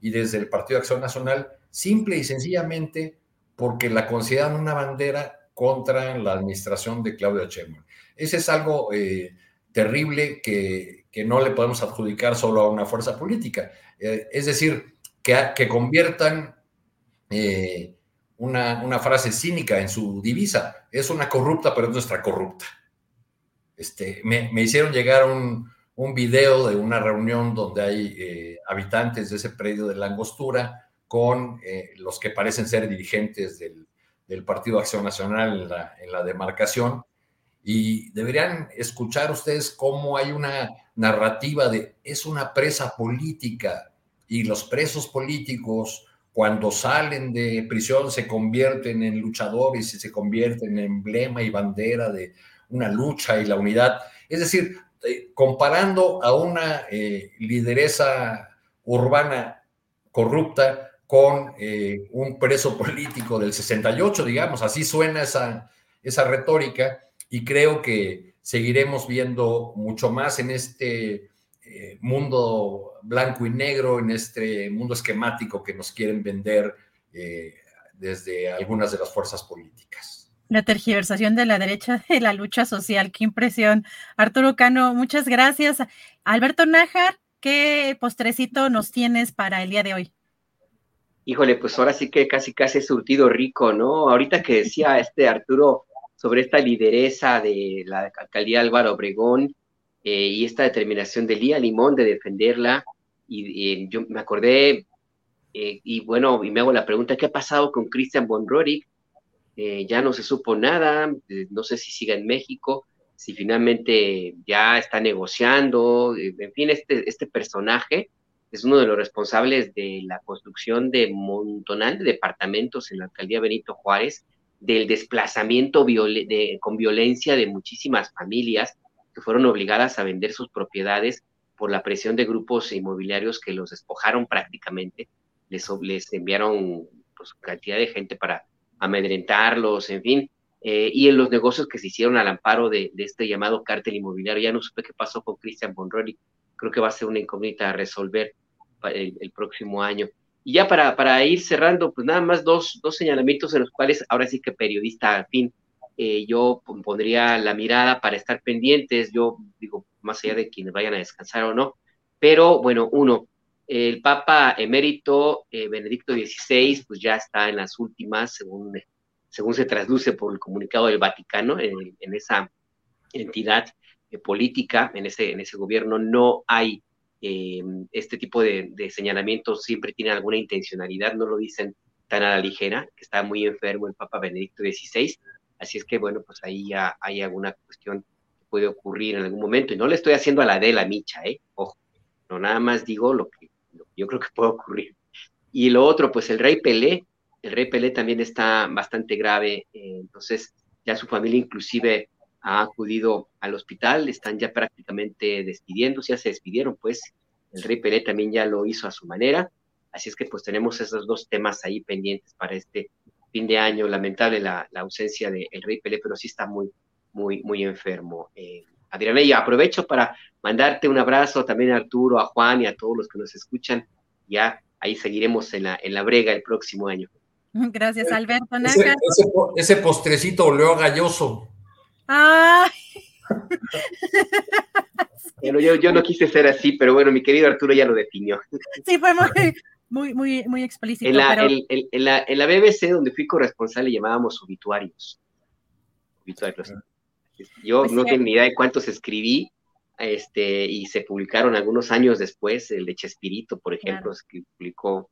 y desde el Partido de Acción Nacional simple y sencillamente porque la consideran una bandera contra la administración de Claudia Sheinbaum. Ese es algo eh, terrible que, no le podemos adjudicar solo a una fuerza política. Eh, es decir, que, que conviertan eh, una, frase cínica en su divisa. Es una corrupta, pero es nuestra corrupta. Este, me, hicieron llegar un, un, video de una reunión donde hay habitantes de ese predio de la angostura con eh, los que parecen ser dirigentes del, Partido Acción Nacional en la, demarcación. Y deberían escuchar ustedes cómo hay una narrativa de es una presa política y los presos políticos cuando salen de prisión se convierten en luchadores y se convierten en emblema y bandera de una lucha y la unidad. Es decir, eh, comparando a una eh, lideresa urbana corrupta con eh, un preso político del 68, digamos, así suena esa, esa retórica y creo que seguiremos viendo mucho más en este mundo blanco y negro, en este mundo esquemático que nos quieren vender eh, desde algunas de las fuerzas políticas. La tergiversación de la derecha [LAUGHS] de la lucha social, qué impresión. Arturo Cano, muchas gracias. Alberto Nájar, ¿qué postrecito nos tienes para el día de hoy? híjole, pues ahora sí que casi casi es surtido rico, ¿no? Ahorita que decía este Arturo sobre esta lideresa de la alcaldía Álvaro Obregón eh, y esta determinación de Lía Limón de defenderla, y, yo me acordé, eh, y bueno, y me hago la pregunta, ¿qué ha pasado con Christian von Rorik? Eh, ya no se supo nada, no sé si sigue en México, si finalmente ya está negociando, en fin, este, este personaje es uno de los responsables de la construcción de montonal de departamentos en la alcaldía Benito Juárez, del desplazamiento con violencia de muchísimas familias que fueron obligadas a vender sus propiedades por la presión de grupos inmobiliarios que los despojaron prácticamente, les, les enviaron pues, cantidad de gente para amedrentarlos, en fin, eh, y en los negocios que se hicieron al amparo de, este llamado cártel inmobiliario. Ya no supe qué pasó con Christian Bonroli, creo que va a ser una incógnita a resolver el, próximo año. Y ya para, para, ir cerrando, pues nada más dos, dos señalamientos en los cuales ahora sí que periodista al fin eh, yo pondría la mirada para estar pendientes, yo digo, más allá de quienes vayan a descansar o no, pero bueno, uno, el Papa emérito eh, Benedicto XVI, pues ya está en las últimas, según, según se trasluce por el comunicado del Vaticano, en, esa entidad eh, política, en ese, en ese gobierno, no hay eh, este tipo de, señalamientos siempre tienen alguna intencionalidad, no lo dicen tan a la ligera, que está muy enfermo el Papa Benedicto XVI, así es que bueno, pues ahí ya hay alguna cuestión puede ocurrir en algún momento, y no le estoy haciendo a la de la micha, ¿eh? Ojo, no nada más digo lo que, yo creo que [LAUGHS] puede ocurrir. Y lo otro, pues el rey Pelé, el rey Pelé también está bastante grave, eh, entonces ya su familia inclusive ha acudido al hospital, están ya prácticamente despidiéndose, ya se despidieron, pues el Rey Pelé también ya lo hizo a su manera, así es que pues tenemos esos dos temas ahí pendientes para este fin de año, lamentable la, ausencia del Rey Pelé, pero sí está muy, muy, muy enfermo. Eh, Adriana, y aprovecho para mandarte un abrazo también a Arturo, a Juan y a todos los que nos escuchan, ya ahí seguiremos en la, en la brega el próximo año. [LAUGHS] Gracias, Alberto. Ese, ese, postrecito oleó galloso. Ay. [LAUGHS] yo, no quise ser así, pero bueno, mi querido Arturo ya lo definió. [LAUGHS] Sí, fue muy, muy, muy, explícito. En la, en, la, BBC, donde fui corresponsal, le llamábamos obituarios. Obituarios. Yo pues no tengo ni idea de cuántos escribí, este, y se publicaron algunos años después, el de Chespirito, por ejemplo, que publicó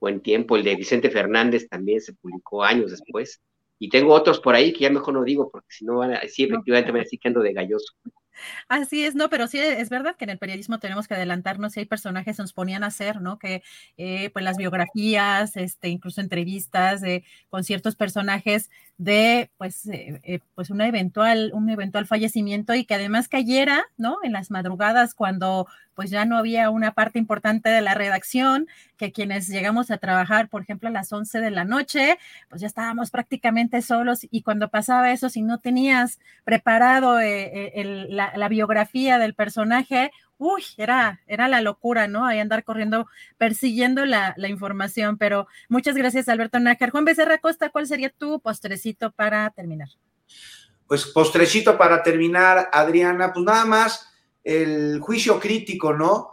buen tiempo, el de Vicente Fernández también se publicó años después, y tengo otros por ahí que ya mejor no digo, porque si no van a, sí, efectivamente me estoy quedando de galloso. [LAUGHS] Así es, no, pero sí es verdad que en el periodismo tenemos que adelantarnos y hay personajes que nos ponían a hacer, ¿no? Que eh, pues las biografías, este, incluso entrevistas con ciertos personajes de pues, eh, eh, pues una eventual, un eventual fallecimiento y que además cayera, ¿no? En las madrugadas cuando pues ya no había una parte importante de la redacción, que quienes llegamos a trabajar, por ejemplo, a las 11 de la noche, pues ya estábamos prácticamente solos y cuando pasaba eso, si no tenías preparado la la, biografía del personaje, uy, era, era la locura, ¿no? Ahí andar corriendo, persiguiendo la, información. Pero muchas gracias, Alberto Nájar. Juan Becerra Costa, ¿cuál sería tu postrecito para terminar? Pues postrecito para terminar, Adriana, pues nada más el juicio crítico, ¿no?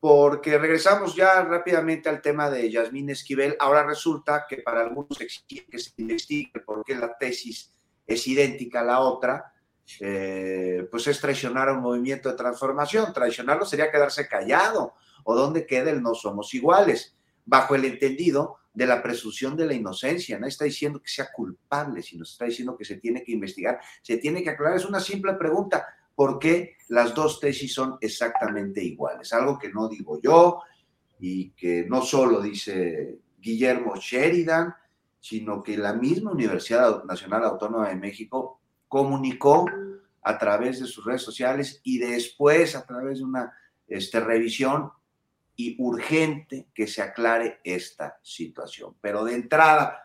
Porque regresamos ya rápidamente al tema de Yasmín Esquivel. Ahora resulta que para algunos exige que se investigue por qué la tesis es idéntica a la otra eh, pues es traicionar a un movimiento de transformación. Traicionarlo sería quedarse callado o donde quede el no somos iguales, bajo el entendido de la presunción de la inocencia. No está diciendo que sea culpable, sino está diciendo que se tiene que investigar, se tiene que aclarar. Es una simple pregunta. ¿Por qué las dos tesis son exactamente iguales? Algo que no digo yo y que no solo dice Guillermo Sheridan, sino que la misma Universidad Nacional Autónoma de México comunicó a través de sus redes sociales y después a través de una este, revisión y urgente que se aclare esta situación. Pero de entrada,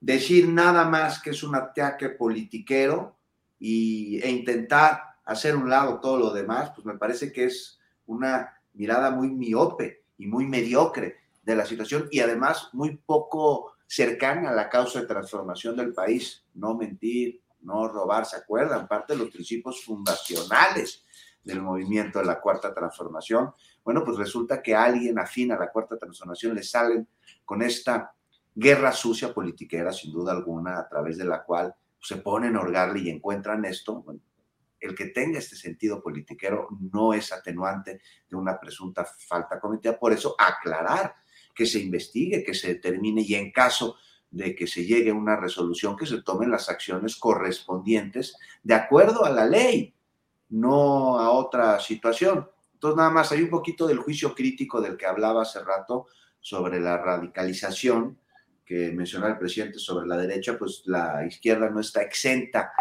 decir nada más que es un ataque politiquero y, e intentar hacer un lado todo lo demás, pues me parece que es una mirada muy miope y muy mediocre de la situación y además muy poco cercana a la causa de transformación del país. No mentir, no robar, ¿se acuerdan? Parte de los principios fundacionales del movimiento de la Cuarta Transformación. Bueno, pues resulta que alguien afín a la Cuarta Transformación le salen con esta guerra sucia politiquera, sin duda alguna, a través de la cual se ponen a orgarle y encuentran esto. el que tenga este sentido politiquero no es atenuante de una presunta falta cometida. Por eso, aclarar que se investigue, que se determine y en caso de que se llegue a una resolución, que se tomen las acciones correspondientes de acuerdo a la ley, no a otra situación. Entonces, nada más hay un poquito del juicio crítico del que hablaba hace rato sobre la radicalización que mencionaba el presidente sobre la derecha, pues la izquierda no está exenta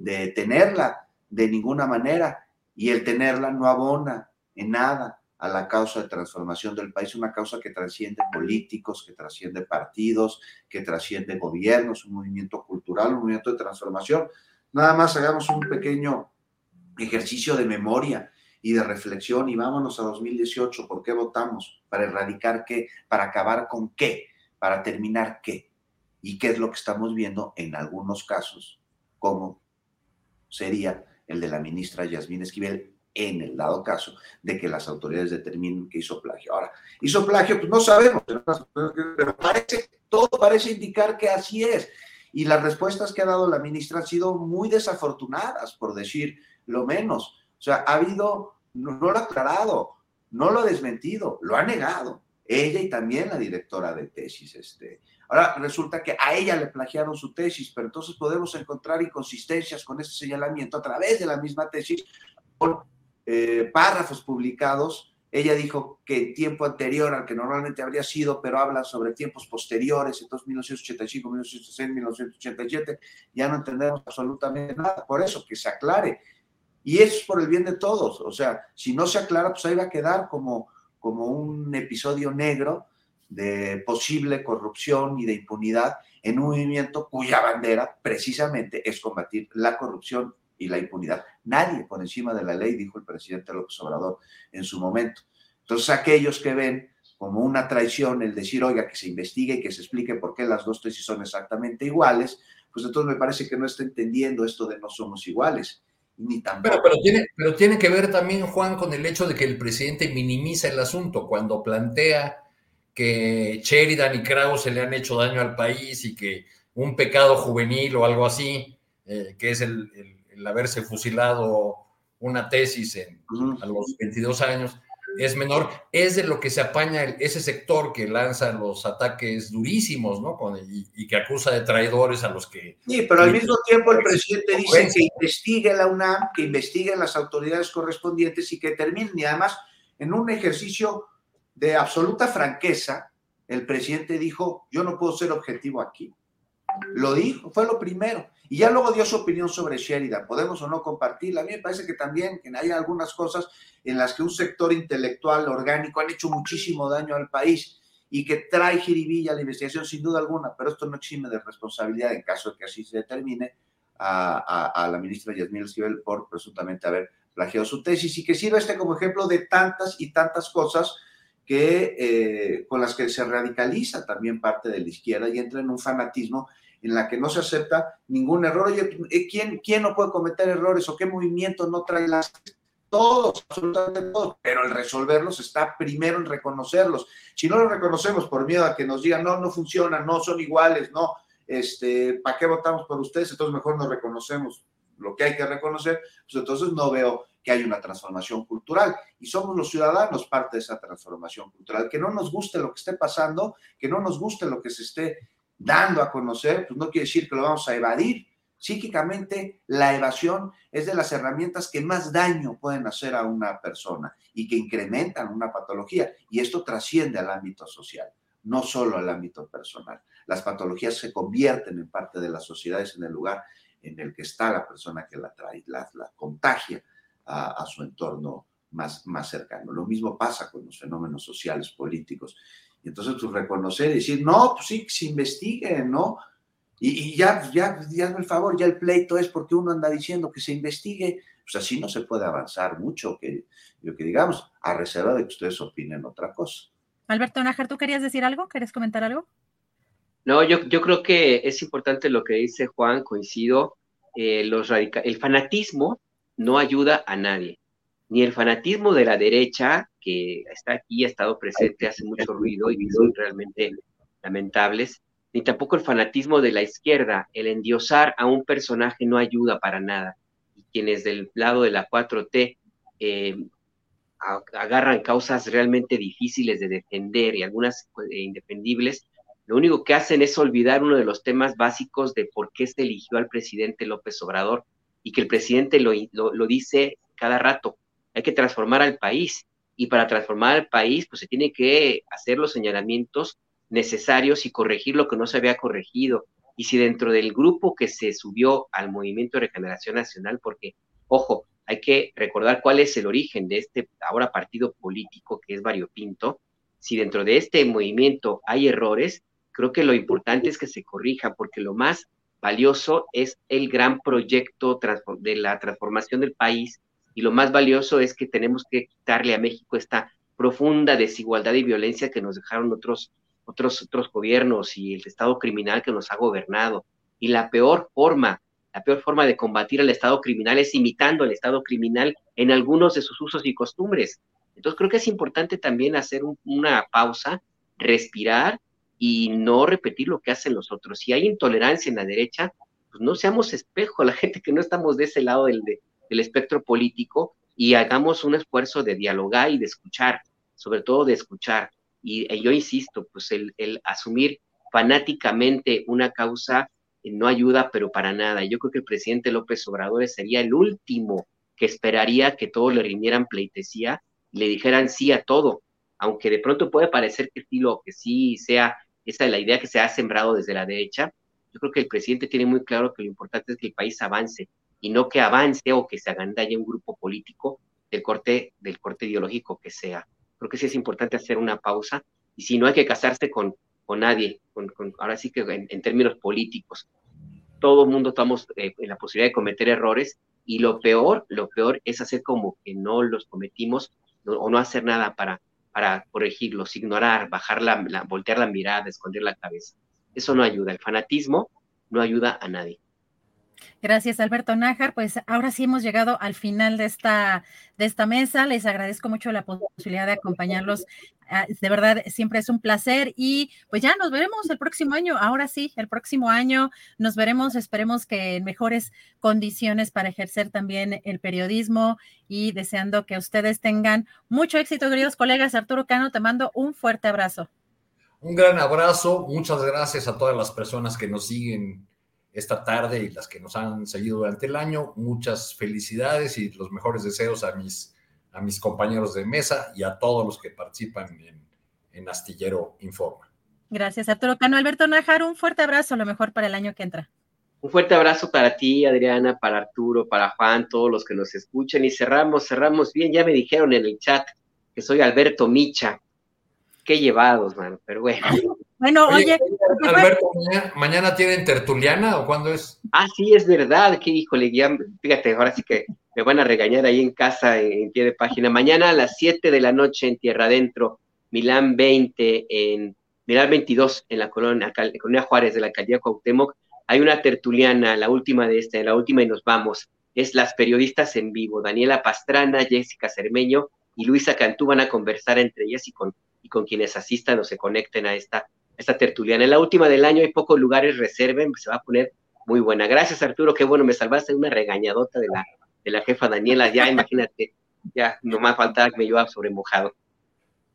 de tenerla de ninguna manera y el tenerla no abona en nada a la causa de transformación del país, una causa que trasciende políticos, que trasciende partidos, que trasciende gobiernos, un movimiento cultural, un movimiento de transformación. Nada más hagamos un pequeño ejercicio de memoria y de reflexión y vámonos a 2018, ¿por qué votamos? ¿Para erradicar qué? ¿Para acabar con qué? ¿Para terminar qué? ¿Y qué es lo que estamos viendo en algunos casos? como sería el de la ministra Yasmín Esquivel en el dado caso de que las autoridades determinen que hizo plagio. Ahora, hizo plagio, pues no sabemos, pero parece, todo parece indicar que así es. Y las respuestas que ha dado la ministra han sido muy desafortunadas, por decir lo menos. O sea, ha habido, no, lo ha aclarado, no lo ha desmentido, lo ha negado. Ella y también la directora de tesis. Este. Ahora resulta que a ella le plagiaron su tesis, pero entonces podemos encontrar inconsistencias con ese señalamiento a través de la misma tesis eh, párrafos publicados, ella dijo que tiempo anterior al que normalmente habría sido, pero habla sobre tiempos posteriores, entonces 1985, 1966, 1987, ya no entendemos absolutamente nada. Por eso, que se aclare. Y eso es por el bien de todos. O sea, si no se aclara, pues ahí va a quedar como, como un episodio negro de posible corrupción y de impunidad en un movimiento cuya bandera precisamente es combatir la corrupción y la impunidad. Nadie por encima de la ley, dijo el presidente López Obrador en su momento. Entonces, aquellos que ven como una traición el decir, oiga, que se investigue y que se explique por qué las dos tesis son exactamente iguales, pues entonces me parece que no está entendiendo esto de no somos iguales. Ni tampoco. Pero, tiene, pero tiene que ver también, Juan, con el hecho de que el presidente minimiza el asunto cuando plantea que Sheridan y Krause se le han hecho daño al país y que un pecado juvenil o algo así, eh, que es el haberse fusilado una tesis en, a los 22 años es menor, es de lo que se apaña ese sector que lanza los ataques durísimos, ¿no? y, que acusa de traidores a los que... Sí, pero al mismo tiempo el presidente dice que investigue la UNAM, que investiguen las autoridades correspondientes y que terminen. Y además, en un ejercicio de absoluta franqueza, el presidente dijo, yo no puedo ser objetivo aquí. Lo dijo, fue lo primero. Y ya luego dio su opinión sobre Sheridan. Podemos o no compartirla. A mí me parece que también hay algunas cosas en las que un sector intelectual orgánico han hecho muchísimo daño al país y que trae jiribilla la investigación sin duda alguna, pero esto no exime de responsabilidad en caso de que así se determine a, la ministra Yasmín Esquivel por presuntamente haber plagiado su tesis y que sirva este como ejemplo de tantas y tantas cosas que, eh, con las que se radicaliza también parte de la izquierda y entra en un fanatismo en la que no se acepta ningún error. Oye, eh, ¿quién, quién no puede cometer errores o qué movimiento no trae las... Todos, absolutamente todos, pero el resolverlos está primero en reconocerlos. Si no los reconocemos por miedo a que nos digan, no, no funcionan, no son iguales, no, este, ¿para qué votamos por ustedes? Entonces mejor nos reconocemos lo que hay que reconocer, pues entonces no veo que hay una transformación cultural y somos los ciudadanos parte de esa transformación cultural. Que no nos guste lo que esté pasando, que no nos guste lo que se esté dando a conocer, pues no quiere decir que lo vamos a evadir. Psíquicamente, la evasión es de las herramientas que más daño pueden hacer a una persona y que incrementan una patología. Y esto trasciende al ámbito social, no solo al ámbito personal. Las patologías se convierten en parte de las sociedades en el lugar en el que está la persona que la trae, la, contagia a, su entorno más, más cercano. Lo mismo pasa con los fenómenos sociales, políticos. Y entonces, pues reconocer y decir, no, pues sí, que se investigue, ¿no? Y, ya, ya, ya, el favor, ya el pleito es porque uno anda diciendo que se investigue, pues así no se puede avanzar mucho, que, lo que digamos, a reserva de que ustedes opinen otra cosa. Alberto Nájar, ¿tú querías decir algo? ¿Querías comentar algo? No, yo, yo creo que es importante lo que dice Juan, coincido, eh, los el fanatismo no ayuda a nadie, ni el fanatismo de la derecha, que está aquí, ha estado presente, hace mucho ruido y son realmente lamentables, ni tampoco el fanatismo de la izquierda, el endiosar a un personaje no ayuda para nada. Y quienes del lado de la 4T eh, agarran causas realmente difíciles de defender y algunas pues, indefendibles, lo único que hacen es olvidar uno de los temas básicos de por qué se eligió al presidente López Obrador y que el presidente lo, lo dice cada rato, hay que transformar al país y para transformar al país pues se tiene que hacer los señalamientos necesarios y corregir lo que no se había corregido. Y si dentro del grupo que se subió al Movimiento de Regeneración Nacional, porque, ojo, hay que recordar cuál es el origen de este ahora partido político que es variopinto, si dentro de este movimiento hay errores, creo que lo importante es que se corrija, porque lo más valioso es el gran proyecto de la transformación del país y lo más valioso es que tenemos que quitarle a México esta profunda desigualdad y violencia que nos dejaron otros, otros, otros gobiernos y el Estado criminal que nos ha gobernado. Y la peor forma, la peor forma de combatir al Estado criminal es imitando al Estado criminal en algunos de sus usos y costumbres. Entonces creo que es importante también hacer una pausa, respirar y no repetir lo que hacen los otros. Si hay intolerancia en la derecha, pues no seamos espejo a la gente que no estamos de ese lado del, del espectro político y hagamos un esfuerzo de dialogar y de escuchar, sobre todo de escuchar. Y, yo insisto, pues el, asumir fanáticamente una causa eh, no ayuda, pero para nada. Yo creo que el presidente López Obrador sería el último que esperaría que todos le rindieran pleitesía, le dijeran sí a todo, aunque de pronto puede parecer que sí, lo, que sí sea esa es la idea que se ha sembrado desde la derecha. Yo creo que el presidente tiene muy claro que lo importante es que el país avance y no que avance o que se agandalle un grupo político del corte, del corte ideológico que sea. Creo que sí es importante hacer una pausa y si no hay que casarse con, con nadie, con, ahora sí que en, términos políticos, todo el mundo estamos eh, en la posibilidad de cometer errores y lo peor, lo peor es hacer como que no los cometimos o no hacer nada para, para corregirlos, ignorar, bajar la, voltear la mirada, esconder la cabeza. Eso no ayuda. El fanatismo no ayuda a nadie. Gracias, Alberto Nájar. Pues ahora sí hemos llegado al final de esta, de esta mesa. Les agradezco mucho la posibilidad de acompañarlos. Ah, de verdad, siempre es un placer y pues ya nos veremos el próximo año. Ahora sí, el próximo año nos veremos. Esperemos que en mejores condiciones para ejercer también el periodismo y deseando que ustedes tengan mucho éxito, queridos colegas. Arturo Cano, te mando un fuerte abrazo. Un gran abrazo. Muchas gracias a todas las personas que nos siguen esta tarde y las que nos han seguido durante el año. Muchas felicidades y los mejores deseos a mis, a mis compañeros de mesa y a todos los que participan en, en Astillero Informa. Gracias, Arturo Cano. Alberto Najar, un fuerte abrazo, lo mejor para el año que entra. Un fuerte abrazo para ti, Adriana, para Arturo, para Juan, todos los que nos escuchan. Y cerramos, cerramos bien. Ya me dijeron en el chat que soy Alberto Micha. Qué llevados, mano, pero bueno. Bueno, oye, Alberto, mañana, tienen tertuliana o cuándo es? Ah, sí, es verdad, que híjole, ya, fíjate, ahora sí que me van a regañar ahí en casa, en, pie de página. Mañana a las 7 de la noche en Tierra Adentro, Milán 20, en Milán 22, en la colonia, colonia Juárez de la alcaldía Cuauhtémoc, hay una tertuliana, la última de esta, la última y nos vamos. Es las periodistas en vivo, Daniela Pastrana, Jessica Cermeño y Luisa Cantú van a conversar entre ellas y con, y con quienes asistan o se conecten a esta esta tertuliana. En la última del año hay pocos lugares, reserven, se va a poner muy buena. Gracias Arturo, qué bueno, me salvaste una regañadota de la, de la jefa Daniela, ya imagínate, ya no más faltaba que me llevaba sobre mojado.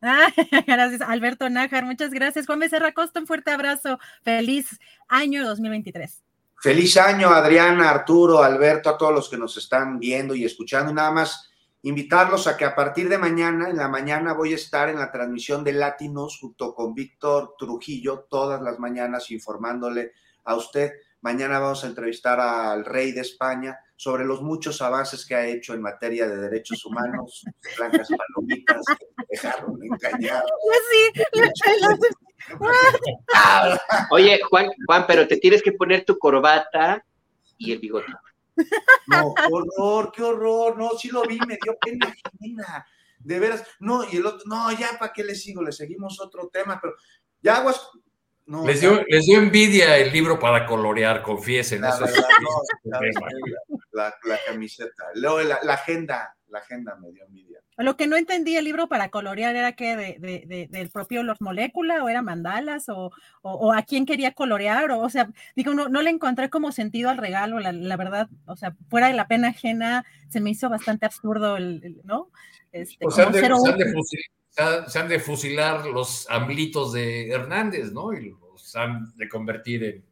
Ah, [LAUGHS] gracias, Alberto Nájar, muchas gracias. Juan Becerra Costa, un fuerte abrazo. Feliz año 2023. Feliz año, Adriana, Arturo, Alberto, a todos los que nos están viendo y escuchando. Y nada más invitarlos a que a partir de mañana, en la mañana, voy a estar en la transmisión de Latinos junto con Víctor Trujillo, todas las mañanas informándole a usted. Mañana vamos a entrevistar al rey de España sobre los muchos avances que ha hecho en materia de derechos humanos, blancas palomitas, que dejaron engañar. [LAUGHS] [LAUGHS] Oye, Juan, Juan, pero te tienes que poner tu corbata y el bigote. No, qué horror, qué horror. No, sí lo vi, me dio pena De veras, no, y el otro, no, ya para qué le sigo, le seguimos otro tema, pero ya aguas. No, les, dio, les dio envidia el libro para colorear, confiesen. La, la, camiseta, luego la, la agenda, la agenda me dio envidia. Lo que no entendí el libro para colorear era que de, del propio Los Molécula o era mandalas o, o, a quién quería colorear o, o sea, digo, no, no le encontré como sentido al regalo, la, verdad, o sea, fuera de la pena ajena, se me hizo bastante absurdo, el, ¿no? Este, se, han de, fusilar, los amblitos de Hernández, ¿no? Y los han de convertir en...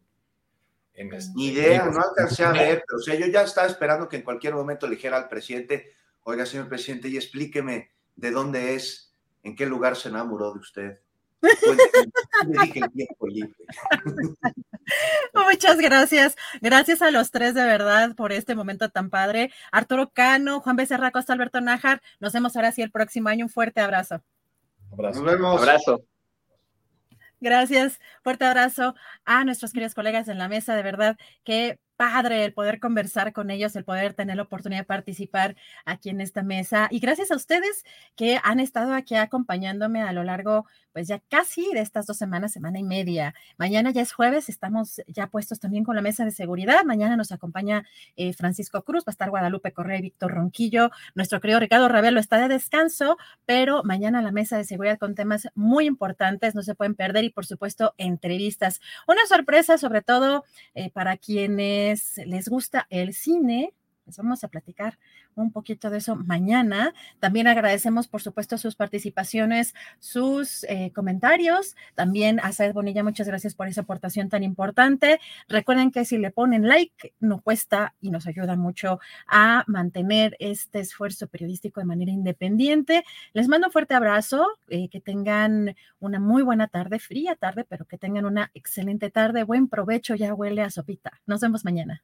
en este, Ni idea, no alcancé a ver, pero o sea, yo ya estaba esperando que en cualquier momento le dijera al presidente, Oiga, señor presidente, y explíqueme de dónde es, en qué lugar se enamoró de usted. [LAUGHS] Muchas gracias. Gracias a los tres de verdad por este momento tan padre. Arturo Cano, Juan Becerra Costa, Alberto Nájar. Nos vemos ahora sí el próximo año. Un fuerte abrazo. abrazo. Nos vemos. Abrazo. Gracias. Fuerte abrazo a nuestros queridos colegas en la mesa. De verdad que padre el poder conversar con ellos, el poder tener la oportunidad de participar aquí en esta mesa. Y gracias a ustedes que han estado aquí acompañándome a lo largo, pues ya casi de estas dos semanas, semana y media. Mañana ya es jueves, estamos ya puestos también con la mesa de seguridad. Mañana nos acompaña eh, Francisco Cruz, va a estar Guadalupe Correa y Víctor Ronquillo. Nuestro querido Ricardo Ravelo está de descanso, pero mañana la mesa de seguridad con temas muy importantes, no se pueden perder y por supuesto entrevistas. Una sorpresa sobre todo eh, para les gusta el cine, les vamos a platicar un poquito de eso mañana. También agradecemos, por supuesto, sus participaciones, sus eh, comentarios. También a Saed Bonilla, muchas gracias por esa aportación tan importante. Recuerden que si le ponen like, no cuesta y nos ayuda mucho a mantener este esfuerzo periodístico de manera independiente. Les mando un fuerte abrazo, eh, que tengan una muy buena tarde, fría tarde, pero que tengan una excelente tarde. Buen provecho, ya huele a sopita. Nos vemos mañana.